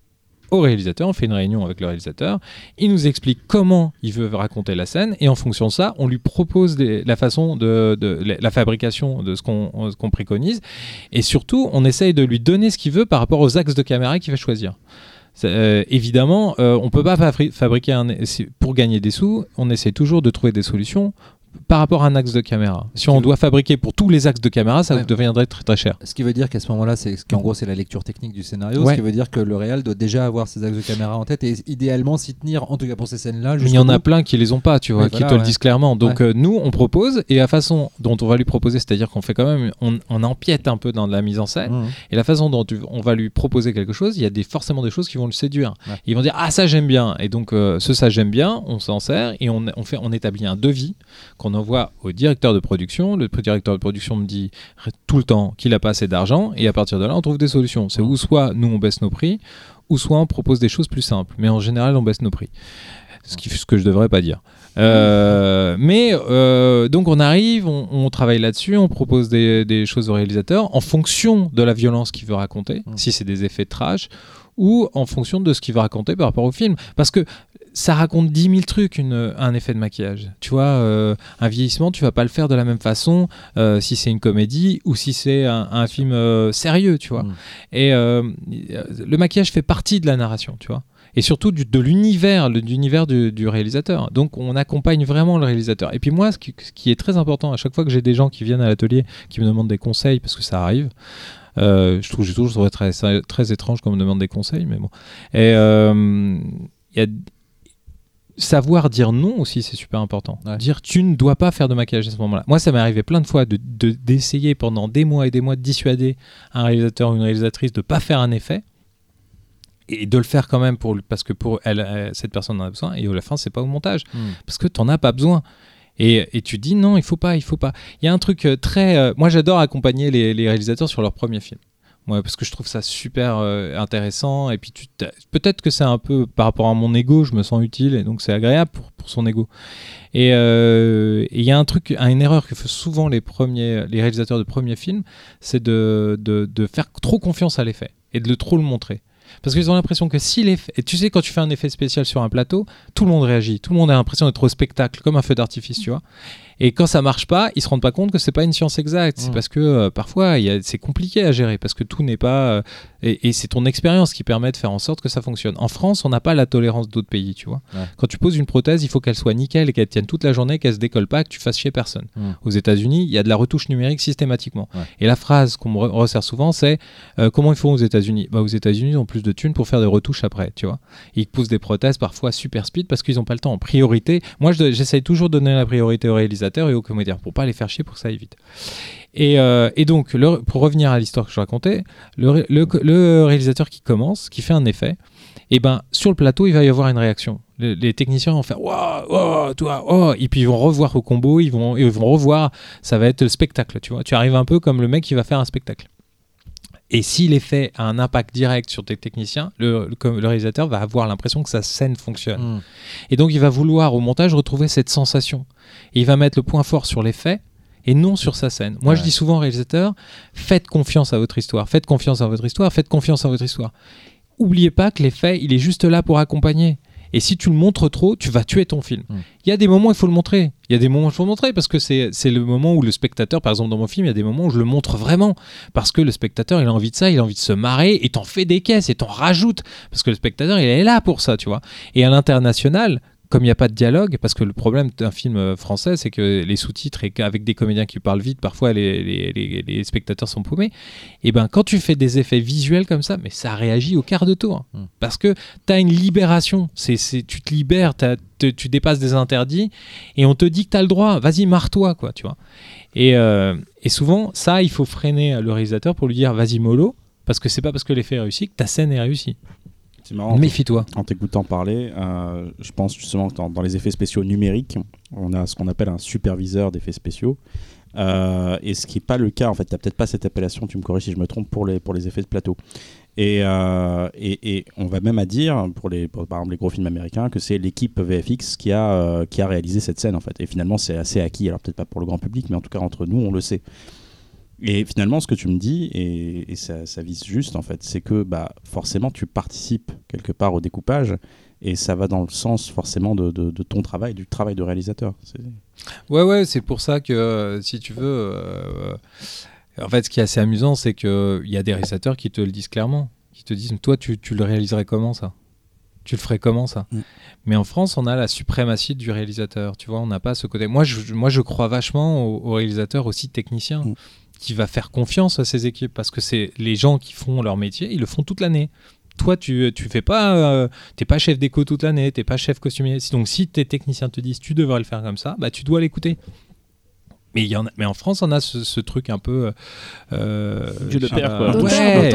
au réalisateur, on fait une réunion avec le réalisateur, il nous explique comment il veut raconter la scène, et en fonction de ça, on lui propose la façon de, la, fabrication de ce qu'on préconise, et surtout, on essaye de lui donner ce qu'il veut par rapport aux axes de caméra qu'il va choisir. Euh, évidemment, euh, on peut pas fabri- fabriquer un pour gagner des sous. On essaie toujours de trouver des solutions par rapport à un axe de caméra. Si on doit fabriquer pour tous les axes de caméra, ça Ouais. deviendrait très très cher. Ce qui veut dire qu'à ce moment-là, c'est qu'en gros, c'est la lecture technique du scénario. Ouais. Ce qui veut dire que le réal doit déjà avoir ses axes de caméra en tête et idéalement s'y tenir, en tout cas pour ces scènes-là. Mais il y en a plein qui les ont pas, tu vois, qui voilà, te le disent clairement. Donc euh, nous, on propose et la façon dont on va lui proposer, c'est-à-dire qu'on fait quand même, on, on empiète un peu dans la mise en scène Mmh. et la façon dont tu- on va lui proposer quelque chose, il y a des, forcément des choses qui vont le séduire. Ils vont dire ah ça j'aime bien et donc euh, ce ça j'aime bien, on s'en sert et on, on fait, on établit un devis qu'on envoie au directeur de production. Le directeur de production me dit tout le temps qu'il a pas assez d'argent et à partir de là on trouve des solutions. C'est où soit nous on baisse nos prix ou soit on propose des choses plus simples. Mais en général on baisse nos prix. Ce, qui, ce que je devrais pas dire. Euh, mais euh, donc on arrive, on, on travaille là-dessus, on propose des, des choses au réalisateur en fonction de la violence qu'il veut raconter, Mm. si c'est des effets de trash, ou en fonction de ce qu'il veut raconter par rapport au film. Parce que ça raconte 10 000 trucs, une, un effet de maquillage. Tu vois, euh, un vieillissement, tu vas pas le faire de la même façon euh, si c'est une comédie ou si c'est un, un film euh, sérieux, tu vois. Mm. Et le maquillage fait partie de la narration, tu vois. Et surtout du- de l'univers, l'univers du, du réalisateur. Donc on accompagne vraiment le réalisateur. Et puis moi, ce qui, ce qui est très important, à chaque fois que j'ai des gens qui viennent à l'atelier, qui me demandent des conseils, parce que ça arrive, je trouve, j'ai toujours trouvé très, très étrange qu'on me demande des conseils, mais bon. Et euh, il y a savoir dire non aussi, c'est super important. Ouais. Dire tu ne dois pas faire de maquillage à ce moment-là. Moi, ça m'est arrivé plein de fois de- de- d'essayer pendant des mois et des mois de dissuader un réalisateur ou une réalisatrice de pas faire un effet et de le faire quand même pour, parce que pour elle, cette personne en a besoin et à la fin, c'est pas au montage Mmh. parce que t'en as pas besoin. Et, et tu dis non, il faut pas, il faut pas. Il y a un truc euh, très. euh, moi, j'adore accompagner les, réalisateurs sur leur premier film. Parce que je trouve ça super euh, intéressant. Et puis, peut-être que c'est un peu par rapport à mon ego, je me sens utile et donc c'est agréable pour, pour son ego. Et et il y a un truc, une erreur que font souvent les premiers, les réalisateurs de premiers films, c'est de, de, de faire trop confiance à l'effet et de le trop le montrer. Parce qu'ils ont l'impression que si l'effet. Et tu sais, quand tu fais un effet spécial sur un plateau, tout le monde réagit. Tout le monde a l'impression d'être au spectacle, comme un feu d'artifice, tu vois. Et quand ça marche pas, ils se rendent pas compte que c'est pas une science exacte. C'est Mm. parce que euh, parfois, c'est compliqué à gérer, parce que tout n'est pas. euh, et et c'est ton expérience qui permet de faire en sorte que ça fonctionne. En France, on n'a pas la tolérance d'autres pays, tu vois. Ouais. Quand tu poses une prothèse, il faut qu'elle soit nickel et qu'elle tienne toute la journée, qu'elle se décolle pas, que tu fasses chier personne. Mm. Aux États-Unis, il y a de la retouche numérique systématiquement. Ouais. Et la phrase qu'on me re- resserre souvent, c'est euh, comment ils font aux États-Unis? Bah, Aux États-Unis, ils ont plus de thunes pour faire des retouches après, tu vois. Ils posent des prothèses parfois super speed parce qu'ils n'ont pas le temps. En priorité, moi, je- j'essaye toujours de donner la priorité aux réalisateurs et aux comédiens pour pas les faire chier pour que ça aille vite. Et, euh, et donc, pour revenir à l'histoire que je racontais, le, le- réalisateur qui commence, qui fait un effet, et ben sur le plateau, il va y avoir une réaction. Le- les techniciens vont faire waouh, waouh, toi, oh, et puis ils vont revoir au combo, ils vont, ils vont revoir, ça va être le spectacle, tu vois. Tu arrives un peu comme le mec qui va faire un spectacle. Et si l'effet a un impact direct sur tes techniciens, le, le- comme le réalisateur va avoir l'impression que sa scène fonctionne. Mm. Et donc il va vouloir au montage retrouver cette sensation. Et il va mettre le point fort sur l'effet et non sur sa scène. Moi je dis souvent aux réalisateurs, faites confiance à votre histoire, faites confiance à votre histoire, faites confiance à votre histoire. Oubliez pas que l'effet, il est juste là pour accompagner. Et si tu le montres trop, tu vas tuer ton film. Mm. Il y a des moments où il faut le montrer. Il y a des moments où il faut le montrer parce que c'est c'est le moment où le spectateur, par exemple dans mon film, il y a des moments où je le montre vraiment. Parce que le spectateur, il a envie de ça, il a envie de se marrer et t'en fais des caisses et t'en rajoutes. Parce que le spectateur, il est là pour ça, tu vois. Et à l'international, comme il n'y a pas de dialogue, parce que le problème d'un film euh, français, c'est que les sous-titres et qu'avec des comédiens qui parlent vite, parfois les, les- les- les spectateurs sont paumés. Et ben quand tu fais des effets visuels comme ça, mais ça réagit au quart de tour. Mm. Parce que tu as une libération. C'est, c'est- tu te libères, t'as- tu dépasses des interdits et on te dit que tu as le droit. Vas-y, marre-toi, quoi, tu vois. Et, euh, et souvent, ça, il faut freiner le réalisateur pour lui dire vas-y, mollo. Parce que c'est pas parce que l'effet est réussi que ta scène est réussie. Méfie-toi. En t'écoutant parler, euh, je pense justement que dans, dans les effets spéciaux numériques, on a ce qu'on appelle un superviseur d'effets spéciaux. Euh, et ce qui n'est pas le cas, en fait, tu n'as peut-être pas cette appellation, tu me corriges si je me trompe, pour les, pour les effets de plateau. Et, euh, et, et on va même à dire, pour, les, pour, par exemple les gros films américains, que c'est l'équipe VFX qui a, euh, qui a réalisé cette scène, en fait. Et finalement, c'est assez acquis, alors peut-être pas pour le grand public, mais en tout cas entre nous, on le sait. Et finalement, ce que tu me dis, et, et ça, ça vise juste, en fait, c'est que bah, forcément, tu participes quelque part au découpage, et ça va dans le sens forcément de, de- de ton travail, du travail de réalisateur. Ouais, ouais, c'est pour ça que, euh, si tu veux, euh, en fait, ce qui est assez amusant, c'est qu'il y a des réalisateurs qui te le disent clairement, qui te disent, toi, tu, tu le réaliserais comment ça? Tu le ferais comment ça? Mm. Mais en France, on a la suprématie du réalisateur, tu vois, on n'a pas ce côté. Moi, je, moi, je crois vachement au, au réalisateur aussi technicien. Mm. Qui va faire confiance à ses équipes parce que c'est les gens qui font leur métier, ils le font toute l'année. Toi, tu tu fais pas, euh, t'es pas chef déco toute l'année, t'es pas chef costumier. Donc, si tes techniciens te disent tu devrais le faire comme ça, bah tu dois l'écouter. Mais, il y en a, mais en France, on a ce, ce truc un peu. Euh, Dieu sais père, pas, quoi. Ouais,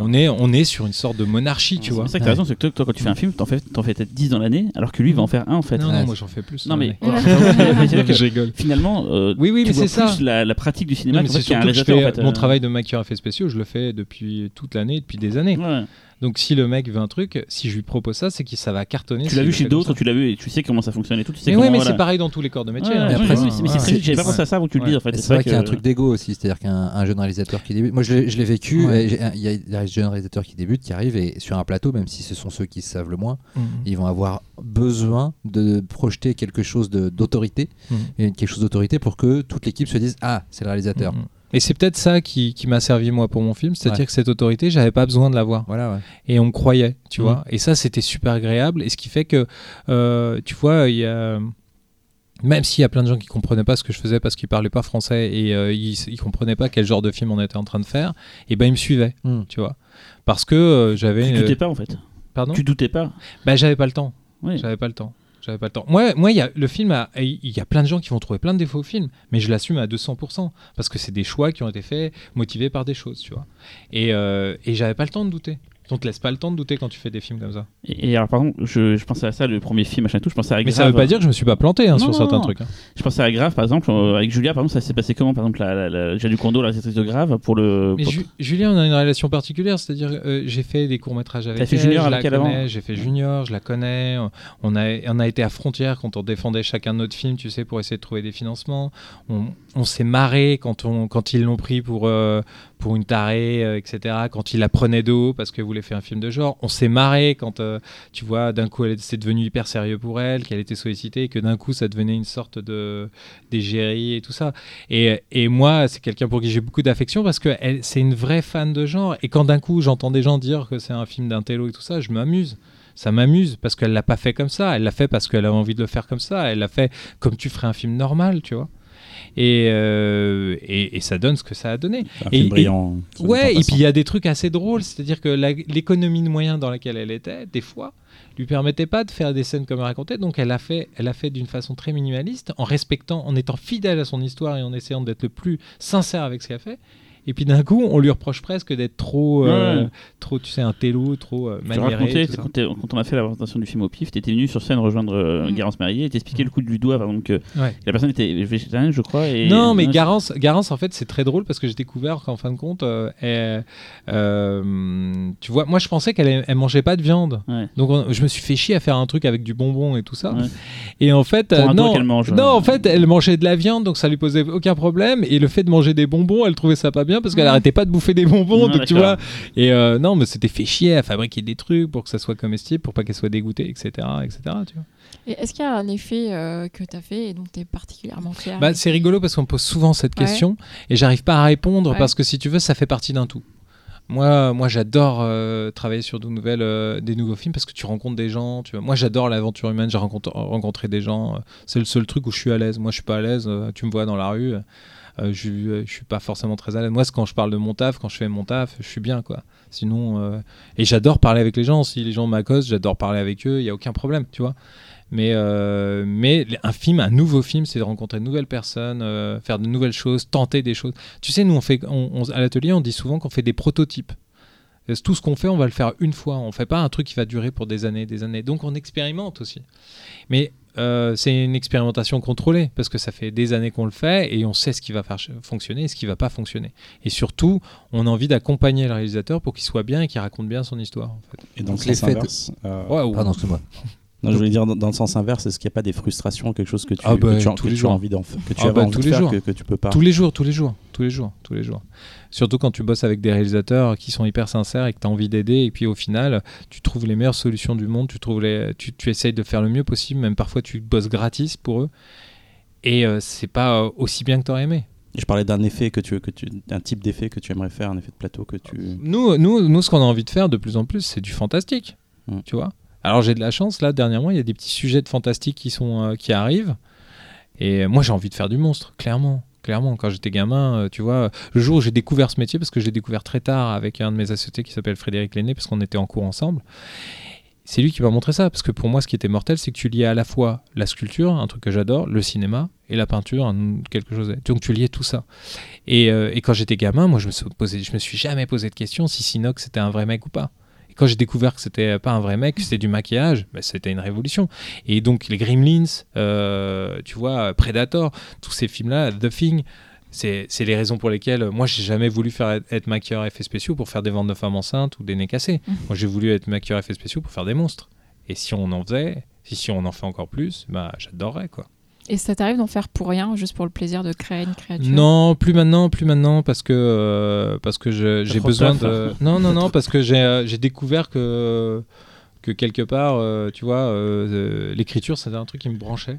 on est, on est sur une sorte de monarchie, tu C'est vois. ça que t'as raison, c'est que toi, quand tu fais un film, t'en fais, t'en fais peut-être 10 dans l'année, alors que lui il va en faire un en fait. Non, Ouais. non, moi j'en fais plus. Non, mais- c'est je rigole. finalement, euh, Oui, oui, tu mais vois c'est ça. plus la, la pratique du cinéma c'est qu'il y a un surtout que je fais en fait, mon euh. travail de maquilleur effets spéciaux, je le fais depuis toute l'année, depuis des années. Ouais. Donc si le mec veut un truc, si je lui propose ça, c'est que ça va cartonner. Tu l'as vu chez d'autres, tu l'as vu et tu sais comment ça fonctionne et tout. Tu sais Mais comment, oui, mais voilà. c'est pareil dans tous les corps de métier. Ouais, hein. ouais, après, ouais, mais c'est- ouais. j'avais pas pensé à ça où tu le dis Ouais. en fait. C'est vrai qu'il y a un que- truc d'ego aussi, c'est-à-dire qu'un un jeune réalisateur qui débute. Moi, je l'ai vécu. Ouais. Il y a des jeunes réalisateurs qui débutent, qui arrivent et sur un plateau, même si ce sont ceux qui savent le moins, Mhm. ils vont avoir besoin de projeter quelque chose de- d'autorité, Mhm. et quelque chose d'autorité pour que toute l'équipe se dise ah c'est le réalisateur. Et c'est peut-être ça qui, qui m'a servi moi pour mon film, c'est-à-dire Ouais. que cette autorité, j'avais pas besoin de l'avoir. Voilà. Ouais. Et on me croyait, tu Mhm. vois. Et ça, c'était super agréable. Et ce qui fait que, euh, tu vois, il y a. Même s'il y a plein de gens qui comprenaient pas ce que je faisais parce qu'ils parlaient pas français et euh, ils, ils comprenaient pas quel genre de film on était en train de faire, et ben ils me suivaient, Mhm. tu vois. Parce que euh, j'avais. Tu euh, doutais pas en fait. Pardon? Tu doutais pas? Bah j'avais pas le temps. Oui. J'avais pas le temps. J'avais pas le temps. Moi, moi, y a le film. Il y a plein de gens qui vont trouver plein de défauts au film, mais je l'assume à 200% parce que c'est des choix qui ont été faits, motivés par des choses, tu vois. Et, euh, et j'avais pas le temps de douter. On te laisse pas le temps de douter quand tu fais des films comme ça. Et, et alors par contre, je, je pensais à ça, le premier film, machin tout. Je pensais à Mais Grave. ça veut pas dire que je me suis pas planté hein, Non, sur non, certains non. trucs. hein. Je pensais à Grave, par exemple, euh, avec Julia, par exemple, ça s'est passé comment, par exemple, la, la, la, Jadu Kondo, la réalisatrice de Grave, pour le. Mais pour- Ju- Julien, on a une relation particulière, c'est-à-dire euh, j'ai fait des courts métrages avec T'as fait elle, Junior je la avec connais, j'ai fait Junior, je la connais. On a, on a été à frontière quand on défendait chacun de notre film, tu sais, pour essayer de trouver des financements. On, on s'est marré quand, on, quand ils l'ont pris pour, euh, pour une tarée, euh, etc. Quand ils la prenaient d'eau parce qu'elle voulait faire un film de genre. On s'est marré quand, euh, tu vois, d'un coup, elle- c'est devenu hyper sérieux pour elle, qu'elle était sollicitée, et que d'un coup, ça devenait une sorte de d'égérie et tout ça. Et, et moi, c'est quelqu'un pour qui j'ai beaucoup d'affection parce que c'est une vraie fan de genre. Et quand d'un coup, j'entends des gens dire que c'est un film d'un télo et tout ça, je m'amuse. Ça m'amuse parce qu'elle l'a pas fait comme ça. Elle l'a fait parce qu'elle avait envie de le faire comme ça. Elle l'a fait comme tu ferais un film normal, tu vois. Et, euh, et, et ça donne ce que ça a donné. Un Et- film brillant. Ouais, et puis il y a des trucs assez drôles, c'est-à-dire que l'économie de moyens dans laquelle elle était, des fois, lui permettait pas de faire des scènes comme elle racontait, donc elle a fait, elle a fait d'une façon très minimaliste, en respectant, en étant fidèle à son histoire et en essayant d'être le plus sincère avec ce qu'elle fait. Et puis d'un coup, on lui reproche presque d'être trop, euh, Ouais. trop, tu sais, un télo, trop euh, te maniéré. racontais, quand, on a fait la présentation du film au PIF, tu étais venu sur scène rejoindre euh, Mm. Garance Marié et t'expliquer le coup du doigt. par exemple, que Ouais. la personne était végétarienne, je crois. Et... Non, mais Garance, Garance, en fait, c'est très drôle parce que j'ai découvert qu'en fin de compte, euh, elle- euh, tu vois, moi je pensais qu'elle elle mangeait pas de viande. Ouais. Donc on- je me suis fait chier à faire un truc avec du bonbon et tout ça. Ouais. Et en fait, Pour euh, un doigt non, qu'elle mange, non, ouais. en fait, elle mangeait de la viande, donc ça lui posait aucun problème. Et le fait de manger des bonbons, elle trouvait ça pas bien parce qu'elle Ouais. arrêtait pas de bouffer des bonbons. Donc tu vois. Et euh, non, mais c'était fait chier à fabriquer des trucs pour que ça soit comestible, pour pas qu'elle soit dégoûtée, etc., etc. Tu vois. Et est-ce qu'il y a un effet euh, que tu as fait et dont tu es particulièrement fier Bah, c'est rigolo parce qu'on me pose souvent cette Ouais. question et j'arrive pas à répondre Ouais. parce que si tu veux, ça fait partie d'un tout. Moi, moi j'adore euh, travailler sur de nouvelles, euh, des nouveaux films parce que tu rencontres des gens. Tu vois. Moi, j'adore l'aventure humaine. J'ai rencontré, rencontré des gens. C'est le seul truc où je suis à l'aise. Moi, je suis pas à l'aise. tu me vois dans la rue. Euh, je, euh, je suis pas forcément très à l'aise. Moi, quand je parle de mon taf, quand je fais mon taf, je suis bien, quoi. Sinon, euh, et j'adore parler avec les gens. Si les gens m'accostent, j'adore parler avec eux. Il y a aucun problème, tu vois. Mais, mais un film, un nouveau film, c'est de rencontrer de nouvelles personnes, faire de nouvelles choses, tenter des choses. Tu sais, nous, on fait, à l'atelier, on dit souvent qu'on fait des prototypes. Tout ce qu'on fait, on va le faire une fois. On fait pas un truc qui va durer pour des années, des années. Donc, on expérimente aussi. Mais euh, c'est une expérimentation contrôlée parce que ça fait des années qu'on le fait et on sait ce qui va faire fonctionner et ce qui va pas fonctionner. Et surtout, on a envie d'accompagner le réalisateur pour qu'il soit bien et qu'il raconte bien son histoire. En fait. Et dans le Donc, les inverse. euh, Ouais, ou- Pardon, excuse-moi. non, je voulais dire dans, dans le sens inverse, est-ce qu'il n'y a pas des frustrations, quelque chose que tu, Ah bah, que tu, as- tous que les tu as jours. envie d'en que tu Ah avais bah, envie tous de les faire jours. que, que tu peux pas? Tous les jours, tous les jours, tous les jours, tous les jours. Surtout quand tu bosses avec des réalisateurs qui sont hyper sincères et que tu as envie d'aider, et puis au final, tu trouves les meilleures solutions du monde, tu, trouves les, tu, tu essayes de faire le mieux possible, même parfois tu bosses gratis pour eux, et euh, c'est pas euh, aussi bien que tu aurais aimé. Je parlais d'un effet que tu, que tu, d'un type d'effet que tu aimerais faire, un effet de plateau que tu. Nous, nous, nous ce qu'on a envie de faire de plus en plus, c'est du fantastique, Mm. tu vois? Alors j'ai de la chance, là, dernièrement, il y a des petits sujets de fantastique qui, sont, euh, qui arrivent, et moi j'ai envie de faire du monstre, clairement. Clairement, quand j'étais gamin, euh, tu vois, le jour où j'ai découvert ce métier, parce que je l'ai découvert très tard avec un de mes associés qui s'appelle Frédéric Lenné, parce qu'on était en cours ensemble, c'est lui qui m'a montré ça. Parce que pour moi, ce qui était mortel, c'est que tu liais à la fois la sculpture, un truc que j'adore, le cinéma, et la peinture, quelque chose. Donc tu liais tout ça. Et, euh, quand j'étais gamin, moi, je me, suis me suis jamais posé de question si Sinox c'était un vrai mec ou pas. Quand j'ai découvert que c'était pas un vrai mec, que c'était du maquillage, bah, c'était une révolution. Et donc les Gremlins, euh, tu vois, Predator, tous ces films-là, The Thing, c'est les raisons pour lesquelles moi j'ai jamais voulu faire être, maquilleur effets spéciaux pour faire des ventes de femmes enceintes ou des nez cassés. Mhm. Moi j'ai voulu être maquilleur effets spéciaux pour faire des monstres. Et si on en faisait, si, si on en fait encore plus, bah j'adorerais quoi. Et ça t'arrive d'en faire pour rien, juste pour le plaisir de créer une créature Non, plus maintenant, plus maintenant, parce que euh, parce que je- j'ai besoin de. Non, non, non, parce que j'ai j'ai découvert que que quelque part, euh, tu vois, euh, euh, l'écriture, c'était un truc qui me branchait.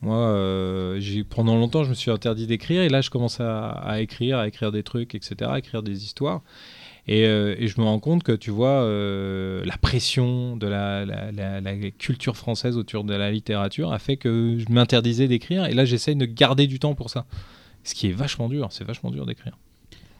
Moi, euh, j'ai pendant longtemps, je me suis interdit d'écrire, et là, je commence à, à écrire, à écrire des trucs, etc., à écrire des histoires. Et, euh, et je me rends compte que, tu vois, euh, la pression de la- la culture française autour de la littérature a fait que je m'interdisais d'écrire. Et là, j'essaye de garder du temps pour ça. Ce qui est vachement dur. C'est vachement dur d'écrire.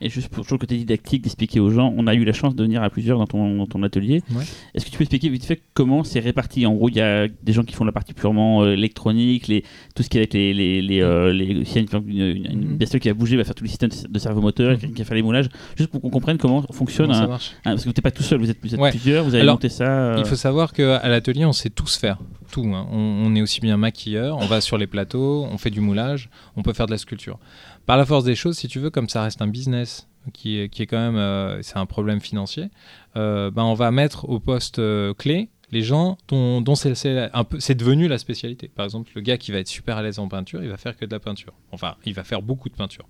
Et juste pour toujours le côté didactique, d'expliquer aux gens, on a eu la chance de venir à plusieurs dans ton, dans ton atelier. Ouais. Est-ce que tu peux expliquer vite fait comment c'est réparti? En gros, il y a des gens qui font la partie purement euh, électronique, les, tout ce qui est avec les. les, les, euh, les- y a une, une, une Mhm. bestiole qui va bouger, va faire tous les systèmes de servomoteur, Mhm. quelqu'un qui va faire les moulages, juste pour qu'on comprenne comment fonctionne. Comment ça un- parce que vous n'êtes pas tout seul, vous êtes, vous êtes Ouais. plusieurs, vous avez Alors, monté ça. euh, Il faut savoir qu'à l'atelier, on sait tous faire. Tout. hein. On, on est aussi bien maquilleur, on va sur les plateaux, on fait du moulage, on peut faire de la sculpture. Par la force des choses, si tu veux, comme ça reste un business qui est, quand même. euh, c'est un problème financier, euh, ben on va mettre au poste euh, clé les gens dont, c'est devenu la spécialité. Par exemple, le gars qui va être super à l'aise en peinture, il va faire que de la peinture. Enfin, il va faire beaucoup de peinture.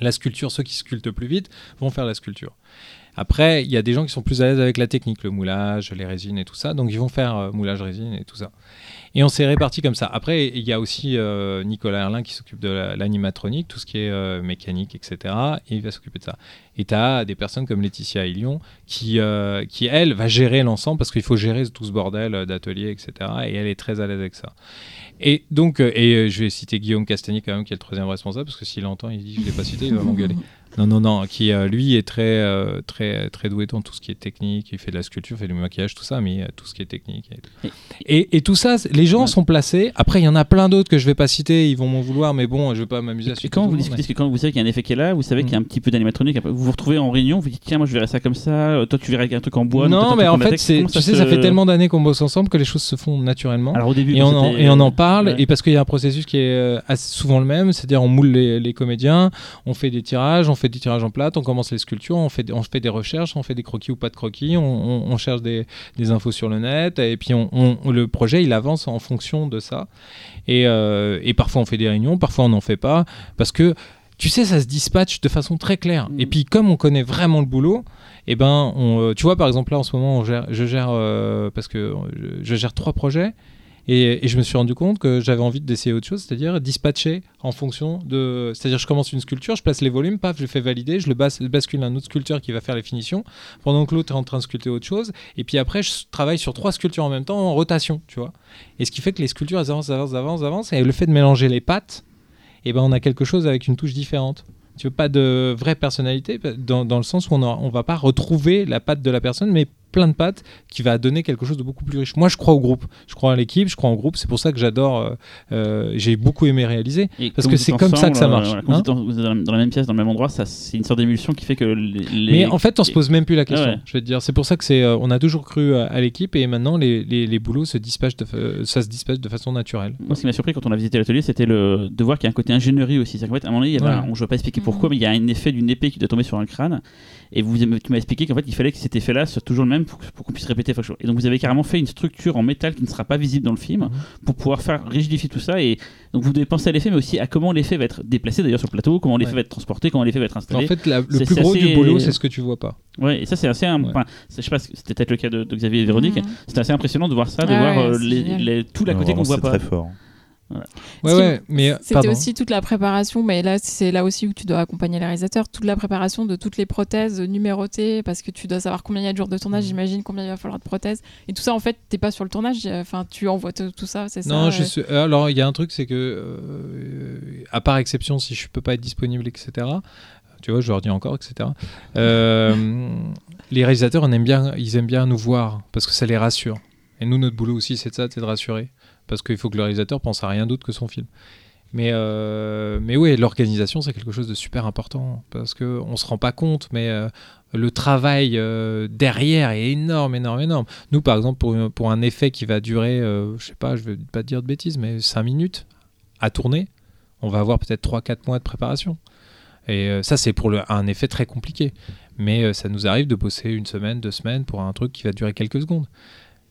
La sculpture, ceux qui sculptent plus vite vont faire la sculpture. Après, il y a des gens qui sont plus à l'aise avec la technique, le moulage, les résines et tout ça, donc ils vont faire euh, moulage résine et tout ça. Et on s'est répartis comme ça. Après, il y a aussi euh, Nicolas Erlin qui s'occupe de la- l'animatronique, tout ce qui est euh, mécanique, etc. Et il va s'occuper de ça. Et tu as des personnes comme Laetitia Ilion qui, euh, qui, elle, va gérer l'ensemble parce qu'il faut gérer tout ce bordel d'atelier, etc. Et elle est très à l'aise avec ça. Et donc, et je vais citer Guillaume Castagny quand même, qui est le troisième responsable, parce que s'il entend, il dit je ne l'ai pas cité, il va m'engueuler. Non, non, non, qui euh, lui est très, euh, très, très doué dans tout ce qui est technique. Il fait de la sculpture, il fait du maquillage, tout ça, mais euh, tout ce qui est technique. Et, et, et tout ça, les gens Ouais. sont placés. Après, il y en a plein d'autres que je vais pas citer, ils vont m'en vouloir, mais bon, je vais pas m'amuser à Et quand vous discutez, que quand vous savez qu'il y a un effet qui est là, vous savez Mm. qu'il y a un petit peu d'animatronique, vous vous retrouvez en réunion, vous dites tiens, moi je verrais ça comme ça, toi tu verrais un truc en bois. Non, mais en fait, tu sais, se- ça fait tellement d'années qu'on bosse ensemble que les choses se font naturellement. Alors au début, et, on en, et on en parle, Ouais. et parce qu'il y a un processus qui est souvent le même, c'est-à-dire on moule les, les comédiens, on fait des tirages, on fait des tirages en plate, on commence les sculptures, on fait, des- on fait des recherches, on fait des croquis ou pas de croquis, on, on- on cherche des, des infos sur le net, et puis on, le projet il avance en fonction de ça. Et, euh, et parfois on fait des réunions, parfois on n'en fait pas, parce que tu sais, ça se dispatche de façon très claire. Mm. Et puis comme on connaît vraiment le boulot, eh ben, on, euh, tu vois, par exemple, là, en ce moment, on gère- je gère, euh, parce que je gère trois projets, et, je me suis rendu compte que j'avais envie d'essayer autre chose, c'est-à-dire dispatcher en fonction de. C'est-à-dire, je commence une sculpture, je place les volumes, paf, je le fais valider, je le bas- bascule à un autre sculpteur qui va faire les finitions, pendant que l'autre est en train de sculpter autre chose, et puis après, je travaille sur trois sculptures en même temps en rotation, tu vois. Et ce qui fait que les sculptures, elles avancent, avancent, avancent, avancent, et le fait de mélanger les pattes, eh ben, on a quelque chose avec une touche différente. Tu veux pas de vraie personnalité dans, dans le sens où on ne va pas retrouver la patte de la personne, mais plein de pattes qui va donner quelque chose de beaucoup plus riche. Moi, je crois au groupe, je crois à l'équipe, je crois en groupe. C'est pour ça que j'adore. euh, euh, J'ai beaucoup aimé réaliser. Et Parce que c'est comme ça que ça marche, euh, voilà, quand hein. dans la- dans la même pièce, dans le même endroit, ça, c'est une sorte d'émulsion qui fait que les. les- Mais en fait, on se pose même plus la question. Ah ouais. Je vais te dire, c'est pour ça que c'est. euh, on a toujours cru à, à l'équipe et maintenant les, les, les boulots se dispatchent, de, ça se dispatche de façon naturelle. Moi, ce qui m'a surpris quand on a visité l'atelier, c'était le... de voir qu'il y a un côté ingénierie aussi. C'est qu'en fait, à un moment donné, il y avait Ouais. un- on ne vais pas expliquer pourquoi, Mhm. mais il y a un effet d'une épée qui doit tomber sur un crâne. Et vous, tu m'as expliqué qu'en fait, il fallait que cet effet-là soit toujours le même pour, pour qu'on puisse répéter chaque chose. Et donc, vous avez carrément fait une structure en métal qui ne sera pas visible dans le film Mhm. pour pouvoir faire rigidifier tout ça. Et donc, vous devez penser à l'effet, mais aussi à comment l'effet va être déplacé d'ailleurs sur le plateau, comment l'effet Ouais. va être transporté, comment l'effet va être En installé. fait, la- le plus c'est gros assez- du boulot, c'est ce que tu vois pas. Ouais, et ça, c'est assez. un- Ouais. enfin, je sais pas, c'était peut-être le cas de, de Xavier et Véronique. Mhm. C'était assez impressionnant de voir ça, de Ah voir ouais, euh, les, les- tout l'à côté qu'on voit c'est pas. très fort. Ouais, ouais, mais C'était aussi toute la préparation, mais là, c'est là aussi où tu dois accompagner les réalisateurs, toute la préparation de toutes les prothèses numérotées, parce que tu dois savoir combien il y a de jours de tournage, Mm. j'imagine, combien il va falloir de prothèses. Et tout ça, en fait, t'es pas sur le tournage, euh, enfin, tu envoies tout ça, c'est ça Non, je euh, suis- euh, alors il y a un truc, c'est que, euh, à part exception, si je peux pas être disponible, etc. Tu vois, je leur dis encore, etc. euh, les réalisateurs, on aime bien, ils aiment bien nous voir parce que ça les rassure. Et nous, notre boulot aussi, c'est de ça, c'est de rassurer, parce qu'il faut que le réalisateur pense à rien d'autre que son film. Mais, euh, mais oui, l'organisation, c'est quelque chose de super important parce que on se rend pas compte, mais euh, le travail euh, derrière est énorme, énorme, énorme. Nous, par exemple, pour, pour un effet qui va durer, je sais pas, je vais pas dire de bêtises, mais 5 minutes à tourner, on va avoir peut-être 3-4 mois de préparation. Et ça, c'est pour un effet très compliqué. Mais ça nous arrive de bosser une semaine, deux semaines pour un truc qui va durer quelques secondes.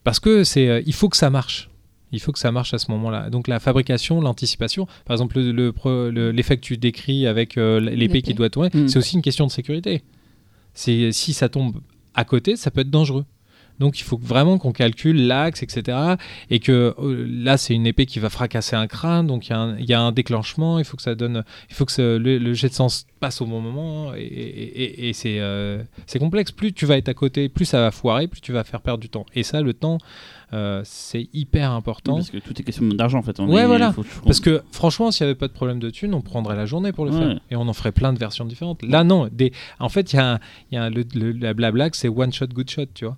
Parce que c'est, il faut que ça marche. Il faut que ça marche à ce moment-là. Donc la fabrication, l'anticipation, par exemple le- le pro- le- l'effet que tu décris avec euh, l'épée qui doit tourner, Mm. c'est aussi une question de sécurité. Si ça tombe à côté, ça peut être dangereux. Donc il faut vraiment qu'on calcule l'axe, etc. Et que euh, là, c'est une épée qui va fracasser un crâne, donc il y, a un- il y a un déclenchement, il faut que ça donne, il faut que ce- le, le jet de sang passe au bon moment, et, et- et- et c'est euh, c'est complexe. Plus tu vas être à côté, plus ça va foirer, plus tu vas faire perdre du temps. Et ça, le temps, euh, c'est hyper important. Parce que tout est question d'argent en fait. On Ouais, est- voilà. faut Parce que franchement, s'il n'y avait pas de problème de thunes, on prendrait la journée pour le Ouais. faire. Et on en ferait plein de versions différentes. Là, non. Des... En fait, il y a, un- y a un- le, le- la blabla, que c'est one shot, good shot, tu vois.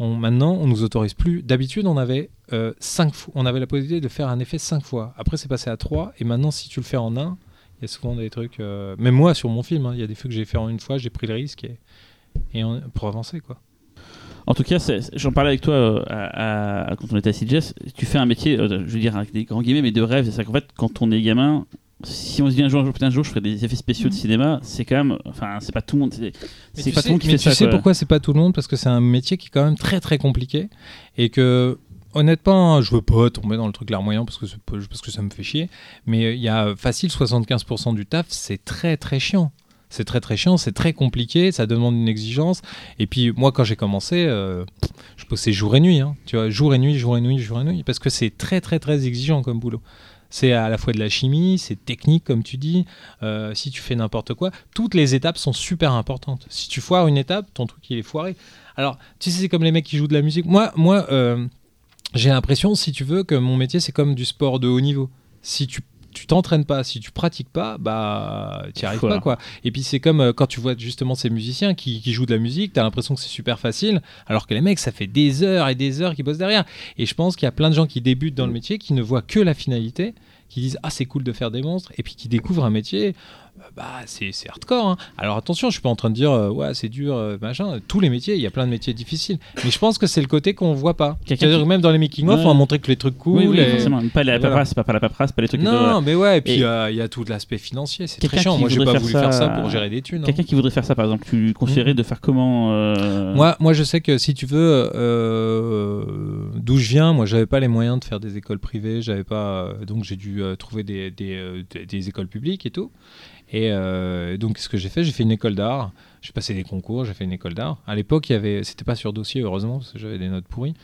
On, maintenant, on nous autorise plus. D'habitude, on avait euh, cinq fois, on avait la possibilité de faire un effet cinq fois. Après, c'est passé à trois. Et maintenant, si tu le fais en un, il y a souvent des trucs. euh, Même moi, sur mon film, hein, il y a des feux que j'ai fait en une fois, j'ai pris le risque et, et on- pour avancer, quoi. En tout cas, c'est- j'en parlais avec toi euh, à- à- quand on était à CGS. Tu fais un métier, euh, je veux dire avec des grands guillemets, mais de rêve. C'est-à-dire qu'en fait, quand on est gamin, si on se dit un jour, un jour, putain, un jour, je ferai des effets spéciaux de Mhm. cinéma, c'est quand même, enfin, c'est pas tout le monde. C'est c'est pas sais, tout le monde qui mais fait tu ça. sais quoi. pourquoi c'est pas tout le monde? Parce que c'est un métier qui est quand même très très compliqué et que honnêtement, je veux pas tomber dans le truc larmoyant parce que c'est parce que ça me fait chier, mais il y a facile 75% du taf, c'est très très chiant. C'est très très chiant, c'est très compliqué, ça demande une exigence. Et puis moi, quand j'ai commencé, euh, je bossais jour et nuit, hein, tu vois, jour et nuit, jour et nuit, jour et nuit, parce que c'est très très très exigeant comme boulot. C'est à la fois de la chimie, c'est technique comme tu dis. Euh, si tu fais n'importe quoi, toutes les étapes sont super importantes. Si tu foires une étape, ton truc il est foiré. Alors, tu sais, c'est comme les mecs qui jouent de la musique. Moi, moi, euh, j'ai l'impression, si tu veux, que mon métier c'est comme du sport de haut niveau. Si tu tu t'entraînes pas, si tu pratiques pas, bah tu arrives Voilà. pas quoi. Et puis c'est comme euh, quand tu vois justement ces musiciens qui, qui jouent de la musique, t'as l'impression que c'est super facile, alors que les mecs ça fait des heures et des heures qu'ils bossent derrière. Et je pense qu'il y a plein de gens qui débutent dans le métier qui ne voient que la finalité, qui disent ah c'est cool de faire des monstres, et puis qui découvrent un métier. Bah, c'est hardcore. hein. Alors attention, je suis pas en train de dire euh, ouais c'est dur, euh, machin. Tous les métiers, il y a plein de métiers difficiles. Mais je pense que c'est le côté qu'on voit pas. C'est-à-dire que même dans les making of, Ouais. on va montrer que les trucs cool. oui, oui, et- forcément. Pas la paperasse, pas, pas la paperasse, pas les trucs. non, mais ouais, et puis Et- euh, il y a tout l'aspect financier, c'est très chiant. Moi, j'ai pas faire voulu faire ça- pour gérer des thunes. hein. Quelqu'un qui voudrait faire ça, par exemple, tu lui conseillerais de faire comment euh, Moi, moi, je sais que si tu veux, d'où je viens, moi, j'avais pas les moyens de faire des écoles privées, j'avais pas, donc j'ai dû trouver des- des écoles publiques et tout. Et euh, donc, ce que j'ai fait, j'ai fait une école d'art. J'ai passé des concours, j'ai fait une école d'art. À l'époque, il y avait, c'était pas sur dossier, heureusement, parce que j'avais des notes pourries.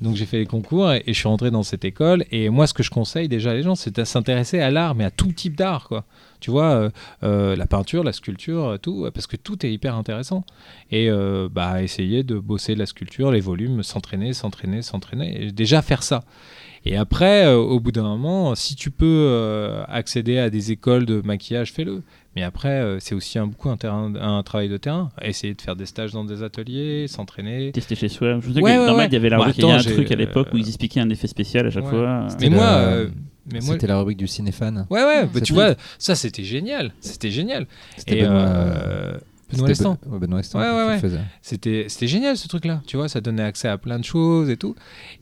Donc, j'ai fait les concours et, je suis rentré dans cette école. Et moi, ce que je conseille déjà à les gens, c'est de s'intéresser à l'art, mais à tout type d'art, quoi. Tu vois, euh, euh, la peinture, la sculpture, tout, parce que tout est hyper intéressant. Et bah, essayer de bosser la sculpture, les volumes, s'entraîner, s'entraîner, s'entraîner. Et déjà faire ça. Et après, euh, au bout d'un moment, si tu peux euh, accéder à des écoles de maquillage, fais-le. Mais après, euh, c'est aussi un, beaucoup un, terrain, un travail de terrain. Essayer de faire des stages dans des ateliers, s'entraîner. Tester chez soi. Je sais Ouais, que ouais, normal, ouais. il y avait la Bon, rubrique, il y a un truc à l'époque où ils expliquaient un effet spécial à chaque Ouais. fois. Mais C'était moi, euh, C'était la rubrique du cinéphane. ouais, ouais, bah, tu vois, ça c'était génial, c'était génial. Et euh, Benoît C'était Lestan. Ouais, Benoît Lestan Ouais, ouais. C'était c'était génial ce truc-là, tu vois, ça donnait accès à plein de choses et tout.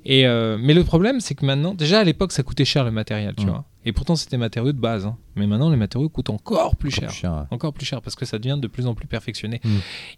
Et euh, mais le problème, c'est que maintenant, déjà à l'époque, ça coûtait cher le matériel, tu vois. Et pourtant, c'était matériaux de base. hein. Mais maintenant, les matériaux coûtent encore plus cher. Encore plus cher, ouais. Encore plus cher parce que ça devient de plus en plus perfectionné. Mm.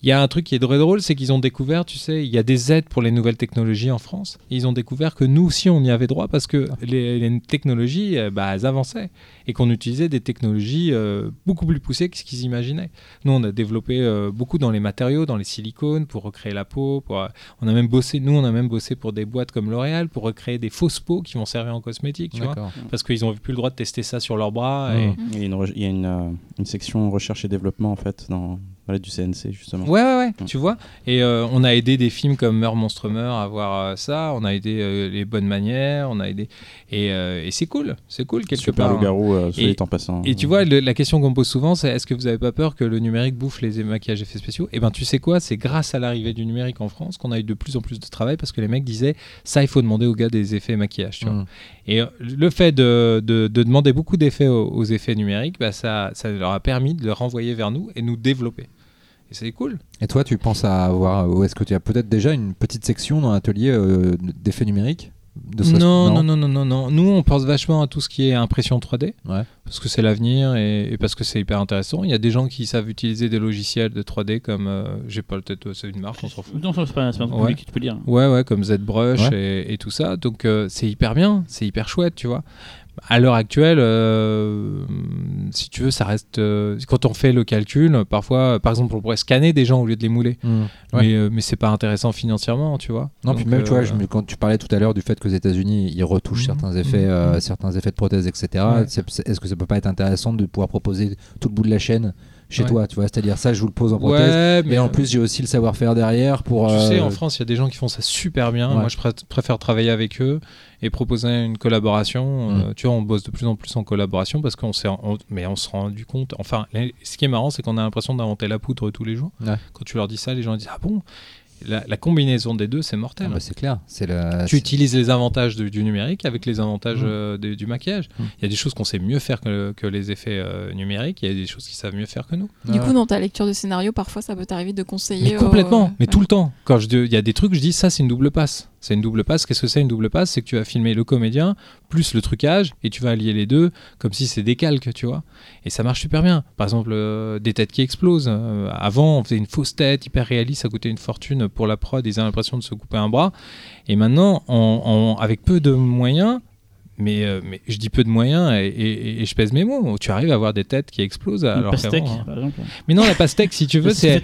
Il y a un truc qui est très drôle, c'est qu'ils ont découvert, tu sais, il y a des aides pour les nouvelles technologies en France. Et ils ont découvert que nous aussi, on y avait droit parce que les, les technologies, euh, bah, elles avançaient et qu'on utilisait des technologies euh, beaucoup plus poussées que ce qu'ils imaginaient. Nous, on a développé euh, beaucoup dans les matériaux, dans les silicones pour recréer la peau. Pour, euh, on a même bossé, nous, on a même bossé pour des boîtes comme L'Oréal pour recréer des fausses peaux qui vont servir en cosmétique, tu vois, parce qu'ils ont plus le droit de tester ça sur leurs bras. Mm. Et, Il y a une, re- il y a une, euh, une section recherche et développement en fait dans, du CNC justement. Ouais, ouais, ouais, tu vois. Et euh, on a aidé des films comme Meurs, Monstre, Meurt à voir euh, ça. On a aidé euh, Les Bonnes Manières. On a aidé. Et, euh, et c'est cool. C'est cool, quelque Super part. loup-garou, euh, soit Et- dit en passant. Et tu vois, le- la question qu'on me pose souvent, c'est est-ce que vous avez pas peur que le numérique bouffe les maquillages effets spéciaux? Eh ben, tu sais quoi? C'est grâce à l'arrivée du numérique en France qu'on a eu de plus en plus de travail parce que les mecs disaient ça, il faut demander aux gars des effets maquillage. Tu vois. Mm. Et le fait de, de- de demander beaucoup d'effets aux, aux effets numériques, bah, ça, ça leur a permis de le renvoyer vers nous et nous développer. Et c'est cool. Et toi, tu penses à avoir, ou est-ce que tu as peut-être déjà une petite section dans l'atelier euh, d'effets numériques de ce- Non, non, non, non, non, non. Nous, on pense vachement à tout ce qui est impression 3D. Ouais. Parce que c'est l'avenir et, et parce que c'est hyper intéressant. Il y a des gens qui savent utiliser des logiciels de 3D comme, euh, j'ai pas le tête, c'est une marque, on s'en fout. Non, c'est pas, c'est pas un truc Ouais. public, tu peux dire. Ouais, ouais, comme ZBrush et, et tout ça. Donc euh, c'est hyper bien, c'est hyper chouette, tu vois. À l'heure actuelle, euh, si tu veux, ça reste. euh, quand on fait le calcul, parfois, par exemple, on pourrait scanner des gens au lieu de les mouler. Mm. Ouais. Mais, euh, mais c'est pas intéressant financièrement, tu vois. Non, Donc, puis même, tu vois, je quand tu parlais tout à l'heure du fait qu'aux États-Unis, ils retouchent Mhm. certains effets, euh, Mhm. certains effets de prothèses, etc. Ouais. Est-ce que ça peut pas être intéressant de pouvoir proposer tout le bout de la chaîne chez Ouais. toi, tu vois C'est-à-dire ça, je vous le pose en prothèse. Ouais, mais en euh, plus, j'ai aussi le savoir-faire derrière pour. Tu euh, sais, en France, il y a des gens qui font ça super bien. Ouais. Moi, je pré- préfère travailler avec eux et proposer une collaboration. Mm. Euh, tu vois, on bosse de plus en plus en collaboration parce qu'on s'est, on- mais on se rend rendu compte. Enfin, les- ce qui est marrant, c'est qu'on a l'impression d'inventer la poudre tous les jours. Quand tu leur dis ça, les gens disent ah bon? La, la combinaison des deux, c'est ah mortel. bah, c'est clair. C'est la. tu utilises les avantages du, du numérique avec les avantages Mm. euh, du maquillage. Il Mm. y a des choses qu'on sait mieux faire que, que les effets euh, numériques. Il y a des choses qui savent mieux faire que nous. Du coup, dans ta lecture de scénario, parfois, ça peut t'arriver de conseiller. Mais complètement, euh, mais tout le temps. Quand il y a des trucs, je dis ça c'est une double passe. C'est une double passe. Qu'est-ce que c'est une double passe? C'est que tu vas filmer le comédien plus le trucage et tu vas allier les deux comme si c'est des calques, tu vois. Et ça marche super bien. Par exemple, euh, des têtes qui explosent. Euh, avant, on faisait une fausse tête hyper réaliste, ça coûtait une fortune pour la prod. Ils avaient l'impression de se couper un bras. Et maintenant, avec peu de moyens, mais, euh, mais je dis peu de moyens et, et- et je pèse mes mots. Tu arrives à avoir des têtes qui explosent Une alors pastèque, hein. par exemple. Mais non, la pastèque, si tu veux, C'est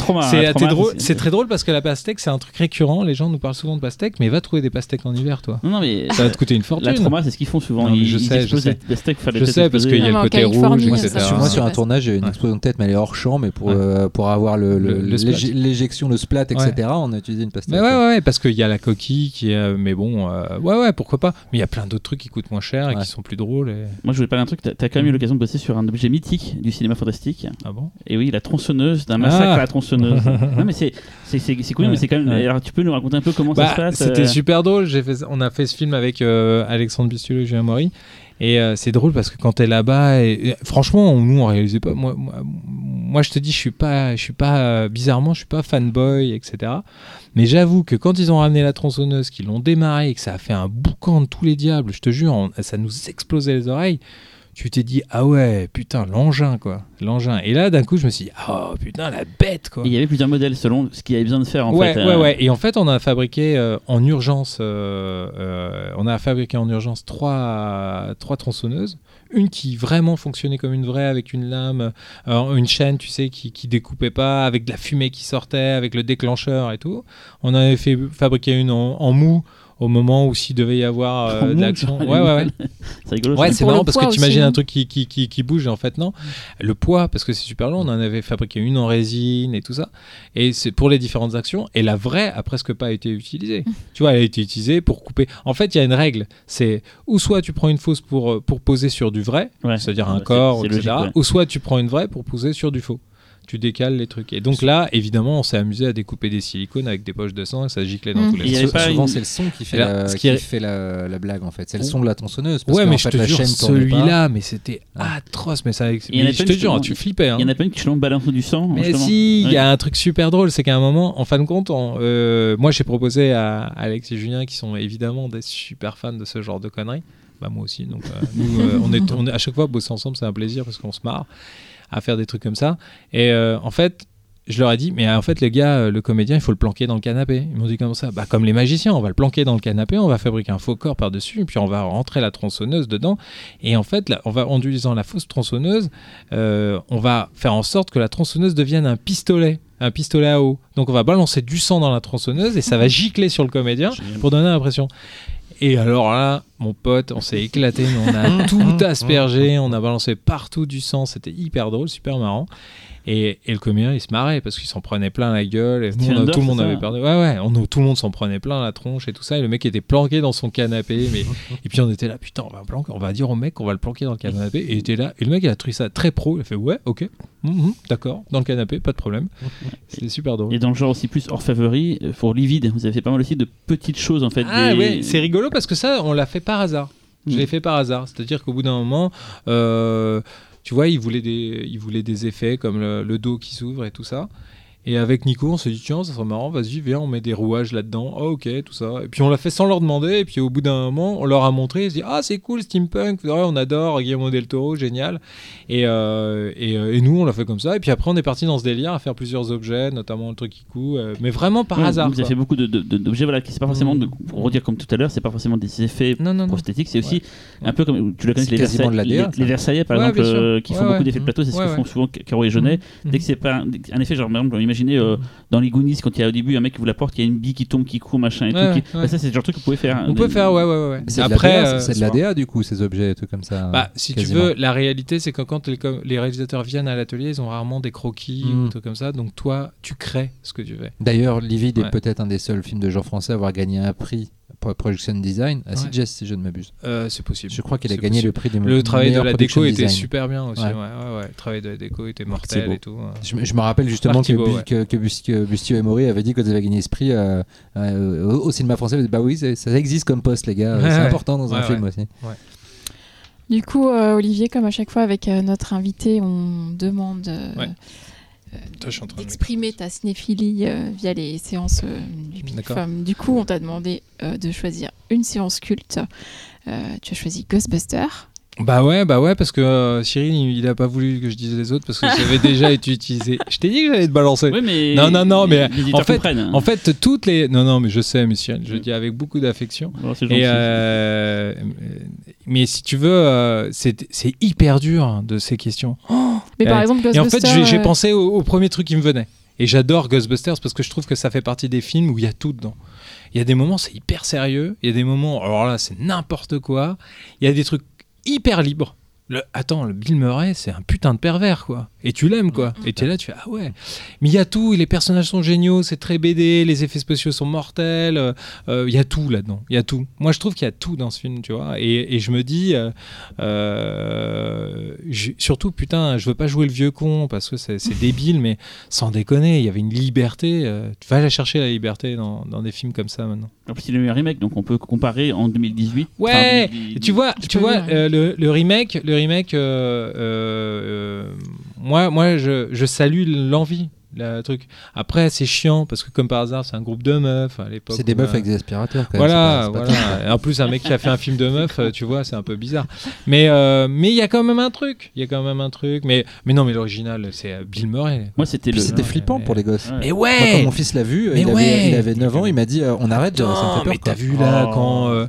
c'est très drôle parce que la pastèque, c'est un truc récurrent. Les gens nous parlent souvent de pastèque, mais va trouver des pastèques en hiver, toi. Non, non, mais Ça va te coûter une fortune. la trauma, c'est ce qu'ils font souvent. Non, ils, je ils sais, je sais. des pastèques, Je sais parce qu'il y a le côté rouge, etc. Moi, sur un tournage, j'ai eu une explosion de tête, mais elle est hors champ, mais pour, euh, pour avoir l'éjection, le splat, etc., on a utilisé une pastèque. Mais ouais, ouais, parce qu'il y a la coquille qui est. euh, Mais bon, ouais, ouais, pourquoi pas. Mais il y a plein d'autres trucs qui coûtent moins cher et Ouais. qui sont plus drôles. Et... Moi, je voulais parler d'un truc. T'as as quand même eu l'occasion de bosser sur un objet mythique du cinéma fantastique. Ah bon? Et oui, la tronçonneuse, d'un massacre Ah. à la tronçonneuse. non, mais c'est c'est c'est c'est cool, Ouais, mais c'est quand même. ouais. Alors, tu peux nous raconter un peu comment ça Bah, se passe C'était euh, super drôle. J'ai fait, on a fait ce film avec euh, Alexandre Bistulot et Julien Maury. Et euh, c'est drôle parce que quand t'es là-bas, franchement, on- nous on réalisait pas. Moi, moi, moi, je te dis, je suis pas, je suis pas euh, bizarrement, je suis pas fanboy, etc. Mais j'avoue que quand ils ont ramené la tronçonneuse, qu'ils l'ont démarré et que ça a fait un boucan de tous les diables, je te jure, on- ça nous explosait les oreilles. Tu t'es dit ah ouais putain l'engin quoi l'engin et là d'un coup je me suis dit oh putain la bête quoi et Il y avait plusieurs modèles selon ce qu'il y avait besoin de faire en ouais, fait. ouais, euh, ouais. Et en fait, on a fabriqué euh, en urgence, euh, euh, on a fabriqué en urgence trois, trois tronçonneuses. Une qui vraiment fonctionnait comme une vraie, avec une lame, une chaîne, tu sais, qui, qui découpait pas, avec de la fumée qui sortait, avec le déclencheur et tout. On avait fait fabriquer une en, en mou au moment où s'il devait y avoir euh, de l'action. Ouais, ouais, ouais. C'est rigolo. Ouais, c'est marrant parce que tu imagines un truc qui, qui, qui, qui bouge et en fait non? Le poids, parce que c'est super long, on en avait fabriqué une en résine et tout ça. Et c'est pour les différentes actions. Et la vraie a presque pas été utilisée. tu vois, elle a été utilisée pour couper. En fait, il y a une règle. C'est ou soit tu prends une fausse pour, euh, pour poser sur du vrai, Ouais. c'est-à-dire un c'est- corps, etc. logique, ouais. Ou soit tu prends une vraie pour poser sur du faux. Tu décales les trucs. Et donc là, évidemment, on s'est amusé à découper des silicones avec des poches de sang et ça giclait dans Mm. tous les sens. Souvent, une- c'est le son qui fait, là, la, qui fait la, la blague en fait. C'est le son de la tronçonneuse. Parce Ouais, mais fait, je te la jure, celui-là, mais c'était atroce. Mais ça, y en a mais je te jure, tu flippais. hein. Il y en a pas une qui te balance du sang. Mais justement. si, il y a un truc super drôle, c'est qu'à un moment, en fin de compte, on- euh, moi j'ai proposé à Alex et Julien, qui sont évidemment des super fans de ce genre de conneries, bah moi aussi, donc euh, nous, euh, on est, on est- à chaque fois bosser ensemble, c'est un plaisir parce qu'on se marre à faire des trucs comme ça. Et euh, en fait, je leur ai dit, mais en fait, les gars, euh, le comédien, il faut le planquer dans le canapé. Ils m'ont dit comme ça, bah comme les magiciens, on va le planquer dans le canapé, on va fabriquer un faux corps par-dessus, puis on va rentrer la tronçonneuse dedans. Et en fait, là, on va, en utilisant la fausse tronçonneuse, euh, on va faire en sorte que la tronçonneuse devienne un pistolet, un pistolet à eau. Donc on va balancer du sang dans la tronçonneuse et ça va gicler sur le comédien pour donner l'impression. Et alors là, mon pote, on s'est éclaté, mais on a tout aspergé, on a balancé partout du sang, c'était hyper drôle, super marrant. Et, et le comédien, il se marrait parce qu'il s'en prenait plein la gueule. Et on tout le monde c'est avait perdu. Ouais, ouais, on, tout le monde s'en prenait plein la tronche et tout ça. Et le mec était planqué dans son canapé. Mais... et puis on était là, putain, on va, planquer, on va dire au mec qu'on va le planquer dans le canapé. Et il était là. Et le mec, il a trouvé ça très pro. Il a fait, ouais, ok, mhm, d'accord, dans le canapé, pas de problème. C'était super drôle. Et dans le genre aussi plus orfèvrerie, euh, pour Livide, vous avez fait pas mal aussi de petites choses en fait. Ah des- ouais, c'est rigolo parce que ça, on l'a fait par hasard. Je Mm. l'ai fait par hasard. C'est-à-dire qu'au bout d'un moment, euh, tu vois, il voulait des, il voulait des effets comme le, le dos qui s'ouvre et tout ça. Et avec Nico, on s'est dit, tiens, ça serait marrant, vas-y, viens, on met des rouages là-dedans. Ah, ok, tout ça. Et puis on l'a fait sans leur demander. Et puis au bout d'un moment, on leur a montré. Ils se disent, ah, c'est cool, steampunk. Ouais, on adore Guillermo del Toro, génial. Et, euh, et, euh, et nous, on l'a fait comme ça. Et puis après, on est parti dans ce délire à faire plusieurs objets, notamment le truc qui coud. euh, mais vraiment par Ouais, hasard. Vous avez fait beaucoup de- de- de- d'objets, voilà, qui c'est pas forcément, Mm. de, pour redire comme tout à l'heure, c'est pas forcément des effets Non, non, non. prosthétiques, c'est aussi Ouais. un peu comme tu le connais les quasiment Versailles, de la DA, les, ça. les Versaillais par Ouais, exemple, euh, qui font Ouais, beaucoup d'effets de plateau, c'est ce Ouais, que ouais. font souvent Caro et Jeunet. Mhm. Dès que c'est pas un, un effet, genre par exemple, imaginez euh, dans les Goonies quand il y a au début un mec qui ouvre la porte, il y a une bille qui tombe, qui court, machin et Ouais, tout. qui- ouais. Bah, ça, c'est le genre de truc que vous pouvez faire. On peut faire, ouais, ouais, ouais. C'est de Après, euh, c'est de la DA du coup, ces objets, tout comme ça. Bah, si quasiment. tu veux, la réalité, c'est que quand les, réalisateurs viennent à l'atelier, ils ont rarement des croquis Mm. ou des trucs comme ça. Donc toi, tu crées ce que tu veux. D'ailleurs, Livide Ouais. est peut-être un des seuls films de genre français à avoir gagné un prix pour production design à Ouais. Sitges, si je ne m'abuse. Euh, c'est possible. Je crois qu'il a gagné possible. le prix du Le travail de la déco était super bien aussi. Ouais. Ouais. Ouais, ouais, Le travail de la déco était mortel et tout. Je, me- je me rappelle justement que, que, que Bus- que Bustio et Maury avaient dit quand ils avaient gagné ce prix euh, euh, au, au cinéma français. ils disaient, Bah oui, ça existe comme poste, les gars. Ouais, c'est ouais. important dans un Ouais, film ouais. aussi. Du coup, euh, Olivier, comme à chaque fois avec euh, notre invité, on demande euh, de d'exprimer ta cinéphilie euh, via les séances euh, du Du coup, on t'a demandé de choisir une séance culte. Tu as choisi Ghostbusters. Bah ouais, bah ouais, parce que euh, Cyril, il, il a pas voulu que je dise les autres parce que j'avais déjà été utilisé. Je t'ai dit que j'allais te balancer. Oui, mais. Non, non, non, mais en fait- comprennent. En fait, toutes les. Non, non, mais je sais, mais Cyril, je le dis avec beaucoup d'affection. Oh. Et euh, mais si tu veux, euh, c'est hyper dur hein, de ces questions. Mais par Ouais. exemple, Et en fait, Ghostbusters, j'ai euh, pensé au, au premier truc qui me venait. Et j'adore Ghostbusters parce que je trouve que ça fait partie des films où il y a tout dedans. Il y a des moments, c'est hyper sérieux. Il y a des moments, alors là, c'est n'importe quoi. Il y a des trucs hyper libres. Le, attends, le Bill Murray, c'est un putain de pervers, quoi. Et tu l'aimes, quoi. Et tu es là, tu fais, ah ouais. Mais il y a tout, les personnages sont géniaux, c'est très BD, les effets spéciaux sont mortels. euh, euh, Il y a tout là-dedans, il y a tout. Moi, je trouve qu'il y a tout dans ce film, tu vois. Et, et je me dis, euh, euh, je- surtout, putain, je veux pas jouer le vieux con parce que c'est débile, mais sans déconner, il y avait une liberté. euh, tu vas la chercher, la liberté, dans, dans des films comme ça maintenant. En plus, il y a eu un remake, donc on peut comparer en 2018. Ouais, enfin, 2018. Et tu vois, tu vois euh, le, le remake, le remake, euh, euh, euh, moi, moi, je, je salue l'envie, le truc. Après, c'est chiant parce que comme par hasard, c'est un groupe de meufs à l'époque. C'est des meufs euh, avec des aspirateurs. Quand même, Voilà, pas- en plus, un mec qui a fait un film de meuf, euh, tu vois, c'est un peu bizarre. Mais euh, mais il y a quand même un truc. Il y a quand même un truc. Mais mais non, mais l'original, c'est euh, Bill Murray. Moi, c'était le. c'était Ouais, flippant mais- pour les gosses. Ouais. Mais Moi, quand ouais. mon fils l'a vu, il, ouais. avait, il avait 9 ans, il m'a dit euh, on arrête, ça me fait peur. mais t'as vu là Oh. quand, euh,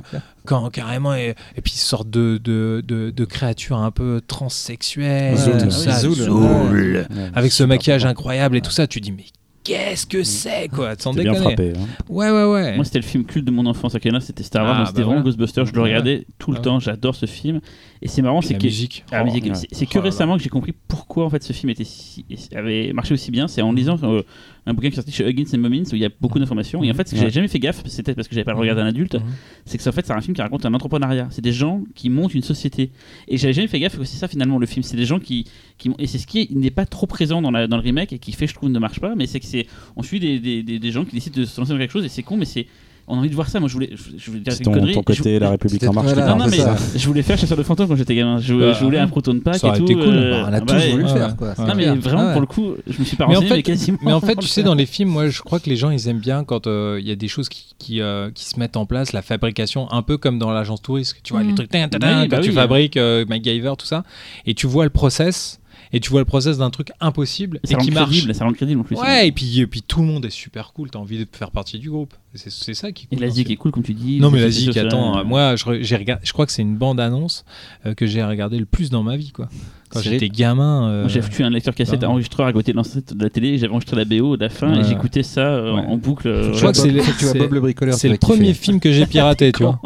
quand carrément et, et puis ils sortent de, de, de, de créatures un peu transsexuelles, Zoul. tout ça, Zoul. Zoul. Ouais, avec ce maquillage incroyable et tout ça, tu dis mais qu'est-ce que c'est quoi, sans bien frappé. hein. Ouais ouais ouais. Moi, c'était le film culte de mon enfance. À Canada, c'était Star Wars. Ah, c'était bah vraiment voilà. Ghostbusters. Je le Ouais. regardais tout le Ah temps. J'adore ce film. Et c'est marrant, Puis c'est que musique. Ah, musique, ouais. c'est- que Oh là récemment que j'ai compris pourquoi en fait ce film était si, avait marché aussi bien. C'est en lisant euh, un bouquin qui est sorti chez Huggins and Mummins où il y a beaucoup d'informations. Et en fait, ce que Ouais. j'avais jamais fait gaffe, c'était parce que j'avais pas le regardé un adulte, c'est que c'est en fait c'est un film qui raconte un entrepreneuriat. C'est des gens qui montent une société. Et j'avais jamais fait gaffe que c'est ça finalement le film. C'est des gens qui, qui et c'est ce qui est- n'est pas trop présent dans, la, dans le remake et qui fait je trouve ne marche pas. Mais c'est que c'est on suit des, des, des, des gens qui décident de se lancer dans quelque chose et c'est con mais c'est on a envie de voir ça. Moi je voulais je, voulais dire C'est une ton, connerie. ton Je- côté La République en marche. voilà, non, non, mais je voulais faire chasseur de fantômes quand j'étais gamin. Je, Bah, je voulais un proton pack ça et aurait tout. été cool. euh, On a bah tous ouais. voulu le ouais. faire. Quoi. Non, mais clair. vraiment, Ah ouais. pour le coup, je me suis pas Mais en renseigné, fait- mais quasiment. Mais en fait, tu sais, dans les films, moi, je crois que les gens, ils aiment bien quand euh, il y a des choses qui, qui, euh, qui se mettent en place, la fabrication, un peu comme dans l'agence touriste. Tu vois, Mhm. les trucs, tin, Oui, bah quand tu fabriques MacGyver, tout ça, et tu vois le process, et tu vois le process d'un truc impossible et rend qui marche. crédible, ça rend crédible en plus. Ouais, et puis, et puis tout le monde est super cool, t'as envie de faire partie du groupe. C'est ça qui est Et cool. l'Asie dans qui est cool, comme tu dis. Non mais les la effets zik, sociaux, attends, euh, moi je, re- j'ai regardé, je crois que c'est une bande annonce euh, que j'ai regardé le plus dans ma vie quoi. Quand j'étais gamin. euh, j'ai foutu un lecteur cassette ah. enregistreur à côté de la télé, j'avais enregistré la BO de la fin et j'écoutais ça euh, Ouais. en boucle. Je crois que c'est le- premier film que j'ai piraté, tu vois.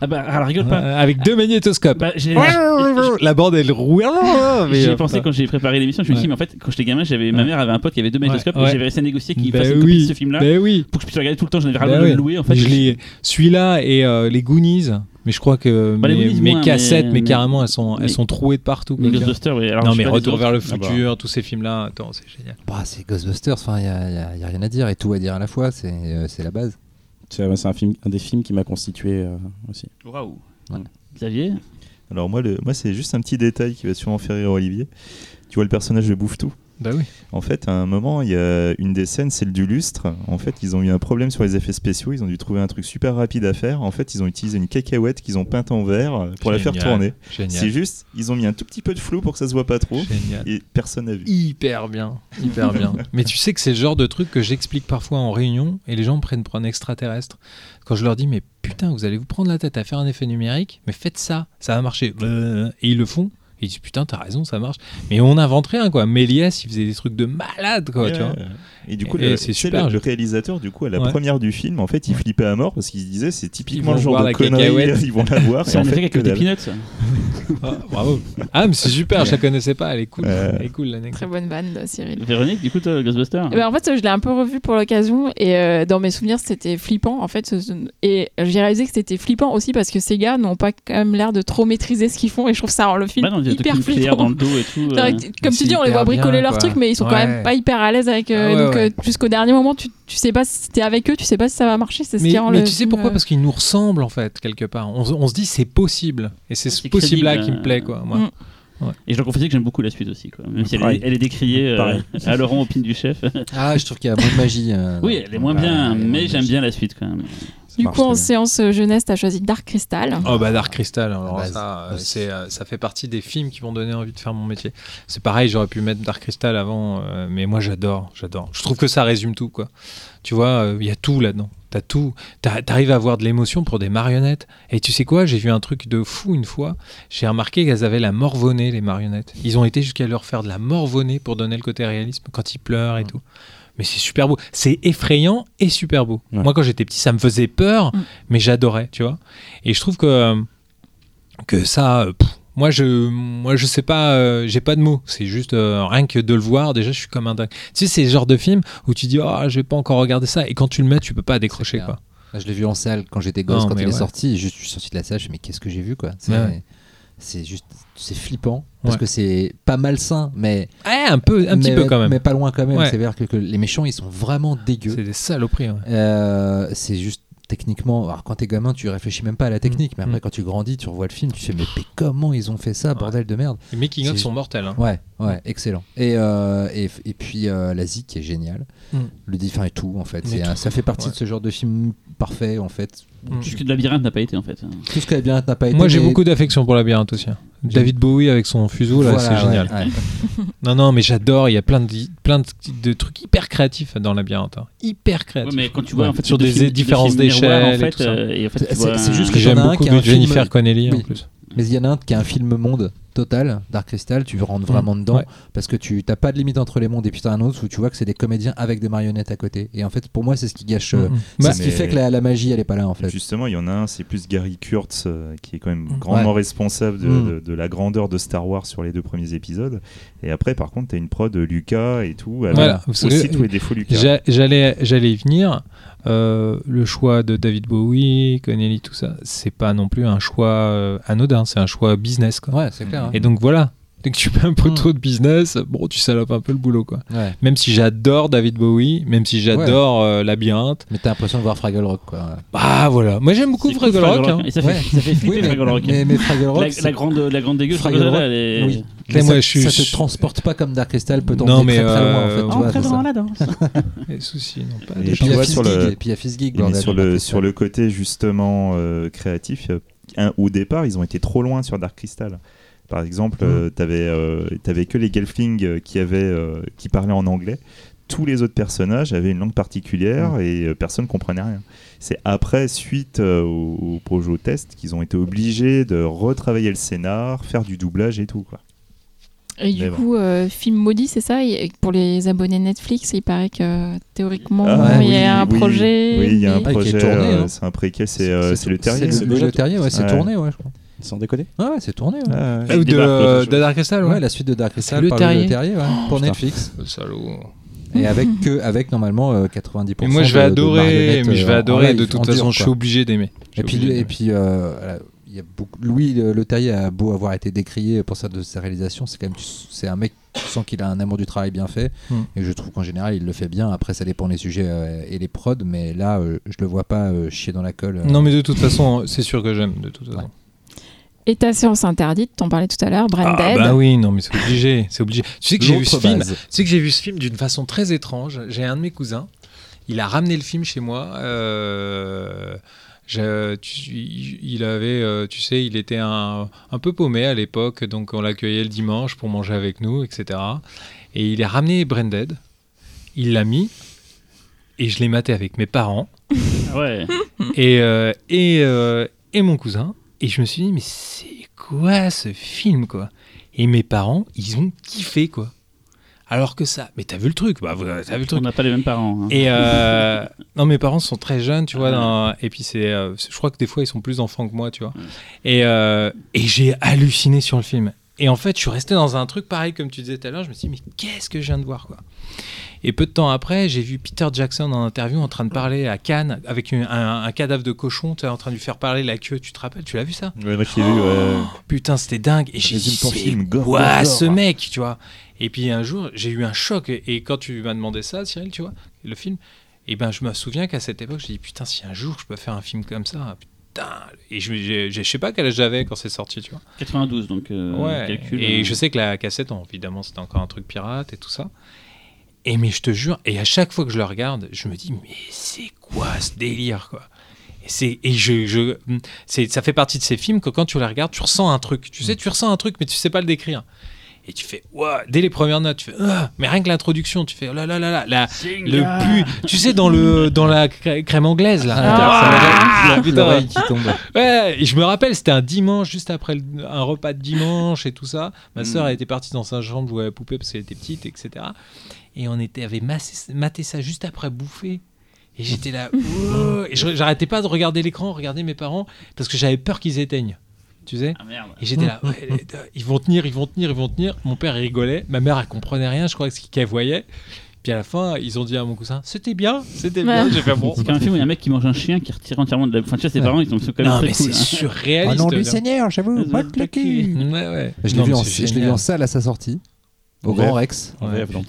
Ah bah, alors rigole pas. Euh, avec deux magnétoscopes. Bah, j'ai la bande elle roule. mais, J'y ai euh, pensé putain. quand j'ai préparé l'émission, je me suis dit, Ouais. mais en fait, quand j'étais gamin, j'avais ma Ouais. mère avait un pote qui avait deux magnétoscopes Ouais. et j'avais réussi à négocier qu'il Bah fasse une copie oui, de ce film-là bah oui. pour que je puisse le regarder tout le temps. J'en avais ras Bah de oui. le louer en fait. Je l'ai- Celui-là et euh, les Goonies, mais je crois que Bah, les mes, Goonies, mes moins, cassettes, mais- mais, mais- carrément, elles sont, mais- elles sont trouées de partout. Les quoi. Ghostbusters, oui. Alors, non je sais mais pas les Retour autres. vers le Ah bah. futur, tous ces films-là, attends, c'est génial. Bah, c'est Ghostbusters, enfin, il n'y a, y a- y a rien à dire et tout à dire à la fois, c'est euh, c'est la base. C'est un, film, un des films qui m'a constitué euh, aussi. Waouh. Ouais. Xavier? Alors moi, le, moi c'est juste un petit détail qui va sûrement faire rire Olivier. Tu vois le personnage de Bouffe-Tout? Bah oui. En fait, à un moment, il y a une des scènes, c'est le du lustre. En fait, ils ont eu un problème sur les effets spéciaux. Ils ont dû trouver un truc super rapide à faire. En fait, ils ont utilisé une cacahuète qu'ils ont peinte en vert pour la faire tourner. C'est juste, ils ont mis un tout petit peu de flou pour que ça se voit pas trop. Génial. Et personne n'a vu. Hyper bien, hyper bien. Mais tu sais que c'est le genre de truc que j'explique parfois en réunion et les gens me prennent pour un extraterrestre. Quand je leur dis, mais putain, vous allez vous prendre la tête à faire un effet numérique, mais faites ça, ça va marcher. Et ils le font. Ils disent, putain, t'as raison, ça marche. Mais on invente rien, quoi. Méliès, il faisait des trucs de malade, quoi, tu vois. Ouais. Et du coup, Et le, c'est super, le- le réalisateur, du coup, à la Ouais. première du film, en fait, il flippait à mort parce qu'il se disait c'est typiquement le genre de cacahuète. ils vont la voir. C'est en effet fait, que dalle. Peanuts. Ah, bravo. Ah, mais c'est super, je la connaissais pas, elle est cool. Ouais. Elle est cool, l'anecdote. Très bonne vanne, Cyril. Véronique, du coup, toi, Ghostbusters Eh ben, en fait, je l'ai un peu revu pour l'occasion et euh, dans mes souvenirs, c'était flippant. En fait, et j'ai réalisé que c'était flippant aussi parce que ces gars n'ont pas quand même l'air de trop maîtriser ce qu'ils font et je trouve ça rend le film Bah non, des hyper nucléaires dans flippant. le dos et tout. Euh. Comme tu dis, on les voit bricoler leurs trucs, mais ils sont quand Ouais. même pas hyper à l'aise avec. euh, Ah ouais, donc ouais. euh, jusqu'au dernier moment, tu, tu sais pas si t'es avec eux, tu sais pas si ça va marcher. C'est ce Mais, qui rend mais le tu sais film, pourquoi? euh, Parce qu'ils nous ressemblent en fait quelque part. On, se- on se dit c'est possible et c'est C'est ce possible-là crédible, qui me plaît quoi. Moi. Mm. Et je dois confesser que j'aime beaucoup la suite aussi. Quoi. Même si elle, est, Pareil. elle est décriée euh, à Laurent Opine du chef. Ah, je trouve qu'il y a moins de magie. euh, oui, elle est moins bien, mais j'aime bien la suite quand même. Du coup, en séance euh, jeunesse, t'as choisi Dark Crystal. Oh bah Dark Crystal, alors base. ça, euh, c'est, euh, ça fait partie des films qui vont donner envie de faire mon métier. C'est pareil, j'aurais pu mettre Dark Crystal avant, euh, mais moi j'adore, j'adore. Je trouve que ça résume tout, quoi. Tu vois, il y a tout là-dedans. T'as tout. T'arrives à avoir de l'émotion pour des marionnettes. Et tu sais quoi, j'ai vu un truc de fou une fois. J'ai remarqué qu'elles avaient la morvonnée, les marionnettes. Ils ont été jusqu'à leur faire de la morvonnée pour donner le côté réalisme quand ils pleurent et tout. Mais c'est super beau. C'est effrayant et super beau. Ouais. Moi, quand j'étais petit, ça me faisait peur, Mm. mais j'adorais, tu vois. Et je trouve que, que ça, pff, moi, je, moi, je sais pas, euh, j'ai pas de mots. C'est juste euh, rien que de le voir, déjà, je suis comme un dingue. Tu sais, c'est le genre de film où tu dis, oh, je vais pas encore regarder ça. Et quand tu le mets, tu peux pas décrocher, quoi. Là, je l'ai vu en salle quand j'étais gosse, Non, quand il est sorti. je suis sorti de la salle, je me suis dit, mais qu'est-ce que j'ai vu quoi C'est Ouais. c'est juste, c'est flippant parce Ouais. que c'est pas malsain, mais Ouais, un peu, un petit peu quand même. mais pas loin quand même. Ouais. C'est-à-dire que, que les méchants, ils sont vraiment dégueux. C'est des saloperies. Euh, c'est juste techniquement. Alors quand t'es gamin, tu réfléchis même pas à la technique, mais après Mm. quand tu grandis, tu revois le film, tu fais mais, mais comment ils ont fait ça, bordel de merde? Les making-of C'est- sont mortels. hein. Ouais, ouais, excellent. Et, euh, et, et puis euh, la zik qui est génial. Mm. Le défunt et tout en fait. C'est tout. ça fait partie de ce genre de film parfait en fait. Mm. Jusque de labyrinthe n'a pas été en fait. Tout ce que la bien n'a pas été. Moi, j'ai mais- beaucoup d'affection pour Labyrinthe aussi. hein. David Bowie avec son fuseau, là, Voilà, c'est génial. ouais, ouais. Non, non, mais j'adore. Il y a plein de, plein de, de trucs hyper créatifs dans Labyrinthe. hein. Hyper Ouais, créatifs. mais quand tu vois Ouais. en fait sur des films- différences d'échelle en et fait, tout ça. euh, en fait, C'est- juste que J'aime a un beaucoup qui a un Jennifer film- Connelly en plus. Mais il y en a un qui est un film monde total, Dark Crystal, tu rentres vraiment dedans Mm. Ouais. parce que tu t'as pas de limite entre les mondes et puis t'as un autre où tu vois que c'est des comédiens avec des marionnettes à côté. Et en fait, pour moi, c'est ce qui gâche. euh. C'est Bah, ce qui fait que la, la magie, elle est pas là en fait. Justement, il y en a un, c'est plus Gary Kurtz, euh, qui est quand même Mm. grandement Ouais. responsable de, Mm. de- de la grandeur de Star Wars sur les deux premiers épisodes. Et après, par contre, t'as une prod de Lucas et tout, avec Voilà, aussi tous les défauts Lucas. J'a- J'allais, j'allais y venir. Euh, le choix de David Bowie, Connelly, tout ça, c'est pas non plus un choix euh, anodin, c'est un choix business. Quoi. Ouais, c'est clair. hein. Et donc voilà, dès que tu mets un peu Mm. trop de business, bon, tu salopes un peu le boulot. Quoi. Ouais. Même si j'adore David Bowie, même si j'adore euh, Labyrinthe, Mais t'as l'impression de voir Fraggle Rock quoi. bah voilà. Moi j'aime beaucoup Fraggle Rock. hein. Et ça fait, Ouais. ça fait flipper Oui, mais, Fraggle Rock. mais, mais Fraggle Rock, La, grande, la grande dégueu, Fraggle Rock, elle est- oui. Mais Mais moi, ça, je suis- ça te transporte pas comme Dark Crystal peut Non, t'emmener mais, très, très loin en euh, fait. tu vois, Entrer c'est dans ça. la danse. Les soucis, non pas. Et puis, il y a vois, Fizz sur le- et sur côté justement euh, créatif, au départ, ils ont été trop loin sur Dark Crystal. Par exemple, Mm. euh, t'avais euh, t'avais que les Gelflings euh, qui, avaient, euh, qui parlaient en anglais. Tous les autres personnages avaient une langue particulière Mm. et euh, personne comprenait rien. C'est après, suite euh, au, au projet au test, qu'ils ont été obligés de retravailler le scénar, faire du doublage et tout. Quoi. Et du Mais bon. coup, euh, film maudit, c'est ça? Et Pour les abonnés Netflix, il paraît que théoriquement, Ah, il y oui, a un oui, projet. Oui, il y a un Ah, qui est projet, tourné, euh, hein. c'est un préquel, c'est euh, le terrier. C'est le, le terrier, ouais, c'est Ouais. tourné, ouais, je crois. Sans déconner Ouais, ouais, c'est tourné. Ouais. Ah, ouais. Ah, de, euh, de Dark Crystal, Ouais, ouais. la suite de Dark Crystal Le par Terrier. le terrier, ouais, pour putain. Netflix. Le salaud. Et avec, que, avec normalement euh, 90%. Mais moi je vais de- adorer, mais je euh, vais en adorer. live, De toute façon, je suis obligé d'aimer. Et puis, et puis euh, il y a beaucoup, Louis le, le Terrier a beau avoir été décrié pour sa, de sa réalisation, c'est quand même c'est un mec tu sens qu'il a un amour du travail bien fait Mm. et je trouve qu'en général il le fait bien. Après ça dépend des sujets euh, et les prods, mais là euh, je le vois pas euh, chier dans la colle. euh. Non, mais de toute façon, c'est sûr que j'aime. De toute façon. Ouais. Et ta séance interdite, t'en parlais tout à l'heure, Ah Branded. bah oui, non mais c'est obligé, c'est obligé. Tu sais que j'ai vu ce film, tu sais que j'ai vu ce film d'une façon très étrange. J'ai un de mes cousins, il a ramené le film chez moi. euh, je- tu- il avait, euh, tu sais, il était un, un peu paumé à l'époque, donc on l'accueillait le dimanche pour manger avec nous, etc. Et il a ramené Branded, il l'a mis, et je l'ai maté avec mes parents Ah ouais. et, euh, et, euh, et mon cousin. Et je me suis dit, mais c'est quoi ce film, quoi? Et mes parents, ils ont kiffé, quoi. Alors que ça, mais t'as vu le truc, bah, t'as vu le On truc. n'a pas les mêmes parents. hein. Et euh, non, mes parents sont très jeunes, tu vois. dans- et puis c'est, euh, je crois que des fois ils sont plus enfants que moi, tu vois. Et, euh, et j'ai halluciné sur le film. Et en fait, je suis resté dans un truc pareil comme tu disais tout à l'heure. Je me suis dit, mais qu'est-ce que je viens de voir, quoi? Et peu de temps après, j'ai vu Peter Jackson en interview en train de parler à Cannes avec une- un, un cadavre de cochon, tu sais, en train de lui faire parler la queue. Tu te rappelles? Tu l'as vu ça? Ouais, l'ai vu, ouais. Putain, c'était dingue. Et j'ai dit, quoi ce mec, tu vois? Et puis un jour, j'ai eu un choc. Et, et quand tu m'as demandé ça, Cyril, tu vois, le film, et ben je me souviens qu'à cette époque, j'ai dit, putain, si un jour je peux faire un film comme ça, putain. Et je, j'ai- je sais pas quel âge j'avais quand c'est sorti, tu vois. 92, donc euh, ouais. calcul. et euh, je sais que la cassette, évidemment, c'était encore un truc pirate et tout ça. Et mais je te jure, et à chaque fois que je le regarde, je me dis, mais c'est quoi ce délire, quoi? Et, c'est, et je, je, c'est, ça fait partie de ces films que quand tu les regardes, tu ressens un truc. Tu sais, tu ressens un truc, mais tu sais pas le décrire. Et tu fais, dès les premières notes, tu fais, Ah mais rien que l'introduction, tu fais, oh là là là là, la- le pu, tu sais, dans, le, dans la crè- crème anglaise, là. Ah, Ah, l'oreille qui tombe. Ouais, et je me rappelle, c'était un dimanche, juste après le- un repas de dimanche et tout ça. Ma sœur, elle était partie dans sa chambre jouer à la poupée parce qu'elle était petite, etc. Et on était, avait massé- maté ça juste après bouffer. Et j'étais là, Wow et j'arrêtais pas de regarder l'écran, regarder mes parents, parce que j'avais peur qu'ils éteignent. Tu sais Ah merde. Et j'étais là, ouais, les- ils vont tenir, ils vont tenir, ils vont tenir. Mon père rigolait, ma mère elle comprenait rien, je crois, ce qu'elle voyait. Puis à la fin, ils ont dit à mon cousin, c'était bien, c'était bien. J'ai fait bon. C'est comme un film où il y a un mec qui mange un chien qui retire entièrement de la. Enfin, tu vois, ses Ouais. parents, ils sont quand même Non, très mais cool. c'est hein. surréaliste. Au nom du. Seigneur, j'avoue, motte le cul. Ouais, ouais. Je l'ai vu, en salle à sa sortie, au En Grand VF. Rex. En VF, donc.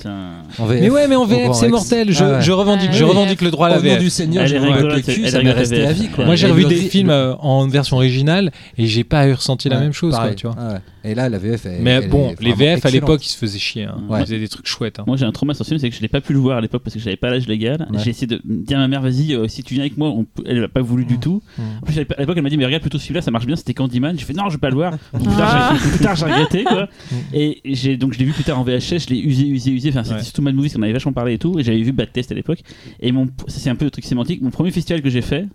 En VF, Mais ouais, mais en VF, c'est mortel. Je, Ah ouais. je revendique, Ah je revendique le droit à la Au nom VF. du Seigneur, Elle je est vois rigolote, le cul, elle ça est m'est resté à VF. vie. Quoi. Moi, j'ai revu des films euh, en version originale et j'ai pas ressenti la Ouais, même chose, quoi, pareil. tu vois. Ah ouais. Et là, la VF, elle, Mais elle bon, est les VF à l'époque, ils se faisaient chier. hein. Ouais. Ils faisaient des trucs chouettes. hein. Moi, j'ai un trauma sur ce film, c'est que je l'ai pas pu le voir à l'époque parce que j'avais pas l'âge légal. Ouais. J'ai essayé de dire à ma mère, vas-y, euh, si tu viens avec moi, on elle a pas voulu du tout. Mm. En plus, à l'époque, elle m'a dit, mais regarde plutôt celui-là, ça marche bien, c'était Candyman. J'ai fait, non, je vais pas le voir. Donc, plus, tard, j'ai, plus tard, j'ai regretté, quoi. Et j'ai, donc, je l'ai vu plus tard en VHS, je l'ai usé, usé, usé. Enfin, c'était Ouais. surtout Mad Movies qu'on avait vachement parlé et tout. Et j'avais vu Bad Test à l'époque. Et mon, ça, c'est un peu le truc sémantique. Mon premier festival que j'ai fait,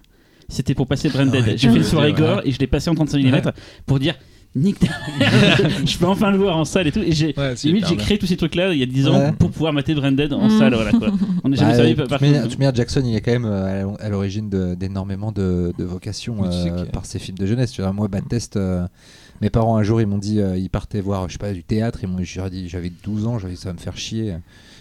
c'était pour passer Branded. Ouais, j'ai fait une veux soirée gore ouais. et je l'ai passé en 35 mm pour dire, nique je peux enfin le voir en salle et tout. Et j'ai, Ouais, Limite, j'ai créé tous ces trucs-là il y a 10 ans Ouais. pour pouvoir mater Branded en Mm. salle. Voilà, quoi. On n'est jamais Bah, servi par toute manière, Jackson, il est quand même euh, à l'origine d'énormément de, de vocations Oui, tu euh, par ses films de jeunesse. Tu vois, moi, Bad Test, euh, mes parents un jour, ils m'ont dit, euh, ils partaient voir, je sais pas, du théâtre. Ils m'ont, j'ai dit, j'avais 12 ans, j'avais ça va me faire chier.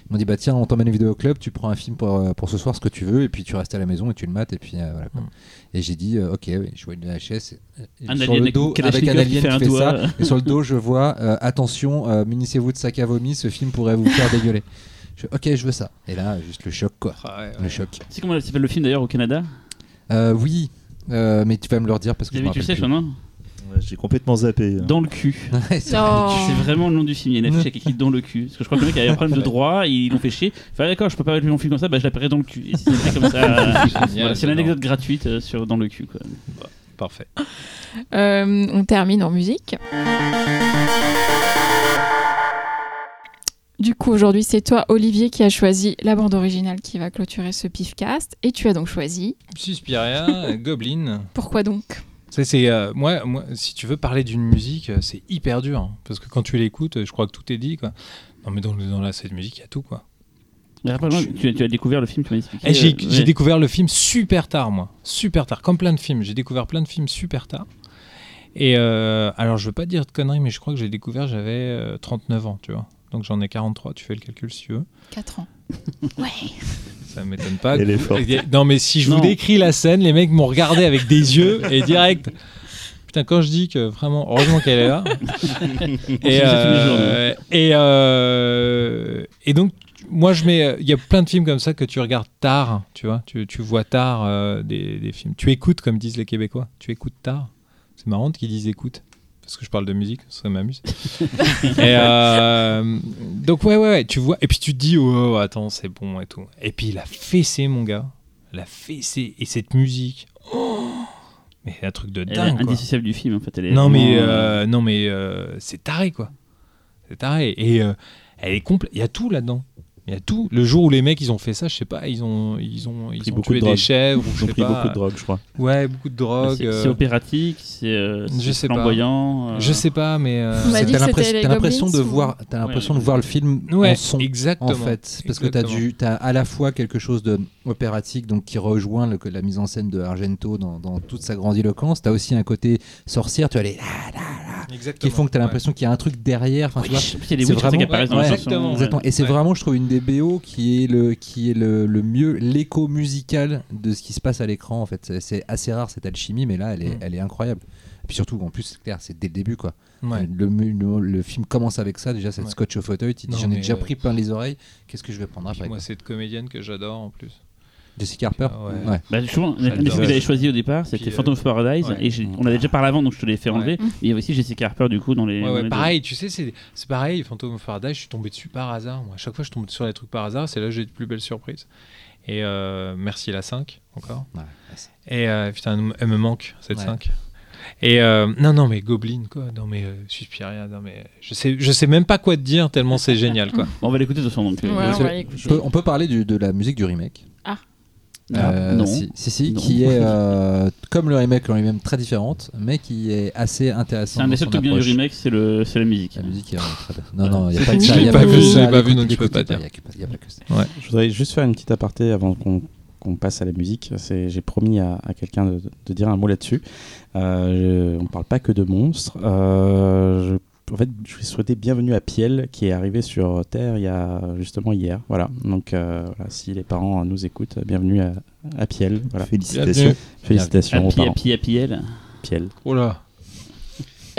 Ils m'ont dit, bah tiens, on t'emmène au vidéo club, tu prends un film pour, euh, pour ce soir, ce que tu veux, et puis tu restes à la maison et tu le mates, et puis euh, voilà. quoi. Mm. Et j'ai dit, euh, ok, je vois une VHS. et Un sur alien le dos, avec un qui alien qui fait ça, et sur le dos, je vois, euh, attention, euh, munissez-vous de sac à vomi, ce film pourrait vous faire dégueuler. Je ok, je veux ça. Et là, juste le choc, quoi. Ah, ouais, Le choc. Tu sais comment s'appelle le film d'ailleurs au Canada? Euh, oui, euh, mais tu vas me le redire parce que je me David, tu rappelle sais, plus. Ouais, J'ai complètement zappé. Dans le cul. C'est-. C'est vraiment le nom du film. Il y a une affiche avec écrit dans le cul. Parce que je crois que le mec avait un problème de droit, ils l'ont fait chier. Enfin, d'accord, je peux pas mettre mon film comme ça, bah je l'appellerai dans le cul. Et c'était comme ça. Génial, Voilà, c'est j'adore. l'anecdote gratuite euh, sur dans le cul. Quoi. Parfait. Euh, on termine en musique. Du coup, aujourd'hui, c'est toi, Olivier, qui a choisi la bande originale qui va clôturer ce pifcast. Et tu as donc choisi. Suspiria, Goblin. Pourquoi donc? C'est, euh, moi, moi, si tu veux parler d'une musique, euh, c'est hyper dur. hein, parce que quand tu l'écoutes, euh, je crois que tout est dit. Quoi. Non, mais dans, dans la, cette musique, il y a tout. Quoi. Mais tu, as- tu as découvert le film, tu m'as expliqué. Et j'ai, euh, j'ai ouais. découvert le film super tard, moi. Super tard, comme plein de films. J'ai découvert plein de films super tard. Et euh, alors, je veux pas dire de conneries, mais je crois que j'ai découvert, j'avais euh, 39 ans, tu vois. Donc j'en ai 43, tu fais le calcul si tu veux. 4 ans. Ouais. Ça m'étonne pas. Elle est forte. Non, mais si je Non. vous décris la scène, les mecs m'ont regardé avec des yeux et direct. Putain, quand je dis que vraiment, heureusement qu'elle est là. et, euh, et, euh, et donc, moi, je mets. Il y a plein de films comme ça que tu regardes tard, tu vois. Tu, tu vois tard euh, des, des films. Tu écoutes, comme disent les Québécois. Tu écoutes tard. C'est marrant qu'ils disent écoute. Parce que je parle de musique, ça m'amuse. euh, donc, ouais, ouais, ouais, tu vois. Et puis tu te dis, oh, attends, c'est bon et tout. Et puis la fessée, mon gars. La fessée. Et cette musique. Oh mais un truc de Elle est dingue, quoi. indissociable du film en fait. Elle est Non mais, vraiment, euh, non mais euh, c'est taré quoi. C'est taré. Et euh, elle est complète. Il y a tout là-dedans. Il y a tout. Le jour où les mecs ils ont fait ça, je sais pas, ils ont ils ont ils Pris ont beaucoup tué de des chèvres Ils ont pris pas. beaucoup de drogue, je crois. Ouais, beaucoup de drogue. C'est euh, c'est opératique, c'est euh, je sais pas. flamboyant. euh, Je sais pas, mais euh, T'as l'impression t'as de ou- voir, t'as l'impression Ouais. de voir le film ouais, en son. exactement. En fait, parce que tu as, as à la fois quelque chose de opératique, donc qui rejoint le- la mise en scène de Argento dans, dans toute sa grandiloquence. Tu as aussi un côté sorcière, tu as les qui font que tu as Ouais. l'impression qu'il y a un truc derrière. Enfin, tu vois, Witch. Il y a des c'est vraiment- exactement. Et c'est vraiment, je trouve, une des BO qui est le, qui est le, le mieux, l'écho musical de ce qui se passe à l'écran. En fait, c'est, c'est assez rare cette alchimie, mais là, elle est, Mm. elle est incroyable. Et puis surtout, en plus, c'est clair, c'est dès le début, quoi. Ouais. Le, le- le film commence avec ça, déjà, cette Ouais. scotch au fauteuil. Tu dis, j'en ai déjà euh, pris plein les oreilles. Qu'est-ce que je vais prendre après moi, quoi cette comédienne que j'adore en plus. Jessica Harper. Ouais. Ouais. Bah, les films que j'avais choisi au départ, c'était euh, Phantom of Paradise. ouais. Et on avait déjà parlé avant, donc je te l'ai fait enlever. Ouais. Et il y avait aussi Jessica Harper, du coup, dans les. Ouais, dans les pareil, tu sais, c'est c'est pareil, Phantom of Paradise, je suis tombé dessus par hasard. Moi. À chaque fois, je tombe sur les trucs par hasard, c'est là que j'ai de plus belles surprises. Et euh, merci la 5, encore. Ouais, ouais, Et euh, putain, elle me- manque, cette Ouais. 5. Et euh, non, non, mais Goblin, quoi. Non, mais euh, Suspiria, non, mais je sais, je sais même pas quoi te dire tellement c'est génial, quoi. On va l'écouter de toute façon. Donc, Ouais, Parce on peut parler du- de la musique du remake. Ah. Euh, non. Si, si, si, Non. qui est euh, comme le remake en lui-même très différente, mais qui est assez intéressante. C'est un des seuls trucs bien du remake, c'est le- c'est la musique. La musique est vraiment très. Non, non, il n'y a pas que ça. Je l'ai a pas vu, je l'ai pas vu, donc je peux pas il y a dire. il a pas que ça. Je voudrais juste faire une petite aparté avant qu'on qu'on passe à la musique. C'est- J'ai promis à, à quelqu'un de, de dire un mot là-dessus. Euh, on ne parle pas que de monstres. Euh, je, en fait, je vais souhaiter bienvenue à Piel qui est arrivé sur Terre il y a justement hier. Voilà. Donc, euh, voilà, si les parents nous écoutent, bienvenue à, à Piel. Voilà. Félicitations. Félicitations aux parents. happy, elle. Piel. Oh là.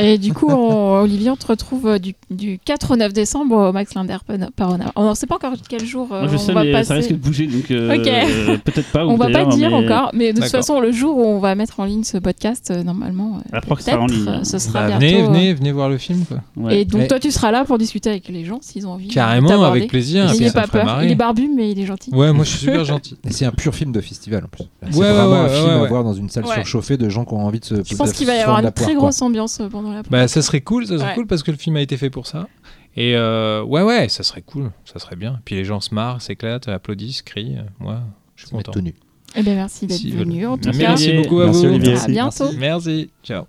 Et du coup, on- Olivier, on te retrouve euh, du, du 4 au 9 décembre au Max Linder Parona. On ne sait pas encore quel jour euh, Moi, je on sais, va mais passer. ça risque de bouger, donc euh, Ok. euh, peut-être pas. ou on va pas dire mais encore, mais de toute façon, le jour où on va mettre en ligne ce podcast, euh, normalement, euh, sera en peut-être, ligne. euh, ce sera Bah, bientôt. venez, venez, venez voir le film, quoi. Ouais. Et donc, toi, tu seras là pour discuter avec les gens s'ils ont envie. de Carrément, avec plaisir. Il n'est pas peur. marrer. Il est barbu, mais il est gentil. Ouais, moi je suis super gentil. Et c'est un pur film de festival en plus. C'est Ouais, ouais, vraiment ouais, un film à voir dans une salle surchauffée de gens qui ont envie de se. Je pense qu'il va y avoir une très grosse ambiance pendant Bah, ça serait cool, ça serait Ouais. cool parce que le film a été fait pour ça. Et euh, ouais, ouais, ça serait cool, ça serait bien. Puis les gens se marrent, s'éclatent, applaudissent, crient. Moi, je suis content. tout nu. Eh bien, merci d'être Si, venu. En tout Merci, cas, Merci beaucoup à Merci, vous. Olivier. à bientôt. Merci. Ciao.